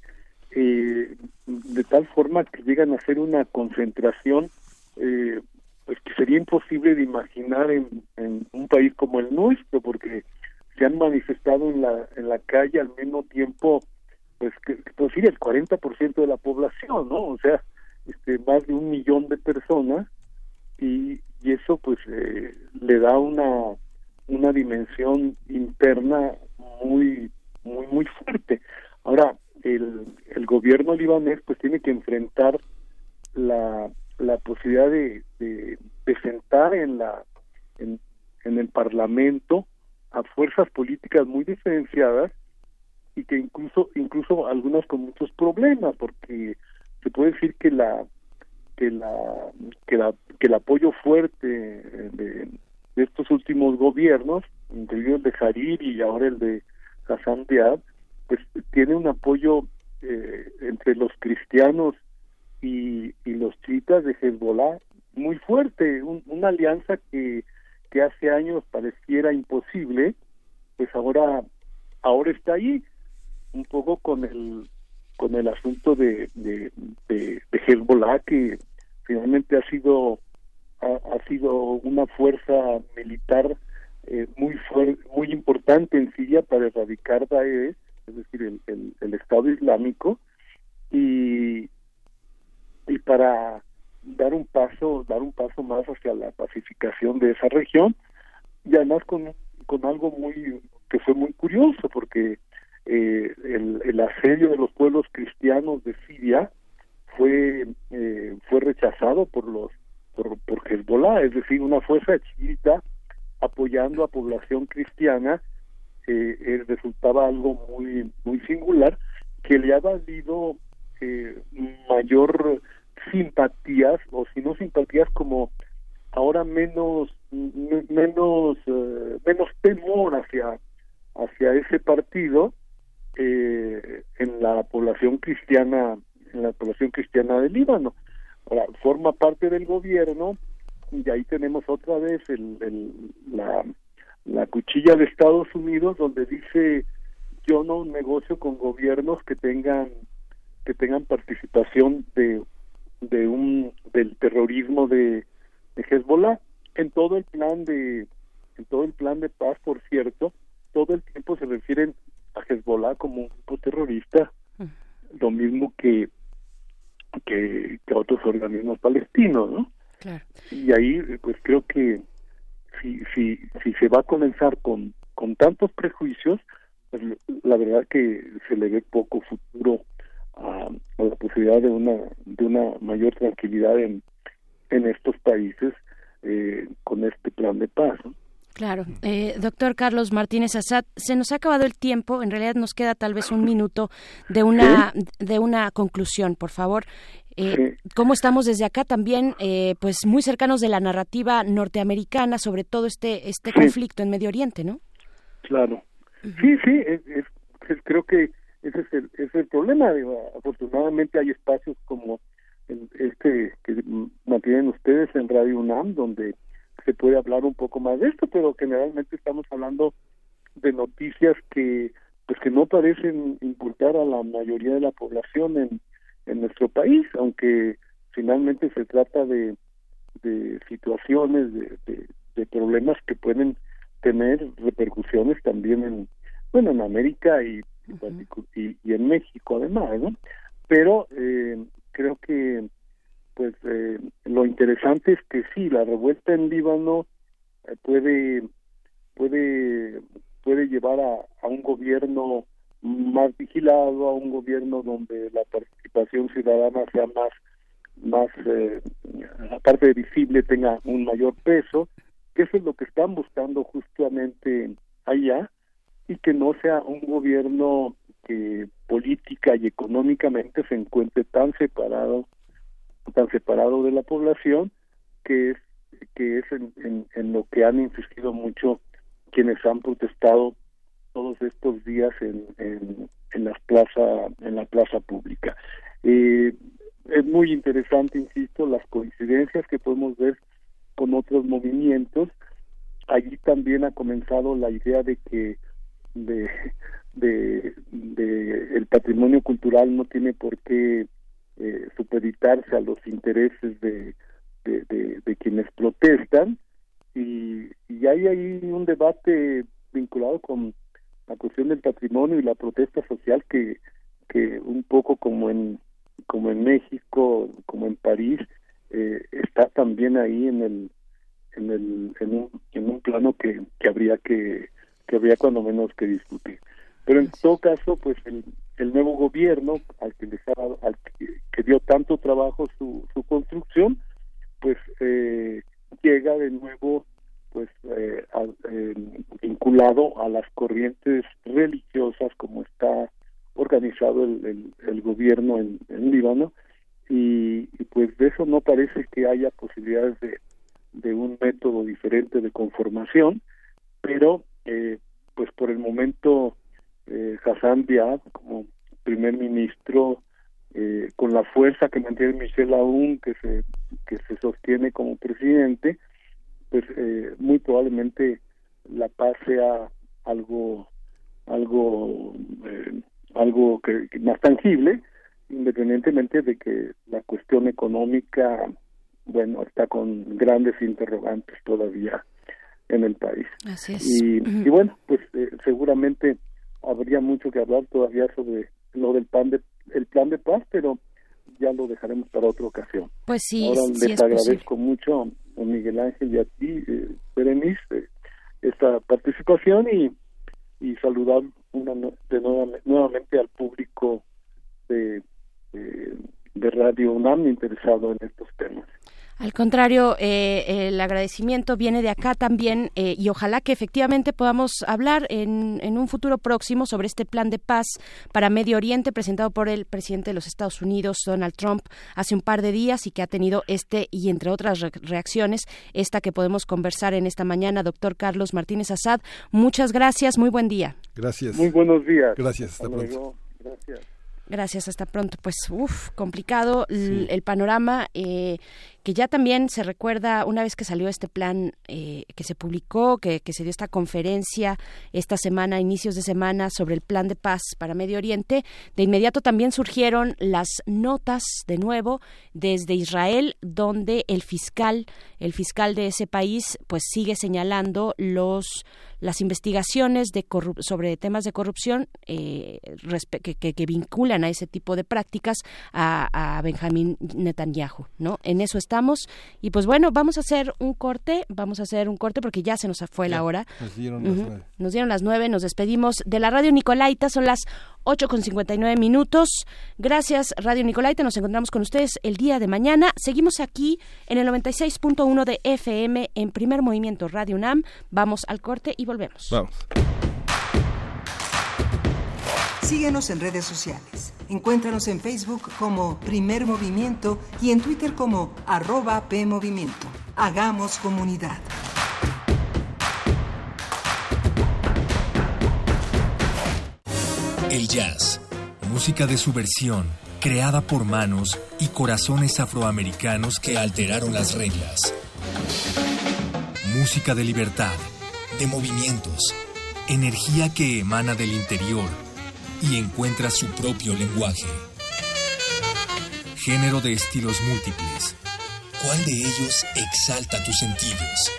eh, de tal forma que llegan a ser una concentración eh, pues que sería imposible de imaginar en, un país como el nuestro porque se han manifestado en la en la calle al mismo tiempo pues que, pues sí, el 40% de la población, ¿no? O sea, este, más de un millón de personas y, y eso pues eh, le da una una dimensión interna muy muy muy fuerte. Ahora el, el gobierno libanés pues tiene que enfrentar la, la posibilidad de, de, de sentar en la en, en el parlamento a fuerzas políticas muy diferenciadas y que incluso incluso algunas con muchos problemas porque se puede decir que la que la que la que el apoyo fuerte de, estos últimos gobiernos incluido el de Jarir y ahora el de Hassan Diab pues tiene un apoyo eh, entre los cristianos y, y los chiitas de Hezbollah muy fuerte una alianza que que hace años pareciera imposible pues ahora ahora está ahí un poco con el con el asunto de, de, de Hezbollah, que finalmente ha sido ha, sido una fuerza militar eh, muy fuer- muy importante en Siria para erradicar Daesh, es decir, el, el, el Estado Islámico, y, y para dar un paso dar un paso más hacia la pacificación de esa región y además con, con algo muy que fue muy curioso porque eh, el, el asedio de los pueblos cristianos de Siria fue eh, fue rechazado por los por, por Hezbollah, es decir, una fuerza chiita apoyando a población cristiana eh, eh, resultaba algo muy muy singular que le ha valido eh, mayor simpatías o si no simpatías como ahora menos menos eh, menos temor hacia hacia ese partido eh, en la población cristiana en la población cristiana del Líbano. Ahora forma parte del gobierno y ahí tenemos otra vez el, el- la la cuchilla de Estados Unidos donde dice yo no negocio con gobiernos que tengan que tengan participación de de un del terrorismo de, de Hezbollah en todo el plan de en todo el plan de paz por cierto todo el tiempo se refieren a Hezbollah como un grupo terrorista. Lo mismo que que, que otros organismos palestinos no Claro. y ahí pues creo que si si si se va a comenzar con con tantos prejuicios pues la verdad que se le ve poco futuro a, a la posibilidad de una de una mayor tranquilidad en en estos países eh, con este plan de paz ¿no? Claro. Eh, doctor Carlos Martínez Assad, se nos ha acabado el tiempo. En realidad nos queda tal vez un minuto de una, de una conclusión, por favor. Eh, ¿Cómo estamos desde acá también, eh, pues muy cercanos de la narrativa norteamericana sobre todo este, este Sí. conflicto en Medio Oriente, ¿no? Claro. Sí, sí, es, es- es- creo que ese es el, es el problema. digo, afortunadamente hay espacios como el- este que mantienen ustedes en Radio UNAM, donde se puede hablar un poco más de esto, pero generalmente estamos hablando de noticias que pues que no parecen importar a la mayoría de la población en, en nuestro país, aunque finalmente se trata de, de situaciones, de, de, de problemas que pueden tener repercusiones también en bueno en América y, y, y en México además no pero eh, creo que pues eh, lo interesante es que sí la revuelta en Líbano eh, puede puede puede llevar a, un gobierno más vigilado a un gobierno donde la participación ciudadana sea más más eh, aparte de visible tenga un mayor peso que eso es lo que están buscando justamente allá y que no sea un gobierno que política y económicamente se encuentre tan separado tan separado de la población que es que es en, en, lo que han insistido mucho quienes han protestado todos estos días en, en, en las plaza en la plaza pública. Eh, es muy interesante insisto las coincidencias que podemos ver con otros movimientos. Allí también ha comenzado la idea de que de, de el patrimonio cultural no tiene por qué eh, supeditarse a los intereses de, de, de, de quienes protestan. Y, y hay ahí un debate vinculado con la cuestión del patrimonio y la protesta social que, que un poco como en como en México como en París eh, está también ahí en el en el en un, en un plano que, que habría que que habría cuando menos que discutir. Pero en todo caso pues el, el nuevo gobierno al que les ha al que, dio tanto trabajo su, su construcción pues eh, llega de nuevo pues eh, eh, vinculado a las corrientes religiosas como está organizado el, el, el gobierno en, en Líbano y, y, pues de eso no parece que haya posibilidades de, de un método diferente de conformación pero eh, pues por el momento eh, Hassan Diab como primer ministro eh, con la fuerza que mantiene Michel Aoun que se que se sostiene como presidente pues eh, muy probablemente la paz sea algo algo eh, algo que, que más tangible, independientemente de que la cuestión económica, bueno, está con grandes interrogantes todavía en el país. Así es. Y, y bueno, pues eh, seguramente habría mucho que hablar todavía sobre lo del plan de el plan de paz, pero ya lo dejaremos para otra ocasión. Pues sí, Ahora sí les es agradezco mucho a Miguel Ángel y a ti, eh, Berenice, eh, esta participación y, y saludar una, de nueva- nuevamente al público de, de, de Radio UNAM interesado en estos temas. Al contrario, eh, el agradecimiento viene de acá también eh, y ojalá que efectivamente podamos hablar en, en un futuro próximo sobre este plan de paz para Medio Oriente presentado por el presidente de los Estados Unidos, Donald Trump, hace un par de días y que ha tenido este y entre otras re- reacciones, esta que podemos conversar en esta mañana, doctor Carlos Martínez Asad. Muchas gracias, muy buen día. Gracias. Muy buenos días. Gracias, hasta Hasta pronto. luego. Gracias. Gracias, hasta pronto. Pues, uff, complicado el panorama, eh, que ya también se recuerda una vez que salió este plan, eh, que se publicó, que, que se dio esta conferencia esta semana, inicios de semana, sobre el plan de paz para Medio Oriente. De inmediato también surgieron las notas, de nuevo, desde Israel, donde el fiscal, el fiscal de ese país, pues sigue señalando los las investigaciones de sobre temas de corrupción eh, que, que- que vinculan a ese tipo de prácticas a, a Benjamín Netanyahu, ¿no? En eso estamos y pues bueno, vamos a hacer un corte, vamos a hacer un corte porque ya se nos fue la hora. nos dieron las nueve. Nos dieron las nueve, nos despedimos de la radio Nicolaita, son las 8 con 59 minutos. Gracias, Radio Nicolaita, nos encontramos con ustedes el día de mañana. Seguimos aquí en el 96.1 de FM en primer movimiento Radio UNAM. Vamos al corte y volvemos. Vamos. Síguenos en redes sociales. Encuéntranos en Facebook como Primer Movimiento y en Twitter como arroba PMovimiento. Hagamos comunidad. El jazz, música de subversión, creada por manos y corazones afroamericanos que alteraron las reglas. Música de libertad, de movimientos, energía que emana del interior y encuentra su propio lenguaje. Género de estilos múltiples. ¿Cuál de ellos exalta tus sentidos?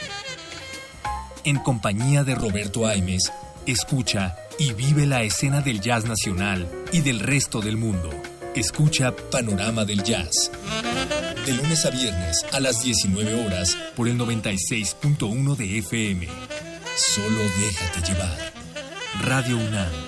En compañía de Roberto Aimes, escucha y vive la escena del jazz nacional y del resto del mundo. Escucha Panorama del Jazz. De lunes a viernes a las 19 horas por el 96.1 de FM. Solo déjate llevar. Radio UNAM.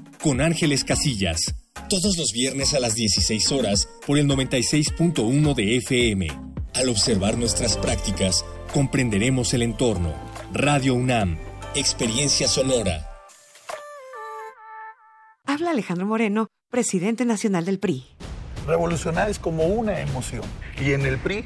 con Ángeles Casillas, todos los viernes a las 16 horas por el 96.1 de FM. Al observar nuestras prácticas, comprenderemos el entorno. Radio UNAM, Experiencia Sonora. Habla Alejandro Moreno, presidente nacional del PRI. Revolucionar es como una emoción. Y en el PRI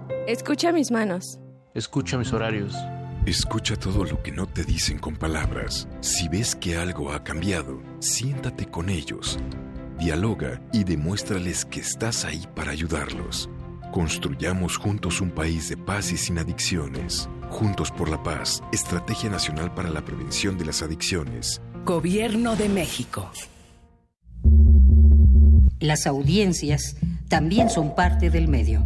Escucha mis manos. Escucha mis horarios. Escucha todo lo que no te dicen con palabras. Si ves que algo ha cambiado, siéntate con ellos. Dialoga y demuéstrales que estás ahí para ayudarlos. Construyamos juntos un país de paz y sin adicciones. Juntos por la paz, Estrategia Nacional para la Prevención de las Adicciones. Gobierno de México. Las audiencias también son parte del medio.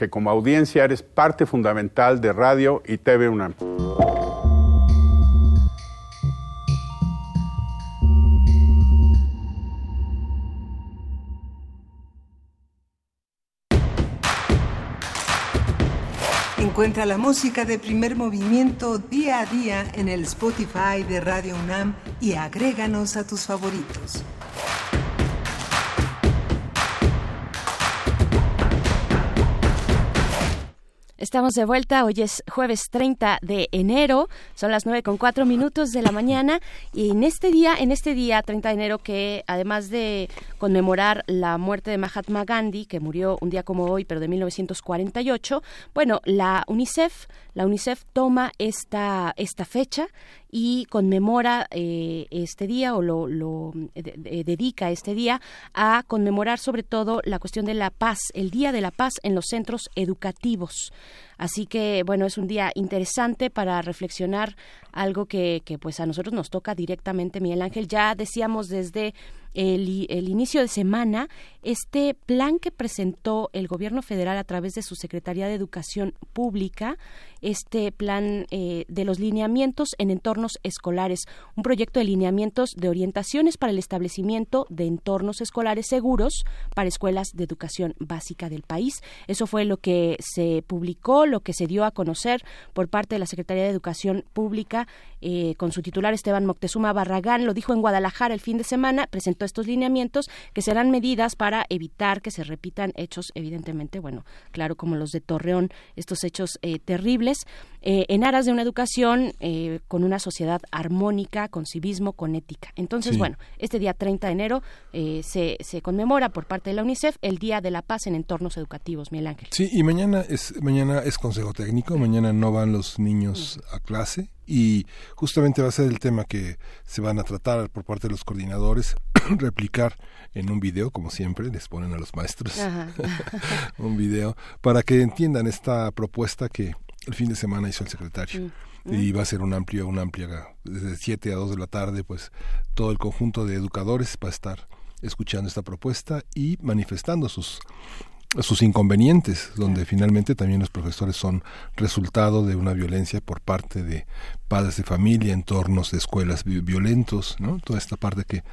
que como audiencia eres parte fundamental de Radio y TV UNAM. Encuentra la música de primer movimiento día a día en el Spotify de Radio UNAM y agréganos a tus favoritos. Estamos de vuelta, hoy es jueves 30 de enero, son las 9 con 4 minutos de la mañana y en este día, en este día 30 de enero que además de conmemorar la muerte de Mahatma Gandhi, que murió un día como hoy, pero de 1948, bueno, la UNICEF, la UNICEF toma esta, esta fecha y conmemora eh, este día o lo, lo eh, de- de- dedica este día a conmemorar sobre todo la cuestión de la paz, el Día de la Paz en los centros educativos. Así que, bueno, es un día interesante para reflexionar algo que, que pues a nosotros nos toca directamente, Miguel Ángel. Ya decíamos desde el, el inicio de semana este plan que presentó el gobierno federal a través de su Secretaría de Educación Pública, este plan eh, de los lineamientos en entornos escolares, un proyecto de lineamientos de orientaciones para el establecimiento de entornos escolares seguros para escuelas de educación básica del país. Eso fue lo que se publicó, lo que se dio a conocer por parte de la Secretaría de Educación Pública eh, con su titular Esteban Moctezuma Barragán, lo dijo en Guadalajara el fin de semana, presentó estos lineamientos que serán medidas para evitar que se repitan hechos, evidentemente, bueno, claro, como los de Torreón, estos hechos eh, terribles, eh, en aras de una educación eh, con una sociedad armónica, con civismo, con ética. Entonces, Sí. bueno, este día 30 de enero eh, se, se conmemora por parte de la UNICEF el Día de la Paz en entornos educativos, Miguel Ángel. Sí, y mañana es mañana es consejo técnico, mañana no van los niños a clase y justamente va a ser el tema que se van a tratar por parte de los coordinadores, replicar en un video, como siempre, les ponen a los maestros un video para que entiendan esta propuesta que el fin de semana hizo el secretario. Mm. Y va a ser un amplio, una amplia, desde 7 a 2 de la tarde, pues todo el conjunto de educadores va a estar escuchando esta propuesta y manifestando sus sus inconvenientes, donde finalmente también los profesores son resultado de una violencia por parte de padres de familia, entornos de escuelas vi- violentos, ¿no? Toda esta parte que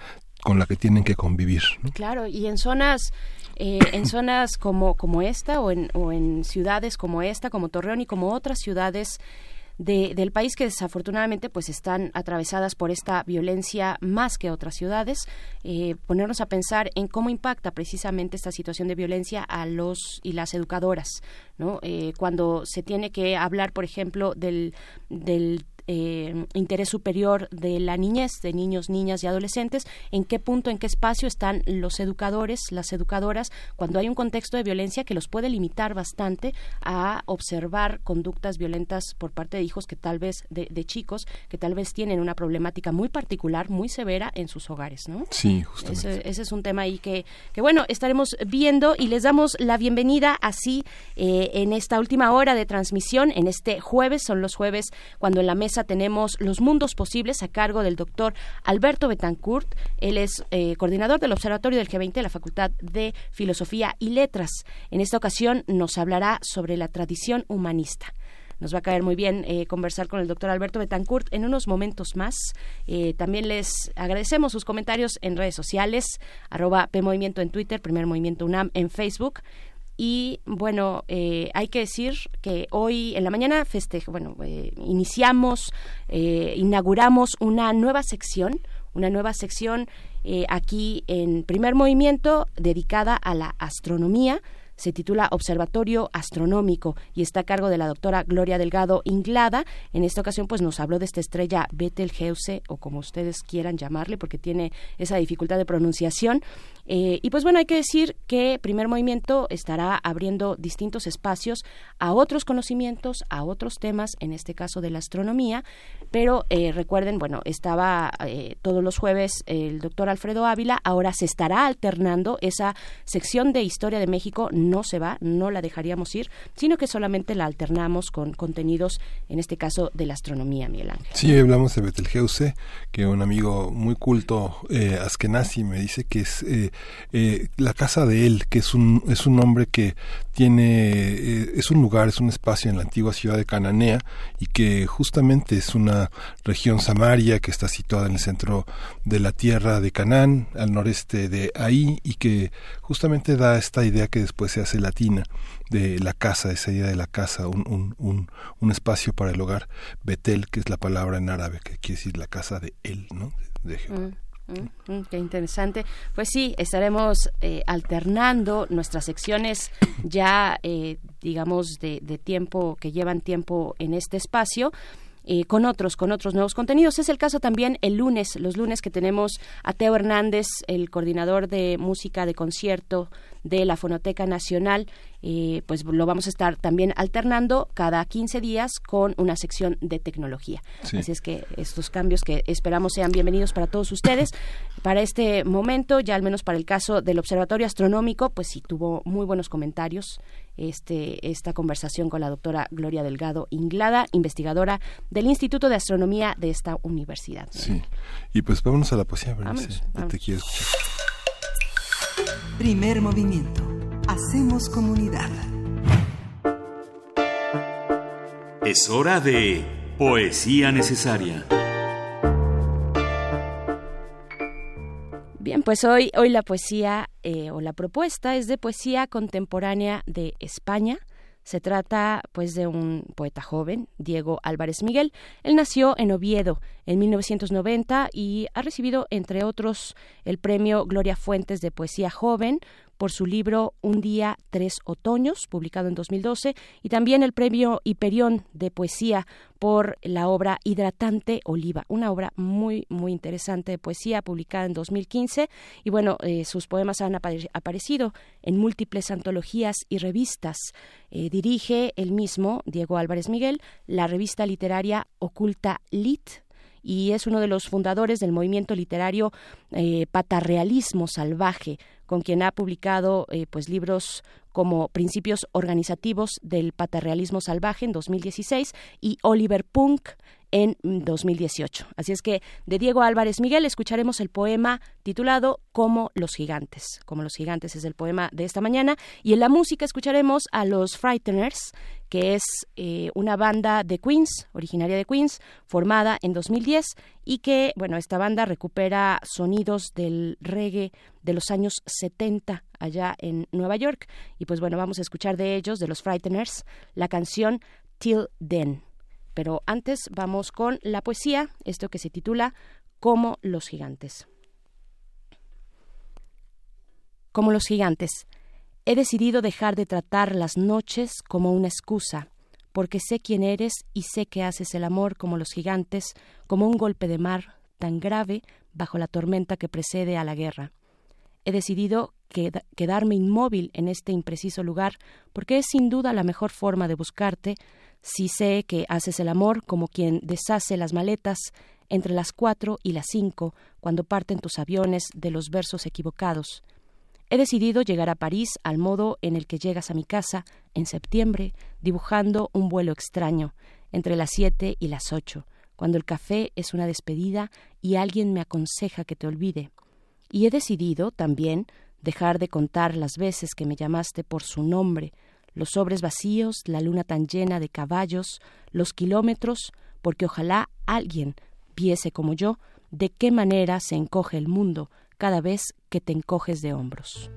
con la que tienen que convivir. ¿no? Claro, y en zonas eh, en zonas como como esta o en o en ciudades como esta, como Torreón y como otras ciudades de- del país que desafortunadamente pues están atravesadas por esta violencia más que otras ciudades eh, ponernos a pensar en cómo impacta precisamente esta situación de violencia a los y las educadoras no Eh, cuando se tiene que hablar por ejemplo del del eh, interés superior de la niñez, de niños, niñas y adolescentes, en qué punto, en qué espacio están los educadores, las educadoras, cuando hay un contexto de violencia que los puede limitar bastante a observar conductas violentas por parte de hijos que tal vez, de, de chicos, que tal vez tienen una problemática muy particular, muy severa en sus hogares, ¿no? Sí, justamente. Ese, ese es un tema ahí que, que, bueno, estaremos viendo y les damos la bienvenida así eh, en esta última hora de transmisión, en este jueves, son los jueves cuando en la mesa tenemos los mundos posibles a cargo del doctor Alberto Betancourt. Él es eh, coordinador del Observatorio del G20 de la Facultad de Filosofía y Letras. En esta ocasión nos hablará sobre la tradición humanista. Nos va a caer muy bien eh, conversar con el doctor Alberto Betancourt en unos momentos más. Eh, también les agradecemos sus comentarios en redes sociales, arroba PMovimiento en Twitter, Primer Movimiento UNAM en Facebook. Y bueno, eh, hay que decir que hoy en la mañana festejo, bueno, eh, iniciamos, eh, inauguramos una nueva sección, una nueva sección eh, aquí en primer movimiento dedicada a la astronomía se titula Observatorio Astronómico y está a cargo de la doctora Gloria Delgado Inglada. En esta ocasión, pues nos habló de esta estrella Betelgeuse, o como ustedes quieran llamarle, porque tiene esa dificultad de pronunciación. Eh, y pues bueno, hay que decir que Primer Movimiento estará abriendo distintos espacios a otros conocimientos, a otros temas, en este caso de la astronomía, pero eh, recuerden, bueno, estaba eh, todos los jueves el doctor Alfredo Ávila, ahora se estará alternando. Esa sección de Historia de México, no se va, no la dejaríamos ir, sino que solamente la alternamos con contenidos, en este caso de la astronomía, Miguel Ángel. Sí, hablamos de Betelgeuse, que un amigo muy culto, eh, Askenazi, me dice que es eh, la casa de él, que es un, es un hombre que tiene, eh, es un lugar, es un espacio en la antigua ciudad de Cananea y que justamente es una región samaria que está situada en el centro de la tierra de Canaán, al noreste de ahí, y que justamente da esta idea que después se hace latina de la casa, esa idea de la casa, un, un, un, un espacio para el hogar, Betel, que es la palabra en árabe, que quiere decir la casa de él, ¿no? De Jehová. Mm. Mm, mm, qué interesante. Pues sí, estaremos eh, alternando nuestras secciones ya, eh, digamos, de, de tiempo, que llevan tiempo en este espacio. Eh, con otros, con otros nuevos contenidos. Es el caso también el lunes, los lunes que tenemos a Teo Hernández, el coordinador de música de concierto de la Fonoteca Nacional, eh, pues lo vamos a estar también alternando cada 15 días con una sección de tecnología. Así es que estos cambios que esperamos sean bienvenidos para todos ustedes. Para este momento, ya al menos para el caso del Observatorio Astronómico, pues sí tuvo muy buenos comentarios este, esta conversación con la doctora Gloria Delgado Inglada, investigadora del Instituto de Astronomía de esta universidad. Sí, y pues vámonos a la poesía, te quiero Primer movimiento. Hacemos comunidad. Es hora de poesía necesaria. Bien, pues hoy, hoy la poesía eh, o la propuesta es de poesía contemporánea de España. Se trata pues de un poeta joven, Diego Álvarez Miguel. Él nació en Oviedo en 1990 y ha recibido entre otros el premio Gloria Fuentes de Poesía Joven, por su libro Un día, tres otoños, publicado en 2012, y también el premio Hiperión de Poesía por la obra Hidratante Oliva, una obra muy, muy interesante de poesía publicada en 2015. Y bueno, eh, sus poemas han aparecido en múltiples antologías y revistas. Eh, dirige el mismo, Diego Álvarez Miguel, la revista literaria Oculta Lit, y es uno de los fundadores del movimiento literario eh, Patarrealismo Salvaje, con quien ha publicado eh, pues libros como Principios Organizativos del Patarrealismo Salvaje en 2016 y Oliver Punk en 2018. Así es que de Diego Álvarez Miguel escucharemos el poema titulado Como los gigantes. Como los gigantes es el poema de esta mañana y en la música escucharemos a los Frighteners que es eh, una banda de Queens, originaria de Queens, formada en 2010 y que, bueno, esta banda recupera sonidos del reggae de los años 70 allá en Nueva York. Y pues bueno, vamos a escuchar de ellos, de los Frighteners, la canción Till Then. Pero antes vamos con la poesía, esto que se titula Como los gigantes. Como los gigantes. He decidido dejar de tratar las noches como una excusa, porque sé quién eres y sé que haces el amor como los gigantes, como un golpe de mar tan grave bajo la tormenta que precede a la guerra. He decidido quedarme inmóvil en este impreciso lugar, porque es sin duda la mejor forma de buscarte, si sé que haces el amor como quien deshace las maletas entre las cuatro y las cinco, cuando parten tus aviones de los versos equivocados. He decidido llegar a París al modo en el que llegas a mi casa en septiembre, dibujando un vuelo extraño, entre las siete y las ocho, cuando el café es una despedida y alguien me aconseja que te olvide. Y he decidido, también, dejar de contar las veces que me llamaste por su nombre, los sobres vacíos, la luna tan llena de caballos, los kilómetros, porque ojalá alguien viese como yo de qué manera se encoge el mundo cada vez que te encoges de hombros.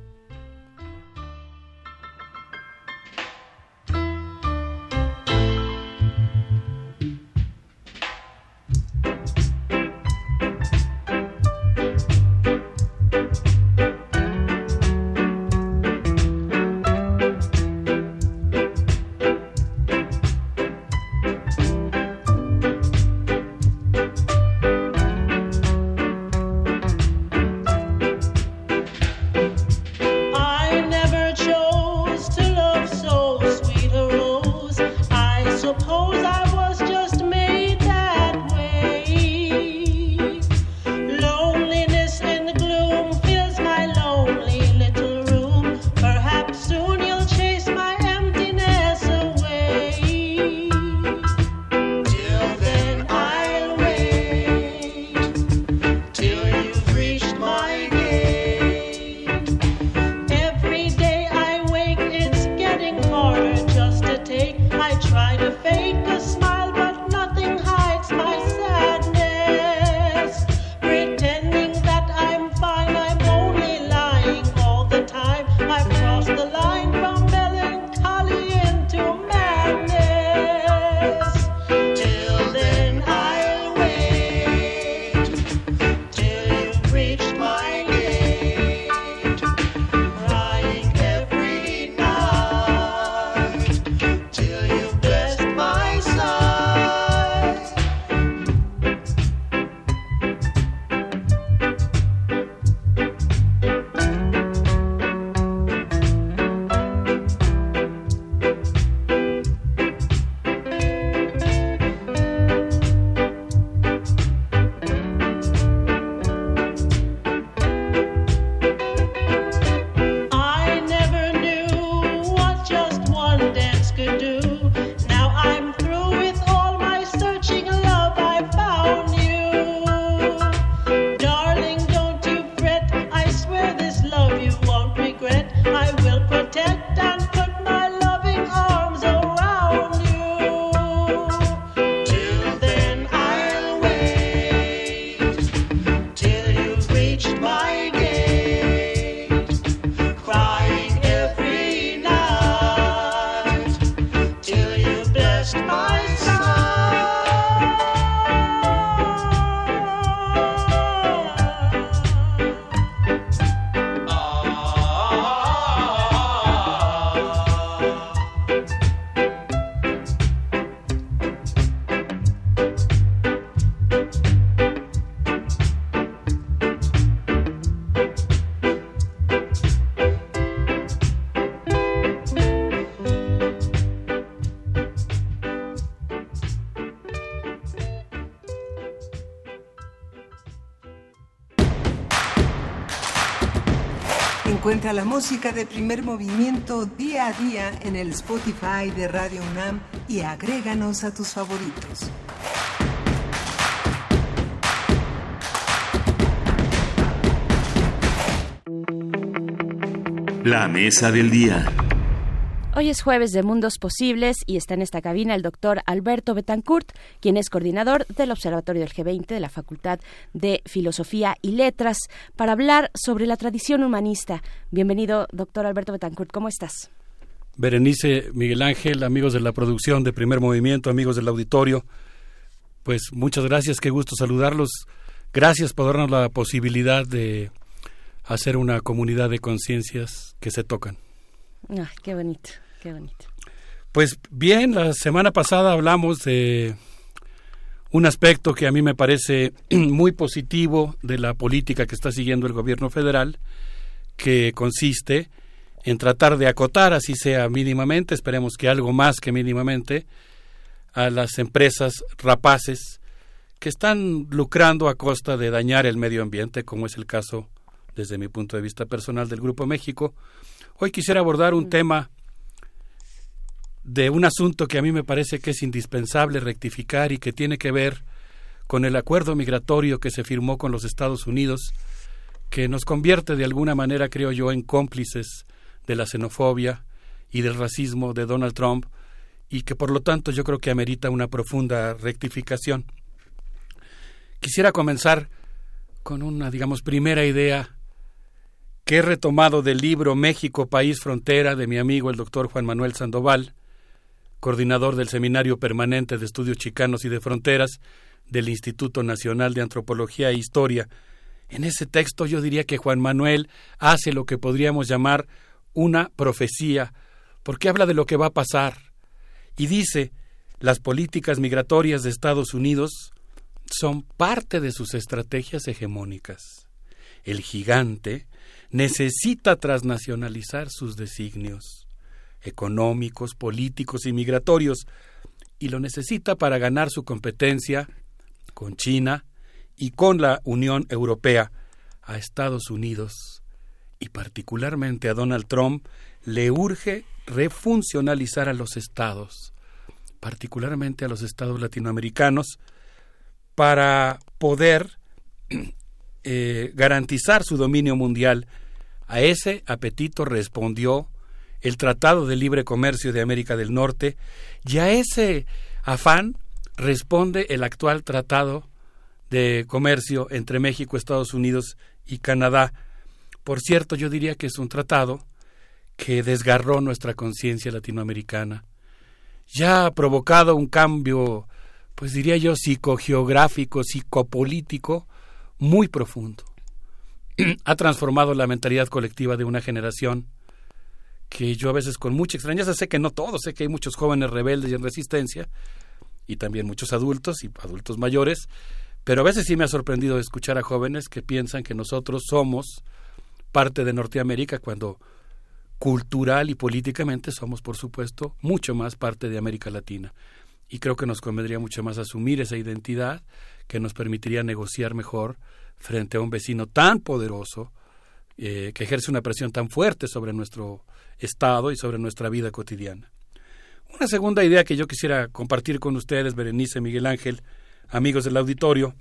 Encuentra la música de primer movimiento día a día en el Spotify de Radio UNAM y agréganos a tus favoritos. La mesa del día. Hoy es jueves de Mundos Posibles y está en esta cabina el doctor Alberto Betancourt, quien es coordinador del Observatorio del G20 de la Facultad de Filosofía y Letras, para hablar sobre la tradición humanista. Bienvenido, doctor Alberto Betancourt, ¿cómo estás? Berenice, Miguel Ángel, amigos de la producción de Primer Movimiento, amigos del auditorio, pues muchas gracias, qué gusto saludarlos. Gracias por darnos la posibilidad de hacer una comunidad de conciencias que se tocan. Ah, qué bonito, qué bonito. Pues bien, la semana pasada hablamos de un aspecto que a mí me parece muy positivo de la política que está siguiendo el gobierno federal, que consiste en tratar de acotar, así sea mínimamente, esperemos que algo más que mínimamente, a las empresas rapaces que están lucrando a costa de dañar el medio ambiente, como es el caso, desde mi punto de vista personal, del Grupo México, Hoy quisiera abordar un tema de un asunto que a mí me parece que es indispensable rectificar y que tiene que ver con el acuerdo migratorio que se firmó con los Estados Unidos, que nos convierte de alguna manera, creo yo, en cómplices de la xenofobia y del racismo de Donald Trump y que por lo tanto yo creo que amerita una profunda rectificación. Quisiera comenzar con una, digamos, primera idea que he retomado del libro México, País Frontera de mi amigo el doctor Juan Manuel Sandoval, coordinador del Seminario Permanente de Estudios Chicanos y de Fronteras del Instituto Nacional de Antropología e Historia. En ese texto yo diría que Juan Manuel hace lo que podríamos llamar una profecía, porque habla de lo que va a pasar y dice las políticas migratorias de Estados Unidos son parte de sus estrategias hegemónicas. El gigante, necesita transnacionalizar sus designios económicos, políticos y migratorios, y lo necesita para ganar su competencia con China y con la Unión Europea. A Estados Unidos y particularmente a Donald Trump le urge refuncionalizar a los estados, particularmente a los estados latinoamericanos, para poder eh, garantizar su dominio mundial. A ese apetito respondió el Tratado de Libre Comercio de América del Norte y a ese afán responde el actual Tratado de Comercio entre México, Estados Unidos y Canadá. Por cierto, yo diría que es un tratado que desgarró nuestra conciencia latinoamericana. Ya ha provocado un cambio, pues diría yo, psicogeográfico, psicopolítico, muy profundo. ha transformado la mentalidad colectiva de una generación que yo a veces con mucha extrañeza sé que no todos, sé que hay muchos jóvenes rebeldes y en resistencia y también muchos adultos y adultos mayores, pero a veces sí me ha sorprendido escuchar a jóvenes que piensan que nosotros somos parte de Norteamérica cuando cultural y políticamente somos, por supuesto, mucho más parte de América Latina. Y creo que nos convendría mucho más asumir esa identidad que nos permitiría negociar mejor frente a un vecino tan poderoso eh, que ejerce una presión tan fuerte sobre nuestro Estado y sobre nuestra vida cotidiana. Una segunda idea que yo quisiera compartir con ustedes, Berenice, Miguel Ángel, amigos del auditorio,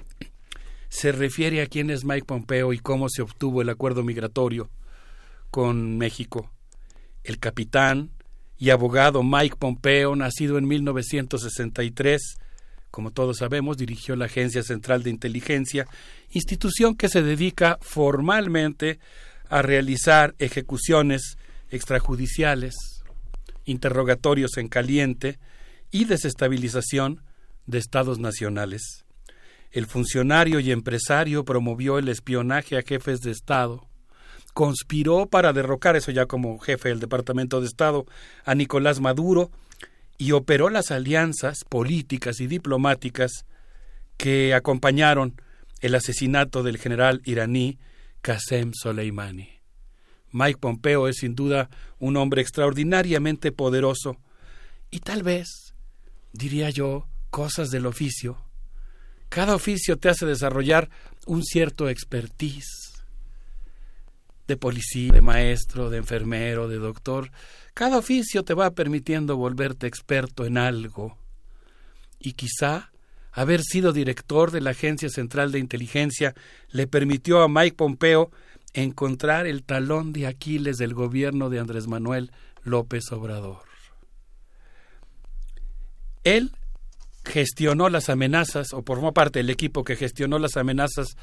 se refiere a quién es Mike Pompeo y cómo se obtuvo el acuerdo migratorio con México. El capitán y abogado Mike Pompeo, nacido en 1963, como todos sabemos, dirigió la Agencia Central de Inteligencia, institución que se dedica formalmente a realizar ejecuciones extrajudiciales, interrogatorios en caliente y desestabilización de estados nacionales. El funcionario y empresario promovió el espionaje a jefes de Estado, conspiró para derrocar, eso ya como jefe del Departamento de Estado, a Nicolás Maduro, y operó las alianzas políticas y diplomáticas que acompañaron el asesinato del general iraní Qasem Soleimani. Mike Pompeo es sin duda un hombre extraordinariamente poderoso y tal vez, diría yo, cosas del oficio. Cada oficio te hace desarrollar un cierto expertise. de policía, de maestro, de enfermero, de doctor. Cada oficio te va permitiendo volverte experto en algo. Y quizá haber sido director de la Agencia Central de Inteligencia le permitió a Mike Pompeo encontrar el talón de Aquiles del gobierno de Andrés Manuel López Obrador. Él gestionó las amenazas, o formó parte del equipo que gestionó las amenazas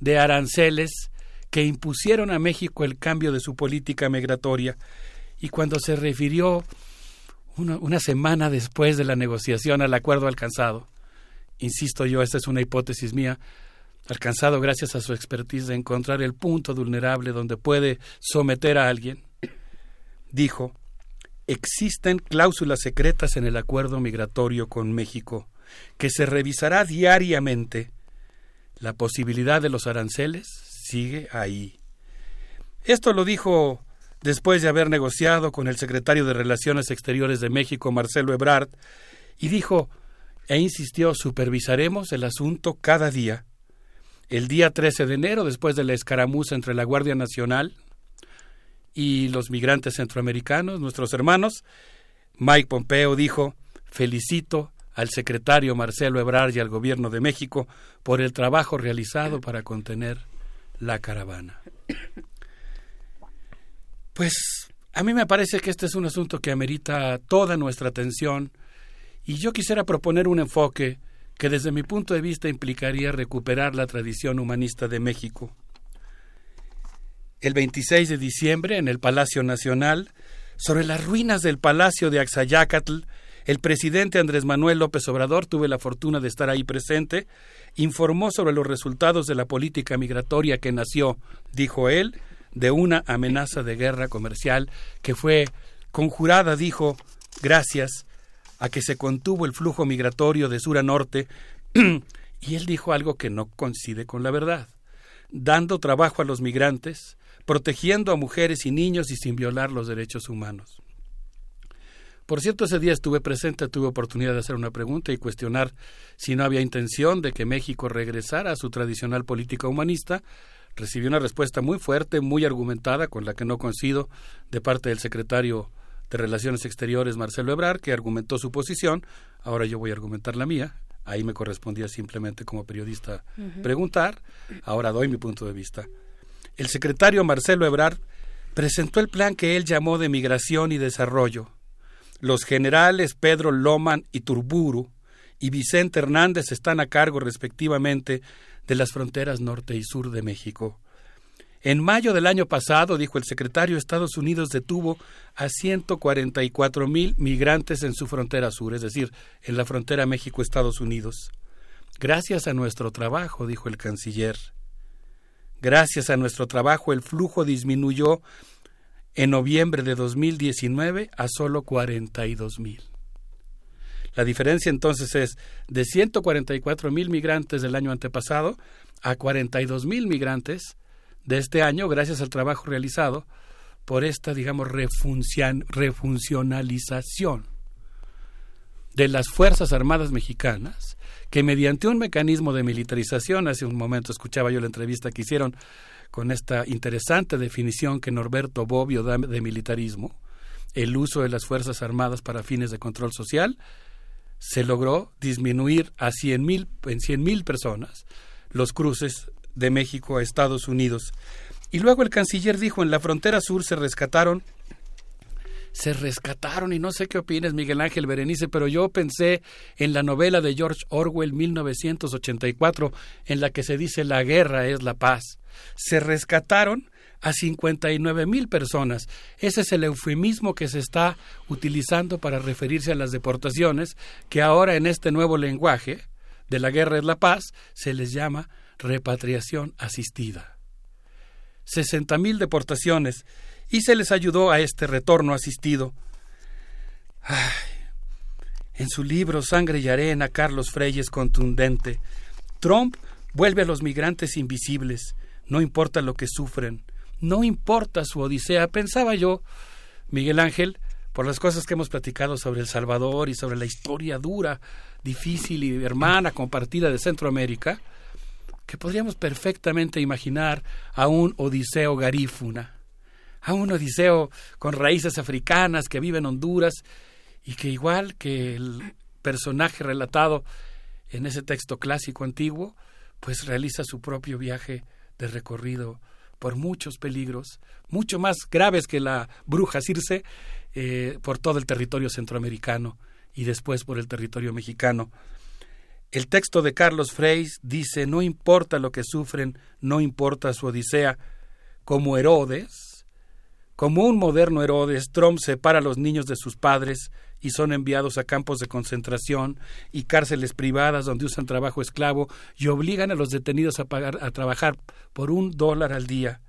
de aranceles que impusieron a México el cambio de su política migratoria, y cuando se refirió una, una semana después de la negociación al acuerdo alcanzado, insisto yo, esta es una hipótesis mía, alcanzado gracias a su expertise de encontrar el punto vulnerable donde puede someter a alguien, dijo, existen cláusulas secretas en el acuerdo migratorio con México que se revisará diariamente. La posibilidad de los aranceles sigue ahí. Esto lo dijo después de haber negociado con el secretario de Relaciones Exteriores de México, Marcelo Ebrard, y dijo e insistió supervisaremos el asunto cada día. El día 13 de enero, después de la escaramuza entre la Guardia Nacional y los migrantes centroamericanos, nuestros hermanos, Mike Pompeo dijo, felicito al secretario Marcelo Ebrard y al gobierno de México por el trabajo realizado para contener la caravana. Pues a mí me parece que este es un asunto que amerita toda nuestra atención y yo quisiera proponer un enfoque que desde mi punto de vista implicaría recuperar la tradición humanista de México. El 26 de diciembre, en el Palacio Nacional, sobre las ruinas del Palacio de Axayacatl, el presidente Andrés Manuel López Obrador, tuve la fortuna de estar ahí presente, informó sobre los resultados de la política migratoria que nació, dijo él, de una amenaza de guerra comercial que fue conjurada, dijo, gracias a que se contuvo el flujo migratorio de sur a norte, y él dijo algo que no coincide con la verdad, dando trabajo a los migrantes, protegiendo a mujeres y niños y sin violar los derechos humanos. Por cierto, ese día estuve presente, tuve oportunidad de hacer una pregunta y cuestionar si no había intención de que México regresara a su tradicional política humanista. Recibí una respuesta muy fuerte, muy argumentada, con la que no coincido, de parte del secretario de Relaciones Exteriores, Marcelo Ebrard, que argumentó su posición. Ahora yo voy a argumentar la mía. Ahí me correspondía simplemente como periodista preguntar. Ahora doy mi punto de vista. El secretario Marcelo Ebrard presentó el plan que él llamó de migración y desarrollo los generales Pedro Loman y Turburu y Vicente Hernández están a cargo respectivamente de las fronteras norte y sur de México. En mayo del año pasado, dijo el secretario, Estados Unidos detuvo a 144 mil migrantes en su frontera sur, es decir, en la frontera México-Estados Unidos. Gracias a nuestro trabajo, dijo el canciller. Gracias a nuestro trabajo el flujo disminuyó en noviembre de 2019 a solo 42 mil. La diferencia entonces es de 144 mil migrantes del año antepasado a 42 mil migrantes de este año gracias al trabajo realizado por esta, digamos, refuncionalización de las Fuerzas Armadas Mexicanas, que mediante un mecanismo de militarización, hace un momento escuchaba yo la entrevista que hicieron con esta interesante definición que Norberto Bobbio da de militarismo, el uso de las Fuerzas Armadas para fines de control social, se logró disminuir a cien mil, en cien mil personas los cruces de México a Estados Unidos. Y luego el canciller dijo, en la frontera sur se rescataron se rescataron y no sé qué opinas Miguel Ángel Berenice, pero yo pensé en la novela de George Orwell 1984 en la que se dice la guerra es la paz. Se rescataron a 59 mil personas. Ese es el eufemismo que se está utilizando para referirse a las deportaciones, que ahora en este nuevo lenguaje de la guerra es la paz se les llama repatriación asistida. 60 mil deportaciones y se les ayudó a este retorno asistido. En su libro Sangre y Arena, Carlos Frey es contundente. Trump vuelve a los migrantes invisibles, no importa lo que sufren, no importa su odisea. Pensaba yo, Miguel Ángel, por las cosas que hemos platicado sobre El Salvador y sobre la historia dura, difícil y hermana compartida de Centroamérica, que podríamos perfectamente imaginar a un Odiseo Garífuna a un odiseo con raíces africanas que vive en Honduras y que igual que el personaje relatado en ese texto clásico antiguo, pues realiza su propio viaje de recorrido por muchos peligros, mucho más graves que la bruja Circe, eh, por todo el territorio centroamericano y después por el territorio mexicano. El texto de Carlos Freys dice, no importa lo que sufren, no importa su odisea, como Herodes, como un moderno Herodes, Trump separa a los niños de sus padres y son enviados a campos de concentración y cárceles privadas donde usan trabajo esclavo y obligan a los detenidos a, pagar, a trabajar por un dólar al día.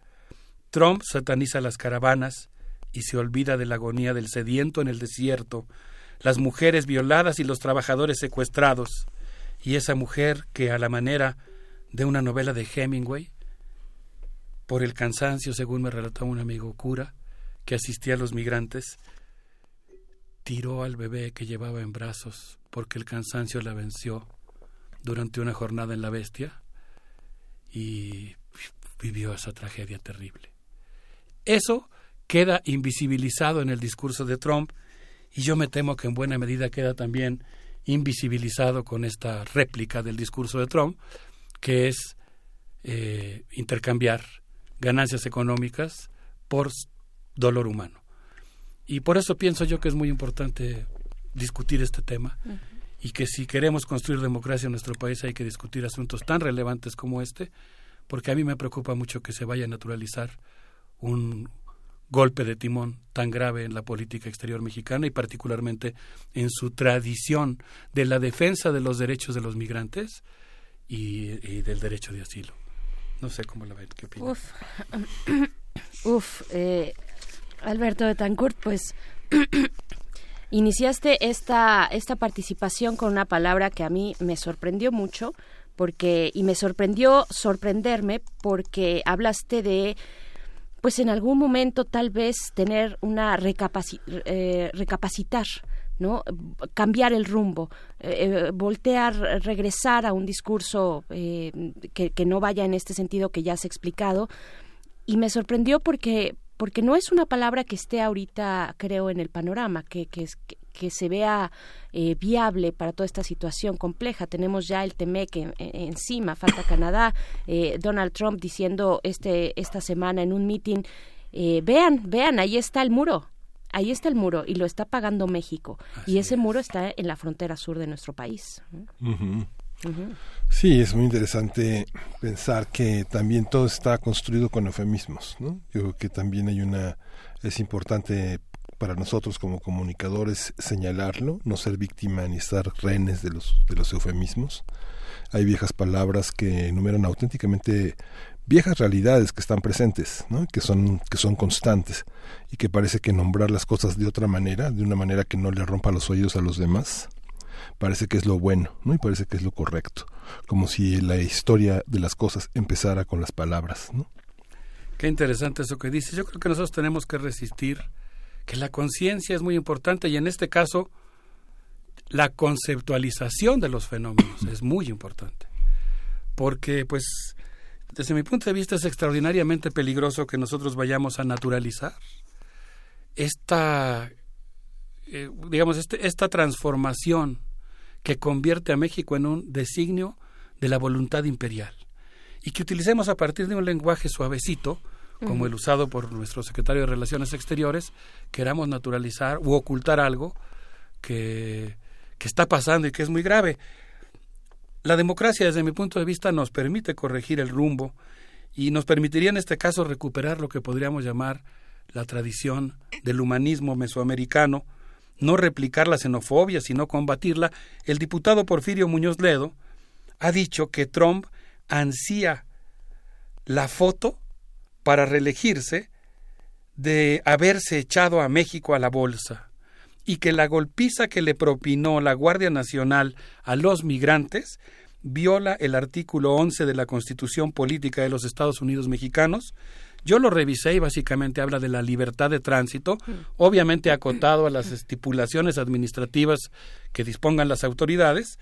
Trump sataniza las caravanas y se olvida de la agonía del sediento en el desierto, las mujeres violadas y los trabajadores secuestrados, y esa mujer que a la manera de una novela de Hemingway, por el cansancio, según me relató un amigo cura, que asistía a los migrantes, tiró al bebé que llevaba en brazos porque el cansancio la venció durante una jornada en la bestia y vivió esa tragedia terrible. Eso queda invisibilizado en el discurso de Trump y yo me temo que en buena medida queda también invisibilizado con esta réplica del discurso de Trump, que es eh, intercambiar ganancias económicas por dolor humano. Y por eso pienso yo que es muy importante discutir este tema y que si queremos construir democracia en nuestro país hay que discutir asuntos tan relevantes como este, porque a mí me preocupa mucho que se vaya a naturalizar un golpe de timón tan grave en la política exterior mexicana y particularmente en su tradición de la defensa de los derechos de los migrantes y, del derecho de asilo. No sé cómo la ven, qué opinan. Uf, Uf eh, Alberto Betancourt, pues iniciaste esta, esta participación con una palabra que a mí me sorprendió mucho porque y me sorprendió sorprenderme porque hablaste de pues en algún momento tal vez tener una eh, recapacitar ¿no? cambiar el rumbo, eh, eh, voltear, regresar a un discurso que, que, no vaya en este sentido que ya has explicado. Y me sorprendió porque, porque no es una palabra que esté ahorita, creo, en el panorama, que, que se vea eh, viable para toda esta situación compleja. Tenemos ya el TEMEC encima, falta Canadá, eh, Donald Trump diciendo este esta semana en un meeting, eh, vean, vean, ahí está el muro, ahí está el muro y lo está pagando México y ese muro está en la frontera sur de nuestro país. Sí, es muy interesante pensar que también todo está construido con eufemismos, ¿no? Yo creo que también hay una es importante para nosotros como comunicadores señalarlo, no ser víctima ni estar rehenes de los, de los eufemismos. Hay viejas palabras que enumeran auténticamente viejas realidades que están presentes, ¿no? que son que son constantes y que parece que nombrar las cosas de otra manera, de una manera que no le rompa los oídos a los demás, parece que es lo bueno, ¿no? Y parece que es lo correcto, como si la historia de las cosas empezara con las palabras, ¿no? Qué interesante eso que dices. Yo creo que nosotros tenemos que resistir que la conciencia es muy importante y en este caso la conceptualización de los fenómenos es muy importante. Porque pues desde mi punto de vista es extraordinariamente peligroso que nosotros vayamos a naturalizar esta eh, digamos este, esta transformación que convierte a México en un designio de la voluntad imperial y que utilicemos a partir de un lenguaje suavecito como el usado por nuestro secretario de Relaciones Exteriores, queramos naturalizar u ocultar algo que, que está pasando y que es muy grave. La democracia, desde mi punto de vista, nos permite corregir el rumbo y nos permitiría en este caso recuperar lo que podríamos llamar la tradición del humanismo mesoamericano, no replicar la xenofobia, sino combatirla. El diputado Porfirio Muñoz Ledo ha dicho que Trump ansía la foto para reelegirse de haberse echado a México a la bolsa y que la golpiza que le propinó la Guardia Nacional a los migrantes viola el artículo 11 de la Constitución Política de los Estados Unidos Mexicanos. Yo lo revisé y básicamente habla de la libertad de tránsito, obviamente acotado a las estipulaciones administrativas que dispongan las autoridades,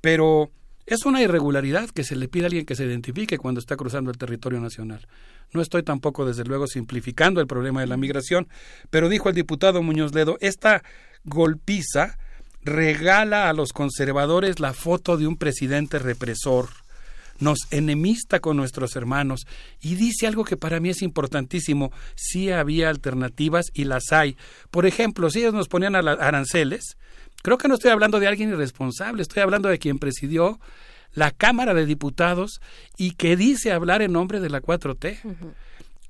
pero Es una irregularidad que se le pide a alguien que se identifique cuando está cruzando el territorio nacional. No estoy tampoco, desde luego, simplificando el problema de la migración, pero dijo el diputado Muñoz Ledo, esta golpiza regala a los conservadores la foto de un presidente represor, nos enemista con nuestros hermanos y dice algo que para mí es importantísimo, sí había alternativas y las hay. Por ejemplo, si ellos nos ponían aranceles, Creo que no estoy hablando de alguien irresponsable, estoy hablando de quien presidió la Cámara de Diputados y que dice hablar en nombre de la 4T.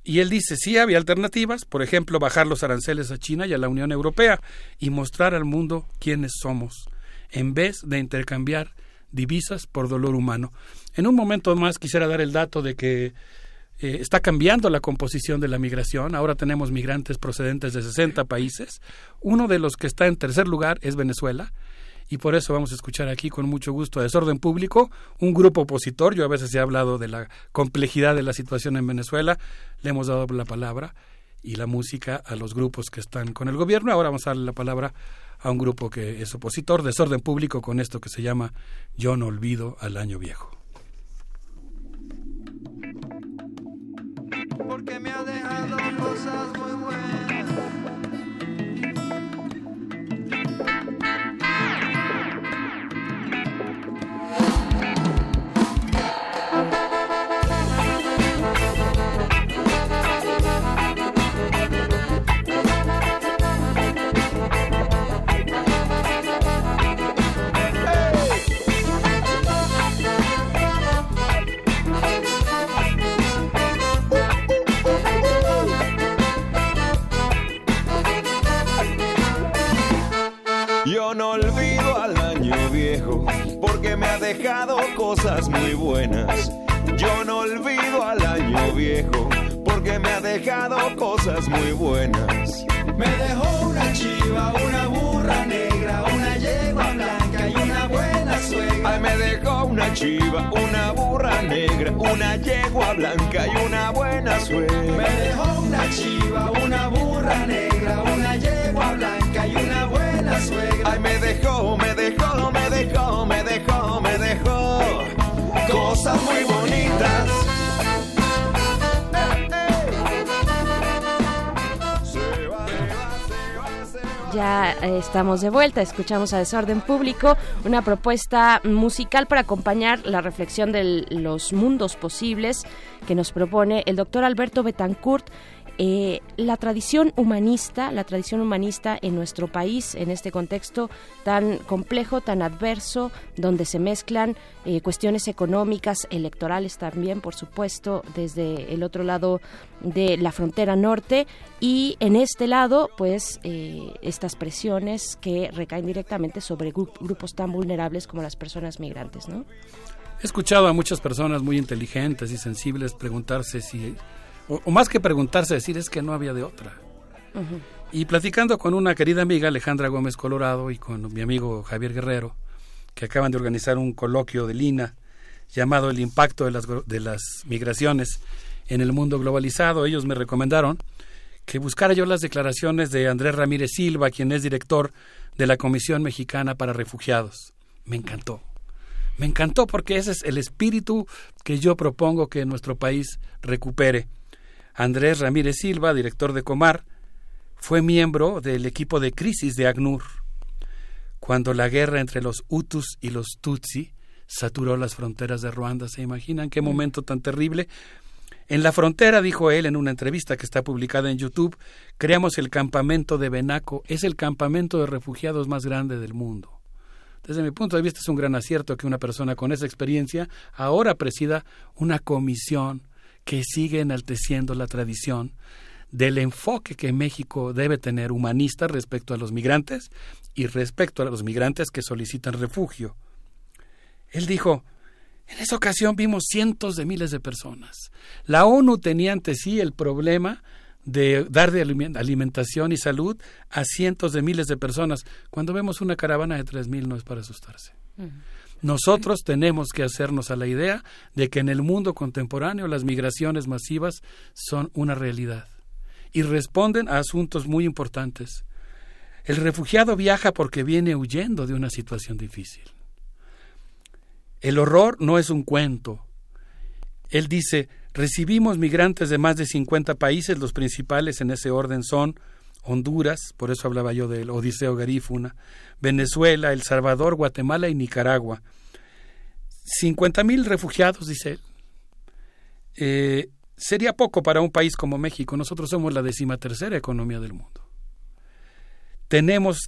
Y él dice, sí había alternativas, por ejemplo, bajar los aranceles a China y a la Unión Europea y mostrar al mundo quiénes somos, en vez de intercambiar divisas por dolor humano. En un momento más quisiera dar el dato de que eh, está cambiando la composición de la migración. Ahora tenemos migrantes procedentes de 60 países. Uno de los que está en tercer lugar es Venezuela. Y por eso vamos a escuchar aquí con mucho gusto a Desorden Público, un grupo opositor. Yo a veces he hablado de la complejidad de la situación en Venezuela. Le hemos dado la palabra y la música a los grupos que están con el gobierno. Ahora vamos a darle la palabra a un grupo que es opositor, Desorden Público, con esto que se llama Yo no olvido al año viejo. Porque me ha dejado cosas. Yo no olvido al año viejo porque me ha dejado cosas muy buenas. Yo no olvido al año viejo porque me ha dejado cosas muy buenas. Me dejó una chiva, una burra negra, una yegua blanca y una buena suegra. Ay, me dejó una chiva, una burra negra, una yegua blanca y una buena suegra. Me dejó una chiva, una burra negra, una yegua blanca y una. Me dejó, me dejó, me dejó, me dejó, me dejó cosas muy bonitas. Ya eh, estamos de vuelta, escuchamos a Desorden Público, una propuesta musical para acompañar la reflexión de los mundos posibles que nos propone el doctor Alberto Betancourt. Eh, la tradición humanista, la tradición humanista en nuestro país, en este contexto tan complejo, tan adverso, donde se mezclan eh, cuestiones económicas, electorales también, por supuesto, desde el otro lado de la frontera norte y en este lado, pues, eh, estas presiones que recaen directamente sobre grupos tan vulnerables como las personas migrantes, ¿no? He escuchado a muchas personas muy inteligentes y sensibles preguntarse si o, más que preguntarse, decir es que no había de otra. Y platicando con una querida amiga, Alejandra Gómez Colorado, y con mi amigo Javier Guerrero, que acaban de organizar un coloquio de Lina llamado El impacto de las, de las migraciones en el mundo globalizado, ellos me recomendaron que buscara yo las declaraciones de Andrés Ramírez Silva, quien es director de la Comisión Mexicana para Refugiados. Me encantó. Me encantó porque ese es el espíritu que yo propongo que nuestro país recupere. Andrés Ramírez Silva, director de Comar, fue miembro del equipo de crisis de ACNUR, cuando la guerra entre los Hutus y los Tutsi saturó las fronteras de Ruanda. ¿Se imaginan qué momento tan terrible? En la frontera, dijo él en una entrevista que está publicada en YouTube, creamos el campamento de Benaco. Es el campamento de refugiados más grande del mundo. Desde mi punto de vista es un gran acierto que una persona con esa experiencia ahora presida una comisión que sigue enalteciendo la tradición del enfoque que México debe tener humanista respecto a los migrantes y respecto a los migrantes que solicitan refugio. Él dijo, en esa ocasión vimos cientos de miles de personas. La ONU tenía ante sí el problema de dar de alimentación y salud a cientos de miles de personas. Cuando vemos una caravana de tres mil no es para asustarse. Nosotros tenemos que hacernos a la idea de que en el mundo contemporáneo las migraciones masivas son una realidad y responden a asuntos muy importantes. El refugiado viaja porque viene huyendo de una situación difícil. El horror no es un cuento. Él dice, recibimos migrantes de más de 50 países, los principales en ese orden son Honduras, por eso hablaba yo del Odiseo Garífuna, Venezuela, El Salvador, Guatemala y Nicaragua. 50 mil refugiados, dice él. Eh, sería poco para un país como México. Nosotros somos la decimatercera economía del mundo. Tenemos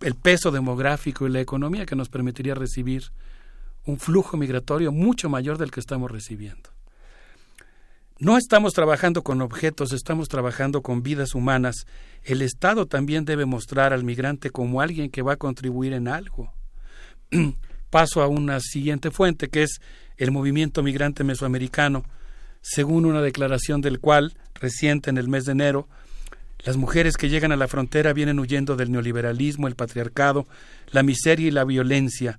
el peso demográfico y la economía que nos permitiría recibir un flujo migratorio mucho mayor del que estamos recibiendo. No estamos trabajando con objetos, estamos trabajando con vidas humanas. El Estado también debe mostrar al migrante como alguien que va a contribuir en algo. Paso a una siguiente fuente, que es el movimiento migrante mesoamericano, según una declaración del cual, reciente en el mes de enero, las mujeres que llegan a la frontera vienen huyendo del neoliberalismo, el patriarcado, la miseria y la violencia.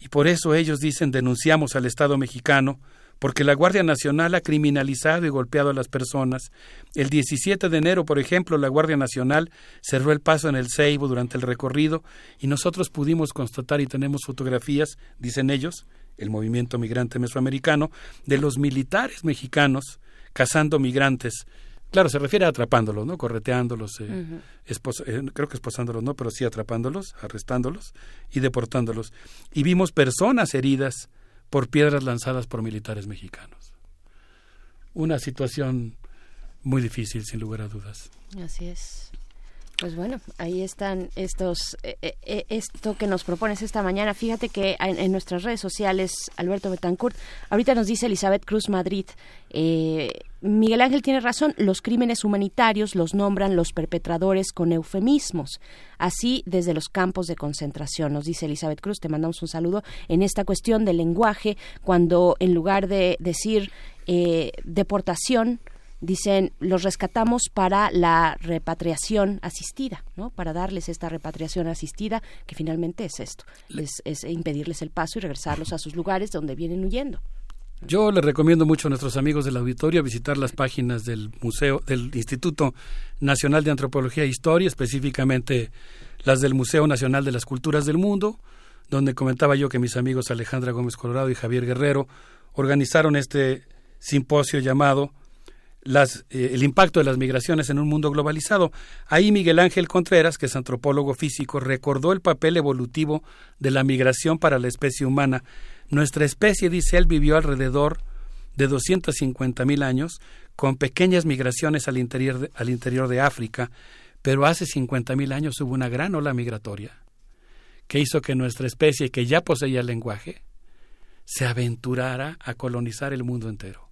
Y por eso ellos dicen denunciamos al Estado mexicano, porque la Guardia Nacional ha criminalizado y golpeado a las personas. El 17 de enero, por ejemplo, la Guardia Nacional cerró el paso en el Ceibo durante el recorrido y nosotros pudimos constatar y tenemos fotografías, dicen ellos, el movimiento migrante mesoamericano, de los militares mexicanos cazando migrantes. Claro, se refiere a atrapándolos, ¿no? Correteándolos, eh, eh, creo que esposándolos, no, pero sí atrapándolos, arrestándolos y deportándolos. Y vimos personas heridas por piedras lanzadas por militares mexicanos. Una situación muy difícil, sin lugar a dudas. Así es. Pues bueno, ahí están estos, eh, eh, esto que nos propones esta mañana. Fíjate que en, nuestras redes sociales, Alberto Betancourt, ahorita nos dice Elizabeth Cruz Madrid, eh, Miguel Ángel tiene razón, los crímenes humanitarios los nombran los perpetradores con eufemismos, así desde los campos de concentración. Nos dice Elizabeth Cruz, te mandamos un saludo en esta cuestión del lenguaje, cuando en lugar de decir deportación, dicen los rescatamos para la repatriación asistida, ¿no? Para darles esta repatriación asistida que finalmente es esto, es, es impedirles el paso y regresarlos a sus lugares donde vienen huyendo. Yo les recomiendo mucho a nuestros amigos del auditorio visitar las páginas del Museo, del Instituto Nacional de Antropología e Historia, específicamente las del Museo Nacional de las Culturas del Mundo, donde comentaba yo que mis amigos Alejandra Gómez Colorado y Javier Guerrero organizaron este simposio llamado las, eh, el impacto de las migraciones en un mundo globalizado. Ahí Miguel Ángel Contreras, que es antropólogo físico, recordó el papel evolutivo de la migración para la especie humana. Nuestra especie, dice él, vivió alrededor de 250 mil años, con pequeñas migraciones al interior, de, África, pero hace 50 mil años hubo una gran ola migratoria que hizo que nuestra especie, que ya poseía el lenguaje, se aventurara a colonizar el mundo entero.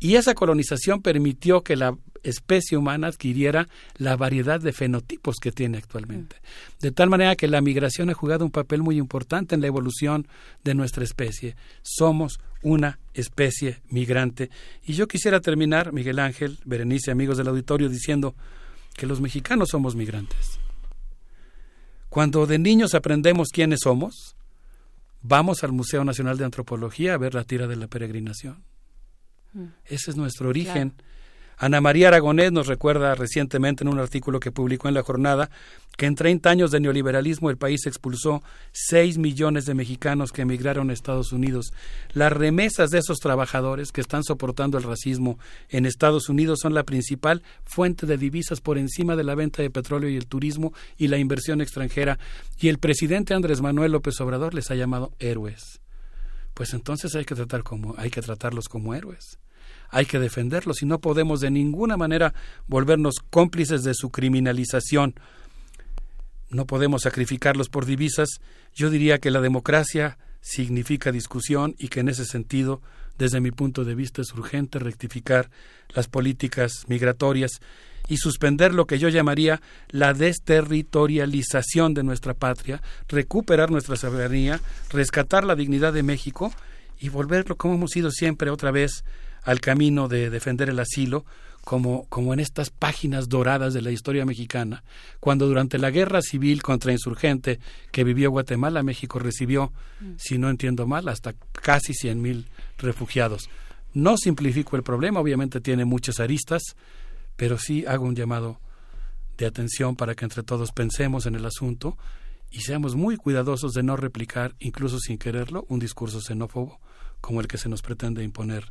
Y esa colonización permitió que la especie humana adquiriera la variedad de fenotipos que tiene actualmente. De tal manera que la migración ha jugado un papel muy importante en la evolución de nuestra especie. Somos una especie migrante. Y yo quisiera terminar, Miguel Ángel, Berenice, amigos del auditorio, diciendo que los mexicanos somos migrantes. Cuando de niños aprendemos quiénes somos, vamos al Museo Nacional de Antropología a ver la tira de la peregrinación Mm. Ese es nuestro origen. Ana María Aragonés nos recuerda recientemente en un artículo que publicó en La Jornada que en 30 años de neoliberalismo el país expulsó 6 millones de mexicanos que emigraron a Estados Unidos. Las remesas de esos trabajadores que están soportando el racismo en Estados Unidos son la principal fuente de divisas por encima de la venta de petróleo y el turismo y la inversión extranjera. Y el presidente Andrés Manuel López Obrador les ha llamado héroes pues entonces hay que tratar como hay que tratarlos como héroes. Hay que defenderlos y no podemos de ninguna manera volvernos cómplices de su criminalización. No podemos sacrificarlos por divisas. Yo diría que la democracia significa discusión y que en ese sentido, desde mi punto de vista, es urgente rectificar las políticas migratorias y suspender lo que yo llamaría la desterritorialización de nuestra patria, recuperar nuestra soberanía, rescatar la dignidad de México y volverlo como hemos sido siempre otra vez al camino de defender el asilo, como, como en estas páginas doradas de la historia mexicana, cuando durante la guerra civil contra insurgente que vivió Guatemala, México recibió, mm. si no entiendo mal, hasta casi cien mil refugiados. No simplifico el problema, obviamente tiene muchas aristas, pero sí hago un llamado de atención para que entre todos pensemos en el asunto y seamos muy cuidadosos de no replicar, incluso sin quererlo, un discurso xenófobo como el que se nos pretende imponer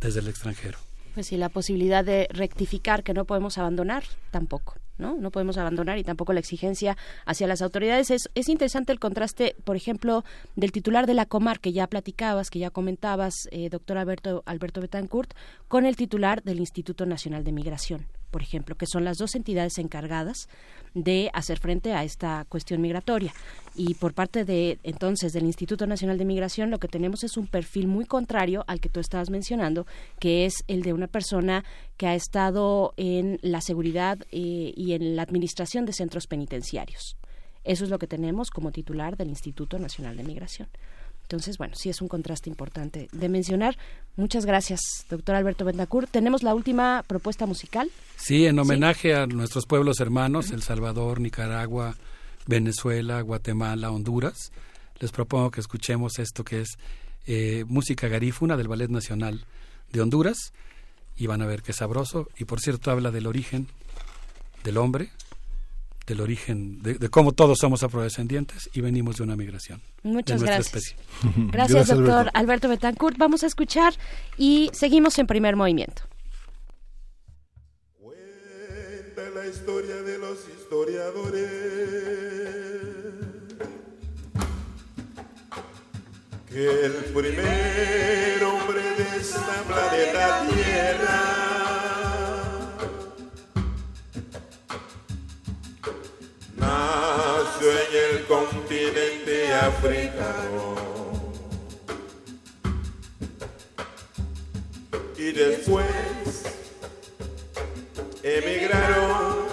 desde el extranjero. Pues sí, la posibilidad de rectificar que no podemos abandonar tampoco. ¿No? No podemos abandonar y tampoco la exigencia hacia las autoridades. Es, es interesante el contraste, por ejemplo, del titular de la Comar que ya platicabas, que ya comentabas, eh, doctor Alberto, Alberto Betancourt, con el titular del Instituto Nacional de Migración, por ejemplo, que son las dos entidades encargadas de hacer frente a esta cuestión migratoria. Y por parte de entonces del Instituto Nacional de Migración lo que tenemos es un perfil muy contrario al que tú estabas mencionando, que es el de una persona que ha estado en la seguridad eh, y en la administración de centros penitenciarios. Eso es lo que tenemos como titular del Instituto Nacional de Migración. Entonces, bueno, sí es un contraste importante de mencionar. Muchas gracias, doctor Alberto Bendacur. Tenemos la última propuesta musical. Sí, en homenaje a nuestros pueblos hermanos, El Salvador, Nicaragua, Venezuela, Guatemala, Honduras, les propongo que escuchemos esto que es eh, música garífuna del Ballet Nacional de Honduras y van a ver qué sabroso. Y por cierto, habla del origen del hombre, del origen, de, de cómo todos somos afrodescendientes y venimos de una migración. Muchas de gracias. especie. Gracias, doctor Alberto Betancourt. Vamos a escuchar y seguimos en primer movimiento. Cuenta la historia de los historiadores que el primer hombre de esta planeta Tierra nació en el continente africano y después emigraron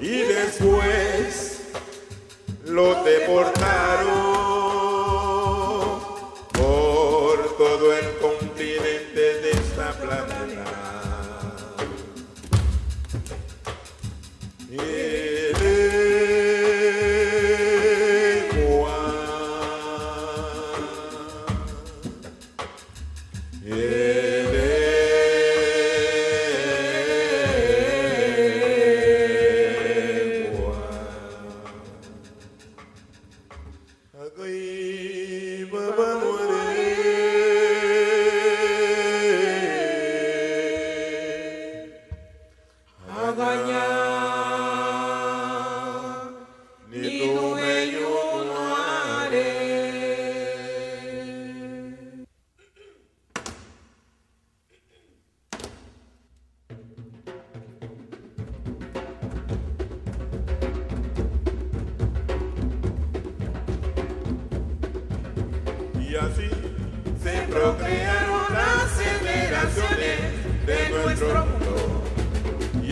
y después lo deportaron por todo el continente de esta planeta. Ni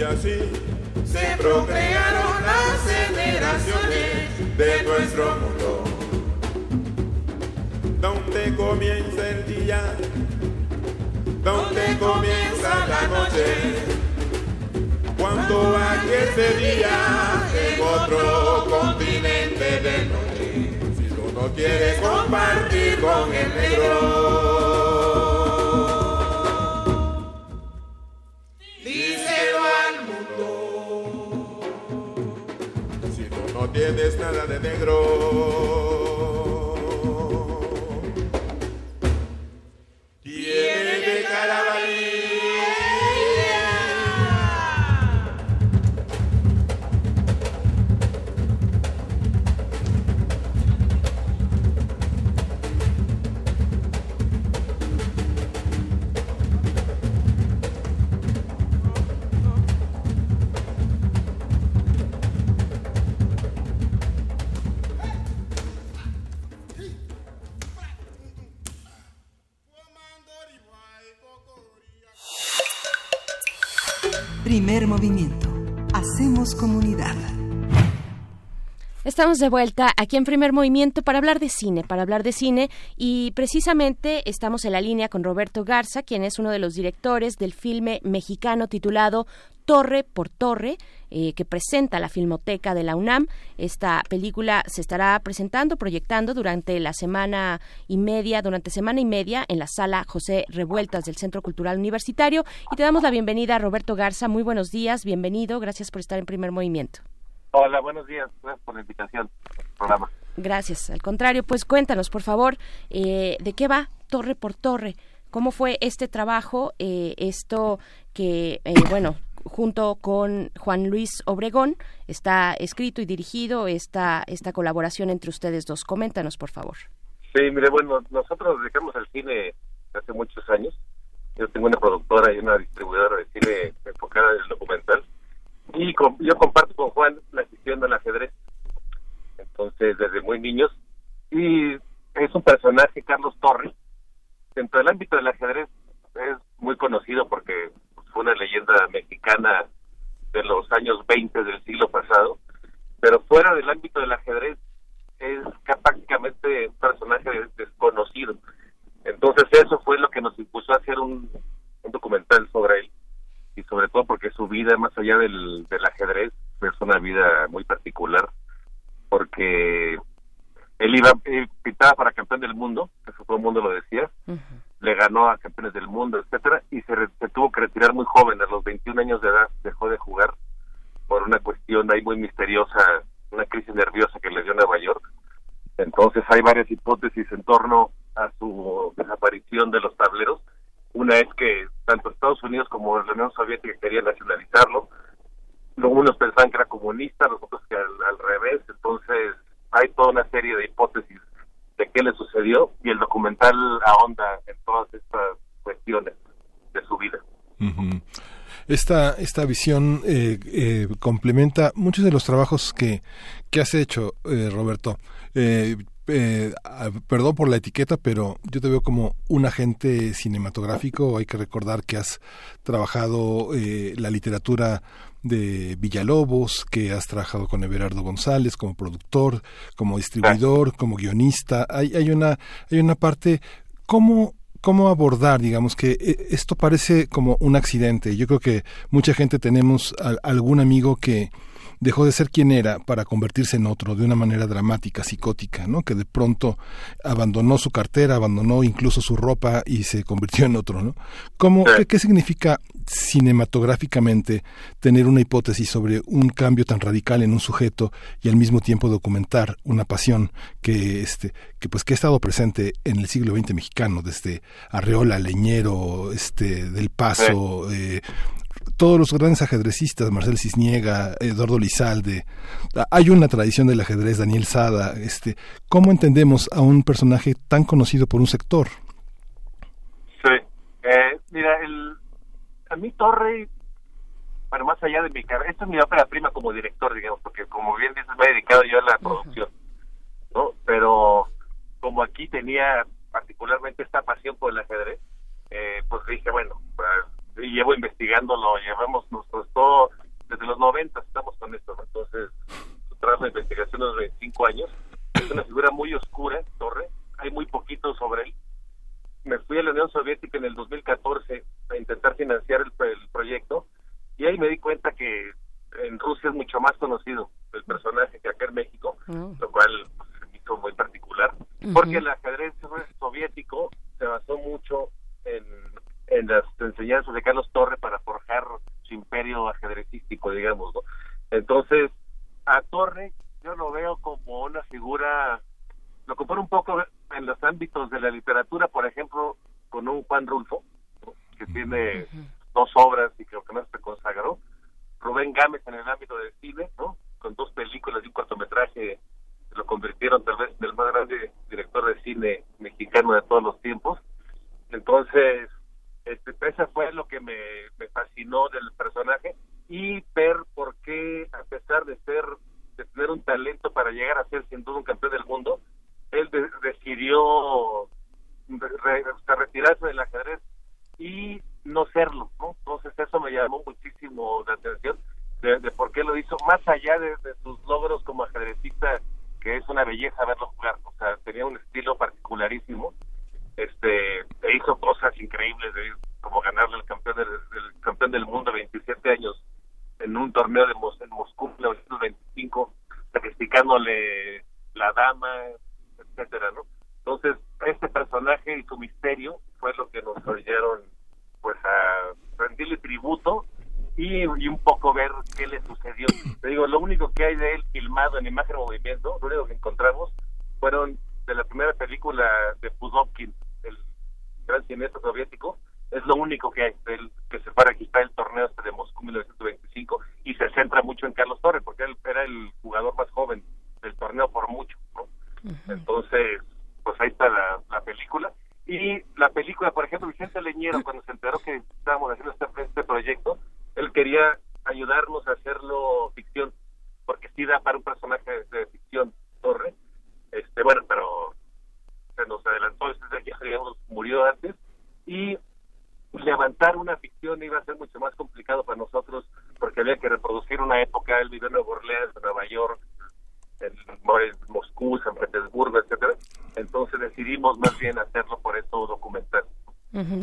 así se procrearon las generaciones de nuestro mundo. Donde comienza el día, donde comienza la noche, cuando aquel día en otro continente de noche, si tú no quieres compartir con el negro. Tienes nada de negro. Estamos de vuelta aquí en primer movimiento para hablar de cine, para hablar de cine y precisamente estamos en la línea con Roberto Garza, quien es uno de los directores del filme mexicano titulado Torre por Torre, eh, que presenta la Filmoteca de la UNAM. Esta película se estará presentando, proyectando durante la semana y media, durante semana y media en la sala José Revueltas del Centro Cultural Universitario. Y te damos la bienvenida, Roberto Garza. Muy buenos días, bienvenido, gracias por estar en primer movimiento. Hola, buenos días. Gracias por la invitación al programa. Gracias. Al contrario, pues cuéntanos, por favor, eh, de qué va Torre por Torre. ¿Cómo fue este trabajo? Eh, esto que, eh, bueno, junto con Juan Luis Obregón está escrito y dirigido esta, esta colaboración entre ustedes dos. Coméntanos, por favor. Sí, mire, bueno, nosotros dedicamos al cine hace muchos años. Yo tengo una productora y una distribuidora de cine enfocada en el documental. Y con- yo comparto con Juan la afición al ajedrez. Entonces, desde muy niños. Y es un personaje, Carlos Torres. Dentro del ámbito del ajedrez es muy conocido porque fue una leyenda mexicana de los años 20 del siglo pasado. Pero fuera del ámbito del ajedrez es ca- prácticamente un personaje des- desconocido. Entonces eso fue lo que nos impulsó a hacer un documental sobre él y sobre todo porque su vida más allá del, del ajedrez es una vida muy particular porque él iba pintaba para campeón del mundo, eso todo el mundo lo decía, le ganó a campeones del mundo, etcétera, y se, re- se tuvo que retirar muy joven, a los 21 años de edad dejó de jugar por una cuestión ahí muy misteriosa, una crisis nerviosa que le dio Nueva York. Entonces hay varias hipótesis en torno a su desaparición de los tableros. Una es que tanto Estados Unidos como la Unión Soviética querían nacionalizarlo. Unos pensaban que era comunista, los otros que al, revés. Entonces hay toda una serie de hipótesis de qué le sucedió y el documental ahonda en todas estas cuestiones de su vida. Esta, esta visión eh, eh, complementa muchos de los trabajos que, que has hecho, eh, Roberto. Eh, ah, perdón por la etiqueta, pero yo te veo como un agente cinematográfico. Hay que recordar que has trabajado eh, la literatura de Villalobos, que has trabajado con Everardo González como productor, como distribuidor, como guionista. Hay, hay una, hay una parte. ¿Cómo, cómo abordar, digamos, que eh, esto parece como un accidente? Yo creo que mucha gente tenemos a- algún amigo que dejó de ser quien era para convertirse en otro de una manera dramática, psicótica, ¿no? Que de pronto abandonó su cartera, abandonó incluso su ropa y se convirtió en otro, ¿no? ¿Cómo, qué, qué significa cinematográficamente tener una hipótesis sobre un cambio tan radical en un sujeto y al mismo tiempo documentar una pasión que este que pues que ha estado presente en el siglo XX mexicano desde Arreola, Leñero, este del Paso, eh, todos los grandes ajedrecistas, Marcel Cisniega, Eduardo Lizalde, hay una tradición del ajedrez, Daniel Sada, este, ¿cómo entendemos a un personaje tan conocido por un sector? Sí. Eh, mira, el, a mí Torre, bueno, más allá de mi carrera, esta es mi ópera prima como director, digamos, porque como bien dices, me he dedicado yo a la producción, ¿no? Pero como aquí tenía particularmente esta pasión por el ajedrez, eh, pues dije, bueno, pues, y llevo investigándolo, llevamos nosotros todo, desde los 90 estamos con esto. Entonces, trabajo de investigación de los 25 años, es una figura muy oscura, Torre, hay muy poquito sobre él, me fui a la Unión Soviética en el 2014 a intentar financiar el, el proyecto y ahí me di cuenta que en Rusia es mucho más conocido el personaje que acá en México, lo cual pues, me hizo muy particular, porque el ajedrez soviético se basó mucho en, en las enseñanzas de Carlos Torre para forjar su imperio ajedrecístico, digamos, ¿no? Entonces, a Torre yo lo veo como una figura lo comparo un poco en los ámbitos de la literatura, por ejemplo, con un Juan Rulfo, ¿no? que tiene dos obras y creo que no se consagró. Rubén Gámez en el ámbito del cine, ¿no? con dos películas y un cortometraje, lo convirtieron tal vez en el más grande director de cine mexicano de todos los tiempos. Entonces, este, eso fue lo que me, me fascinó del personaje y ver por qué, a pesar de ser de tener un talento para llegar a ser sin duda un campeón del mundo, él de- decidió re- retirarse del ajedrez y no serlo. Entonces eso me llamó muchísimo la atención de, de por qué lo hizo, más allá de, de sus logros como ajedrecista, que es una belleza verlo jugar, o sea, tenía un estilo particularísimo, este, e hizo cosas increíbles, de, como ganarle al campeón del, campeón del mundo de 27 años en un torneo de Mos- en Moscú en 1925, sacrificándole la dama, etcétera, ¿no? Entonces, este personaje y su misterio fue lo que nos oyeron pues a rendirle tributo y un poco ver qué le sucedió. Te digo, lo único que hay de él filmado en imagen movimiento, lo único que encontramos fueron de la primera película de Pudovkin, el gran cineasta soviético, es lo único que él, que se fue a registrar el torneo este de Moscú 1925 y se centra mucho en Carlos Torres porque él era el jugador más joven del torneo por mucho, ¿no? Entonces, pues ahí está la, la película. Y la película, por ejemplo, Vicente Leñero, cuando se enteró que estábamos haciendo este, este proyecto, él quería ayudarnos a hacerlo ficción, porque sí da para un personaje de ficción, Torre. Este, bueno, pero se nos adelantó, digamos, murió antes, y levantar una ficción iba a ser mucho más complicado para nosotros, porque había que reproducir una época, él vivió en Nueva Orleans, Nueva York, en Moscú, San Petersburgo, etcétera. Entonces decidimos más bien hacerlo por eso documental.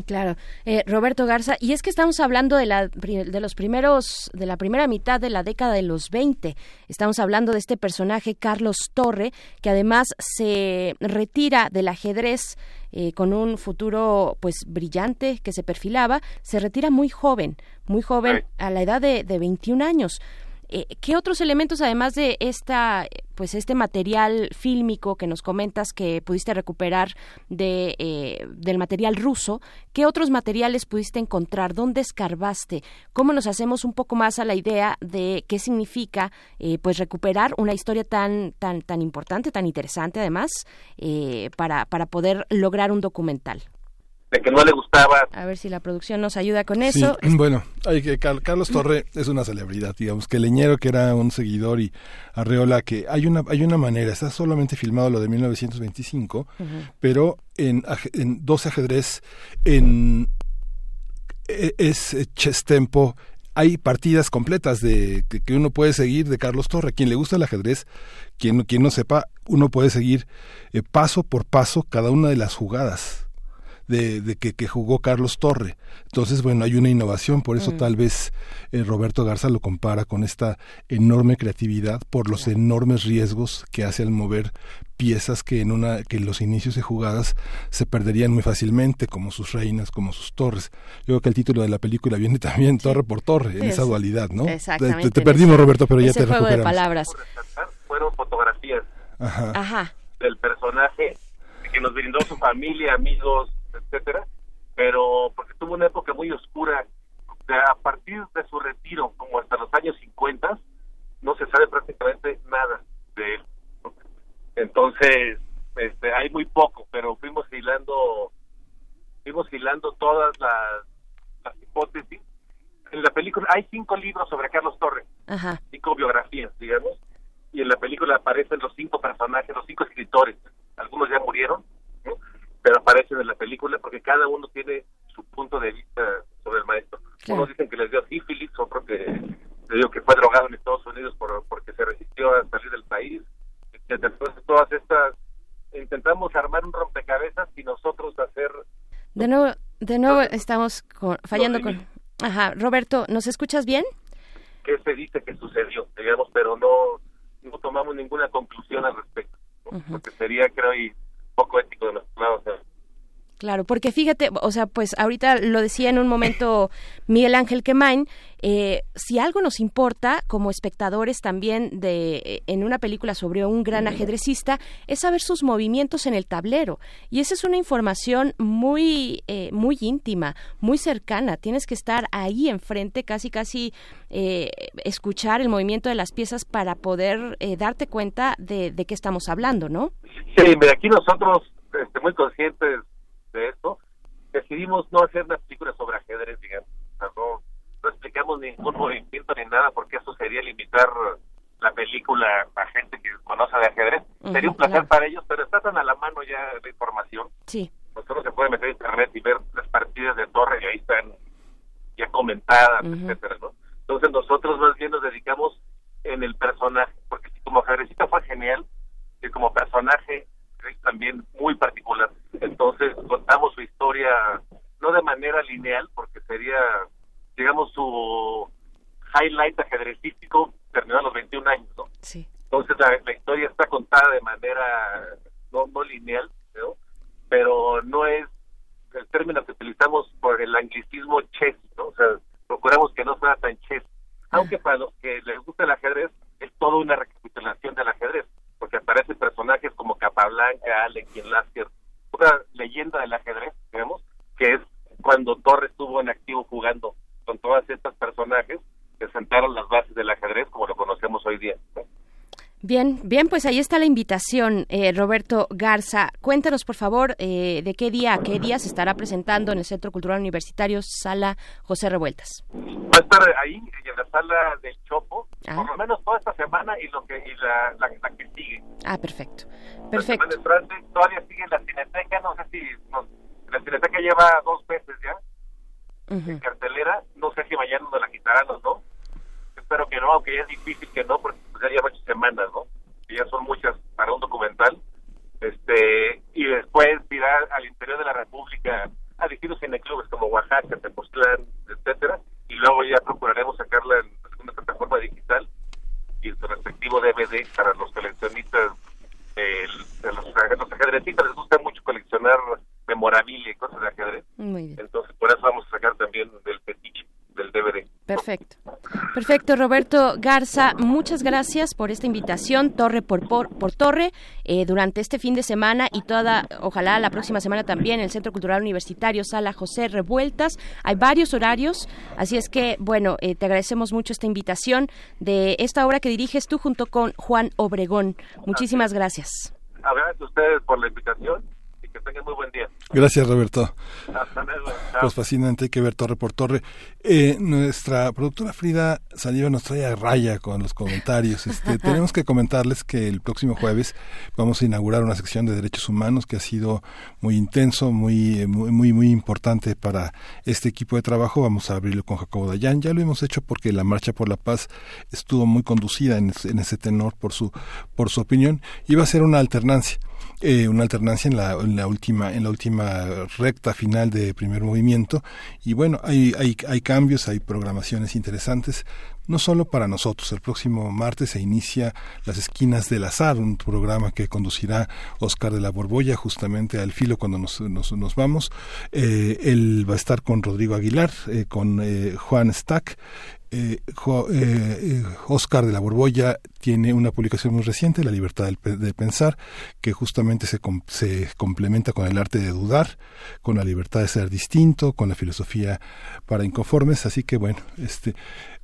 Claro, Eh, Roberto Garza, y es que estamos hablando de, la, de los primeros, de la primera mitad de la década de los 20. Estamos hablando de este personaje, Carlos Torre, que además se retira del ajedrez eh, con un futuro pues brillante que se perfilaba, se retira muy joven, muy joven, a la edad de, de 21 años. Eh, ¿Qué otros elementos, además de esta, pues este material fílmico que nos comentas que pudiste recuperar de, eh, del material ruso, qué otros materiales pudiste encontrar? ¿Dónde escarbaste? ¿Cómo nos hacemos un poco más a la idea de qué significa, eh, pues recuperar una historia tan, tan, tan importante, tan interesante, además, eh, para, para poder lograr un documental? De que no le gustaba A ver si la producción nos ayuda con Sí, eso. bueno, hay que Car- Carlos Torre es una celebridad, digamos que Leñero que era un seguidor y Arreola que hay una hay una manera, está solamente filmado lo de 1925, pero en, en 12 ajedrez en e- es eh, chess tempo hay partidas completas de que, que uno puede seguir de Carlos Torre. Quien le gusta el ajedrez, quien, quien no sepa, uno puede seguir eh, paso por paso cada una de las jugadas de, de que, que jugó Carlos Torre. Entonces, bueno, hay una innovación, por eso Mm. tal vez eh, Roberto Garza lo compara con esta enorme creatividad por los enormes riesgos que hace al mover piezas que en una que en los inicios de jugadas se perderían muy fácilmente, como sus reinas, como sus torres. Yo creo que el título de la película viene también torre por torre, en esa es- dualidad, ¿no? Te- Exactamente, Te, perdimos, ese- Roberto, pero ya ese te juego de recuperamos. palabras. fueron fotografías Ajá. Ajá. del personaje que nos brindó su familia, amigos, etcétera, pero porque tuvo una época muy oscura. A partir de su retiro, como hasta los años 50, no se sabe prácticamente nada de él. Entonces, este, hay muy poco, pero fuimos hilando, fuimos hilando todas las, las hipótesis. En la película hay cinco libros sobre Carlos Torres Ajá. cinco biografías, digamos, y en la película aparecen los cinco personajes, los cinco escritores. Algunos ya murieron. Pero aparecen en la película porque cada uno tiene su punto de vista sobre el maestro. Claro. Unos dicen que les dio sífilis, otros que digo que fue drogado en Estados Unidos por, porque se resistió a salir del país. Entonces todas estas intentamos armar un rompecabezas y nosotros hacer De nuevo, de nuevo estamos con- fallando con... Ajá, Roberto, ¿nos escuchas bien? qué se dice que sucedió, digamos, pero no, no tomamos ninguna conclusión al respecto, ¿no? porque sería, creo, y poco ético de nuestro lado. Claro, porque fíjate, o sea, pues ahorita lo decía en un momento Miguel Ángel Quemain, eh, si algo nos importa como espectadores también de eh, en una película sobre un gran ajedrecista es saber sus movimientos en el tablero y esa es una información muy eh, muy íntima, muy cercana. Tienes que estar ahí enfrente, casi casi eh, escuchar el movimiento de las piezas para poder eh, darte cuenta de, de qué estamos hablando, ¿no? Sí, mira, aquí nosotros, este, muy conscientes decidimos no hacer una película sobre ajedrez, digamos. O sea, no, no explicamos ningún movimiento ni nada, porque eso sería limitar la película a gente que conoce de ajedrez. Sería un placer claro. para ellos, pero está tan a la mano ya la información. Sí. Nosotros se puede meter a internet y ver las partidas de torre y ahí están ya comentadas, Ujú. etcétera, ¿no? Entonces nosotros más bien nos dedicamos en el personaje, porque si como ajedrecista fue genial, y como personaje es también muy particular. Entonces contamos su historia no de manera lineal, porque sería, digamos, su highlight ajedrecístico terminó a los 21 años, ¿no? Sí. Entonces la, la historia está contada de manera no, no lineal, ¿no? pero no es el término que utilizamos por el anglicismo chess, ¿no? O sea, procuramos que no sea tan chess. Aunque para los que les gusta el ajedrez, es toda una recapitulación del ajedrez, porque aparecen personajes como Capablanca, Alex Lasker, una leyenda del ajedrez, digamos, que es cuando Torres estuvo en activo jugando con todas estas personajes que sentaron las bases del ajedrez como lo conocemos hoy día. Bien, pues ahí está la invitación, eh, Roberto Garza. Cuéntanos, por favor, eh, de qué día a qué día se estará presentando en el Centro Cultural Universitario Sala José Revueltas. Va a estar ahí, en la sala del Chopo, Ah. por lo menos toda esta semana y lo que y la, la, la que sigue. Ah, perfecto. La Perfecto. semana entrante todavía sigue en la Cineteca, no sé si nos- la Cineteca lleva dos veces ya cartelera, no sé si mañana nos la quitarán o no. Espero que no, aunque ya es difícil que no, porque pues, ya lleva ocho semanas, ¿no? Y ya son muchas para un documental. Este Y después irá al interior de la República a distintos cineclubes como Oaxaca, Tepoztlán, etcétera, y luego ya procuraremos sacarla en alguna plataforma digital y su respectivo DVD para los coleccionistas, eh, de los, los ajedrecistas les gusta mucho coleccionar memorabilia y cosas de ajedrez. Muy bien. Entonces, por eso vamos a sacar también del fetiche del DVD. Perfecto. Perfecto, Roberto Garza, muchas gracias por esta invitación, torre por, por, por torre, eh, durante este fin de semana y toda, ojalá la próxima semana también, el Centro Cultural Universitario Sala José Revueltas. Hay varios horarios, así es que, bueno, eh, te agradecemos mucho esta invitación de esta obra que diriges tú junto con Juan Obregón. Muchísimas gracias. Gracias a ustedes por la invitación que tengan muy buen día. Gracias, Roberto. Hasta luego. Chao. Pues fascinante, hay que ver torre por torre. Eh, nuestra productora Frida Saliva nos trae a raya con los comentarios. Este, tenemos que comentarles que el próximo jueves vamos a inaugurar una sección de derechos humanos que ha sido muy intenso, muy, eh, muy, muy, muy importante para este equipo de trabajo. Vamos a abrirlo con Jacobo Dayan. Ya lo hemos hecho porque la Marcha por la Paz estuvo muy conducida en, ese- en ese tenor por su, por su opinión. Va a ser una alternancia eh, una alternancia en la, en la última en la última recta final de primer movimiento. Y bueno hay, hay hay cambios hay programaciones interesantes no solo para nosotros el próximo martes se inicia las esquinas del azar un programa que conducirá Oscar de la Borbolla justamente al filo cuando nos, nos, nos vamos Eh, él va a estar con Rodrigo Aguilar eh, con eh, Juan Stack eh, Jo- eh, eh, Oscar de la Borbolla tiene una publicación muy reciente, La libertad de pensar, que justamente se, se complementa con el arte de dudar, con la libertad de ser distinto, con la filosofía para inconformes. Así que bueno, este eh,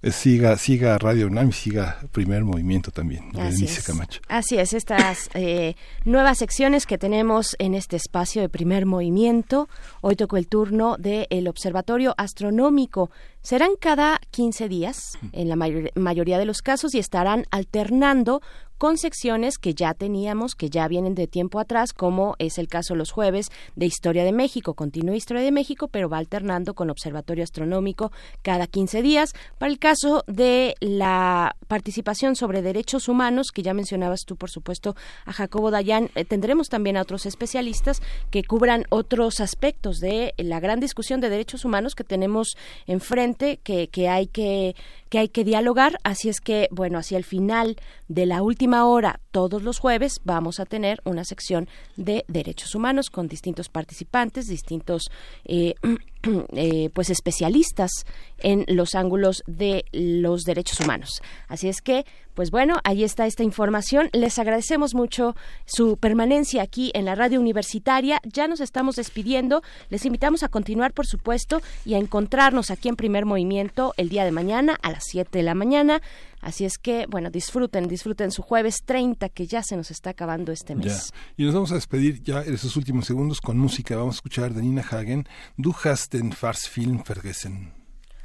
siga siga Radio UNAM y siga Primer Movimiento también. Así es. Camacho. Así es, estas eh, nuevas secciones que tenemos en este espacio de primer movimiento. Hoy tocó el turno del Observatorio Astronómico. Serán cada 15 días, en la mayor- mayoría de los casos, y estarán alternando con secciones que ya teníamos, que ya vienen de tiempo atrás, como es el caso los jueves de Historia de México. Continúa Historia de México, pero va alternando con Observatorio Astronómico cada 15 días. Para el caso de la participación sobre derechos humanos, que ya mencionabas tú, por supuesto, a Jacobo Dayan, eh, tendremos también a otros especialistas que cubran otros aspectos de la gran discusión de derechos humanos que tenemos enfrente, que, que hay que que hay que dialogar, así es que, bueno, hacia el final de la última hora, todos los jueves, vamos a tener una sección de derechos humanos con distintos participantes, distintos eh, eh, pues especialistas en los ángulos de los derechos humanos. Así es que, pues bueno, ahí está esta información. Les agradecemos mucho su permanencia aquí en la radio universitaria. Ya nos estamos despidiendo. Les invitamos a continuar, por supuesto, y a encontrarnos aquí en Primer Movimiento el día de mañana a las 7 de la mañana. Así es que, bueno, disfruten, disfruten su jueves 30, que ya se nos está acabando este Ya. mes. Y nos vamos a despedir ya en esos últimos segundos con música. Vamos a escuchar de Nina Hagen, Du hast den Farsfilm vergessen.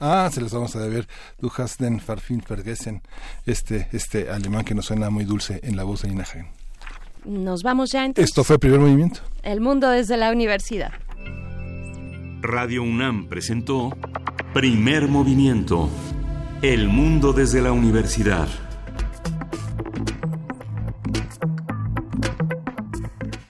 Ah, se los vamos a deber. Du hast den Farsfilm vergessen. Este, este alemán que nos suena muy dulce en la voz de Nina Hagen. Nos vamos ya entonces. Esto fue el primer movimiento. El mundo desde la universidad. Radio UNAM presentó Primer Movimiento. El mundo desde la universidad.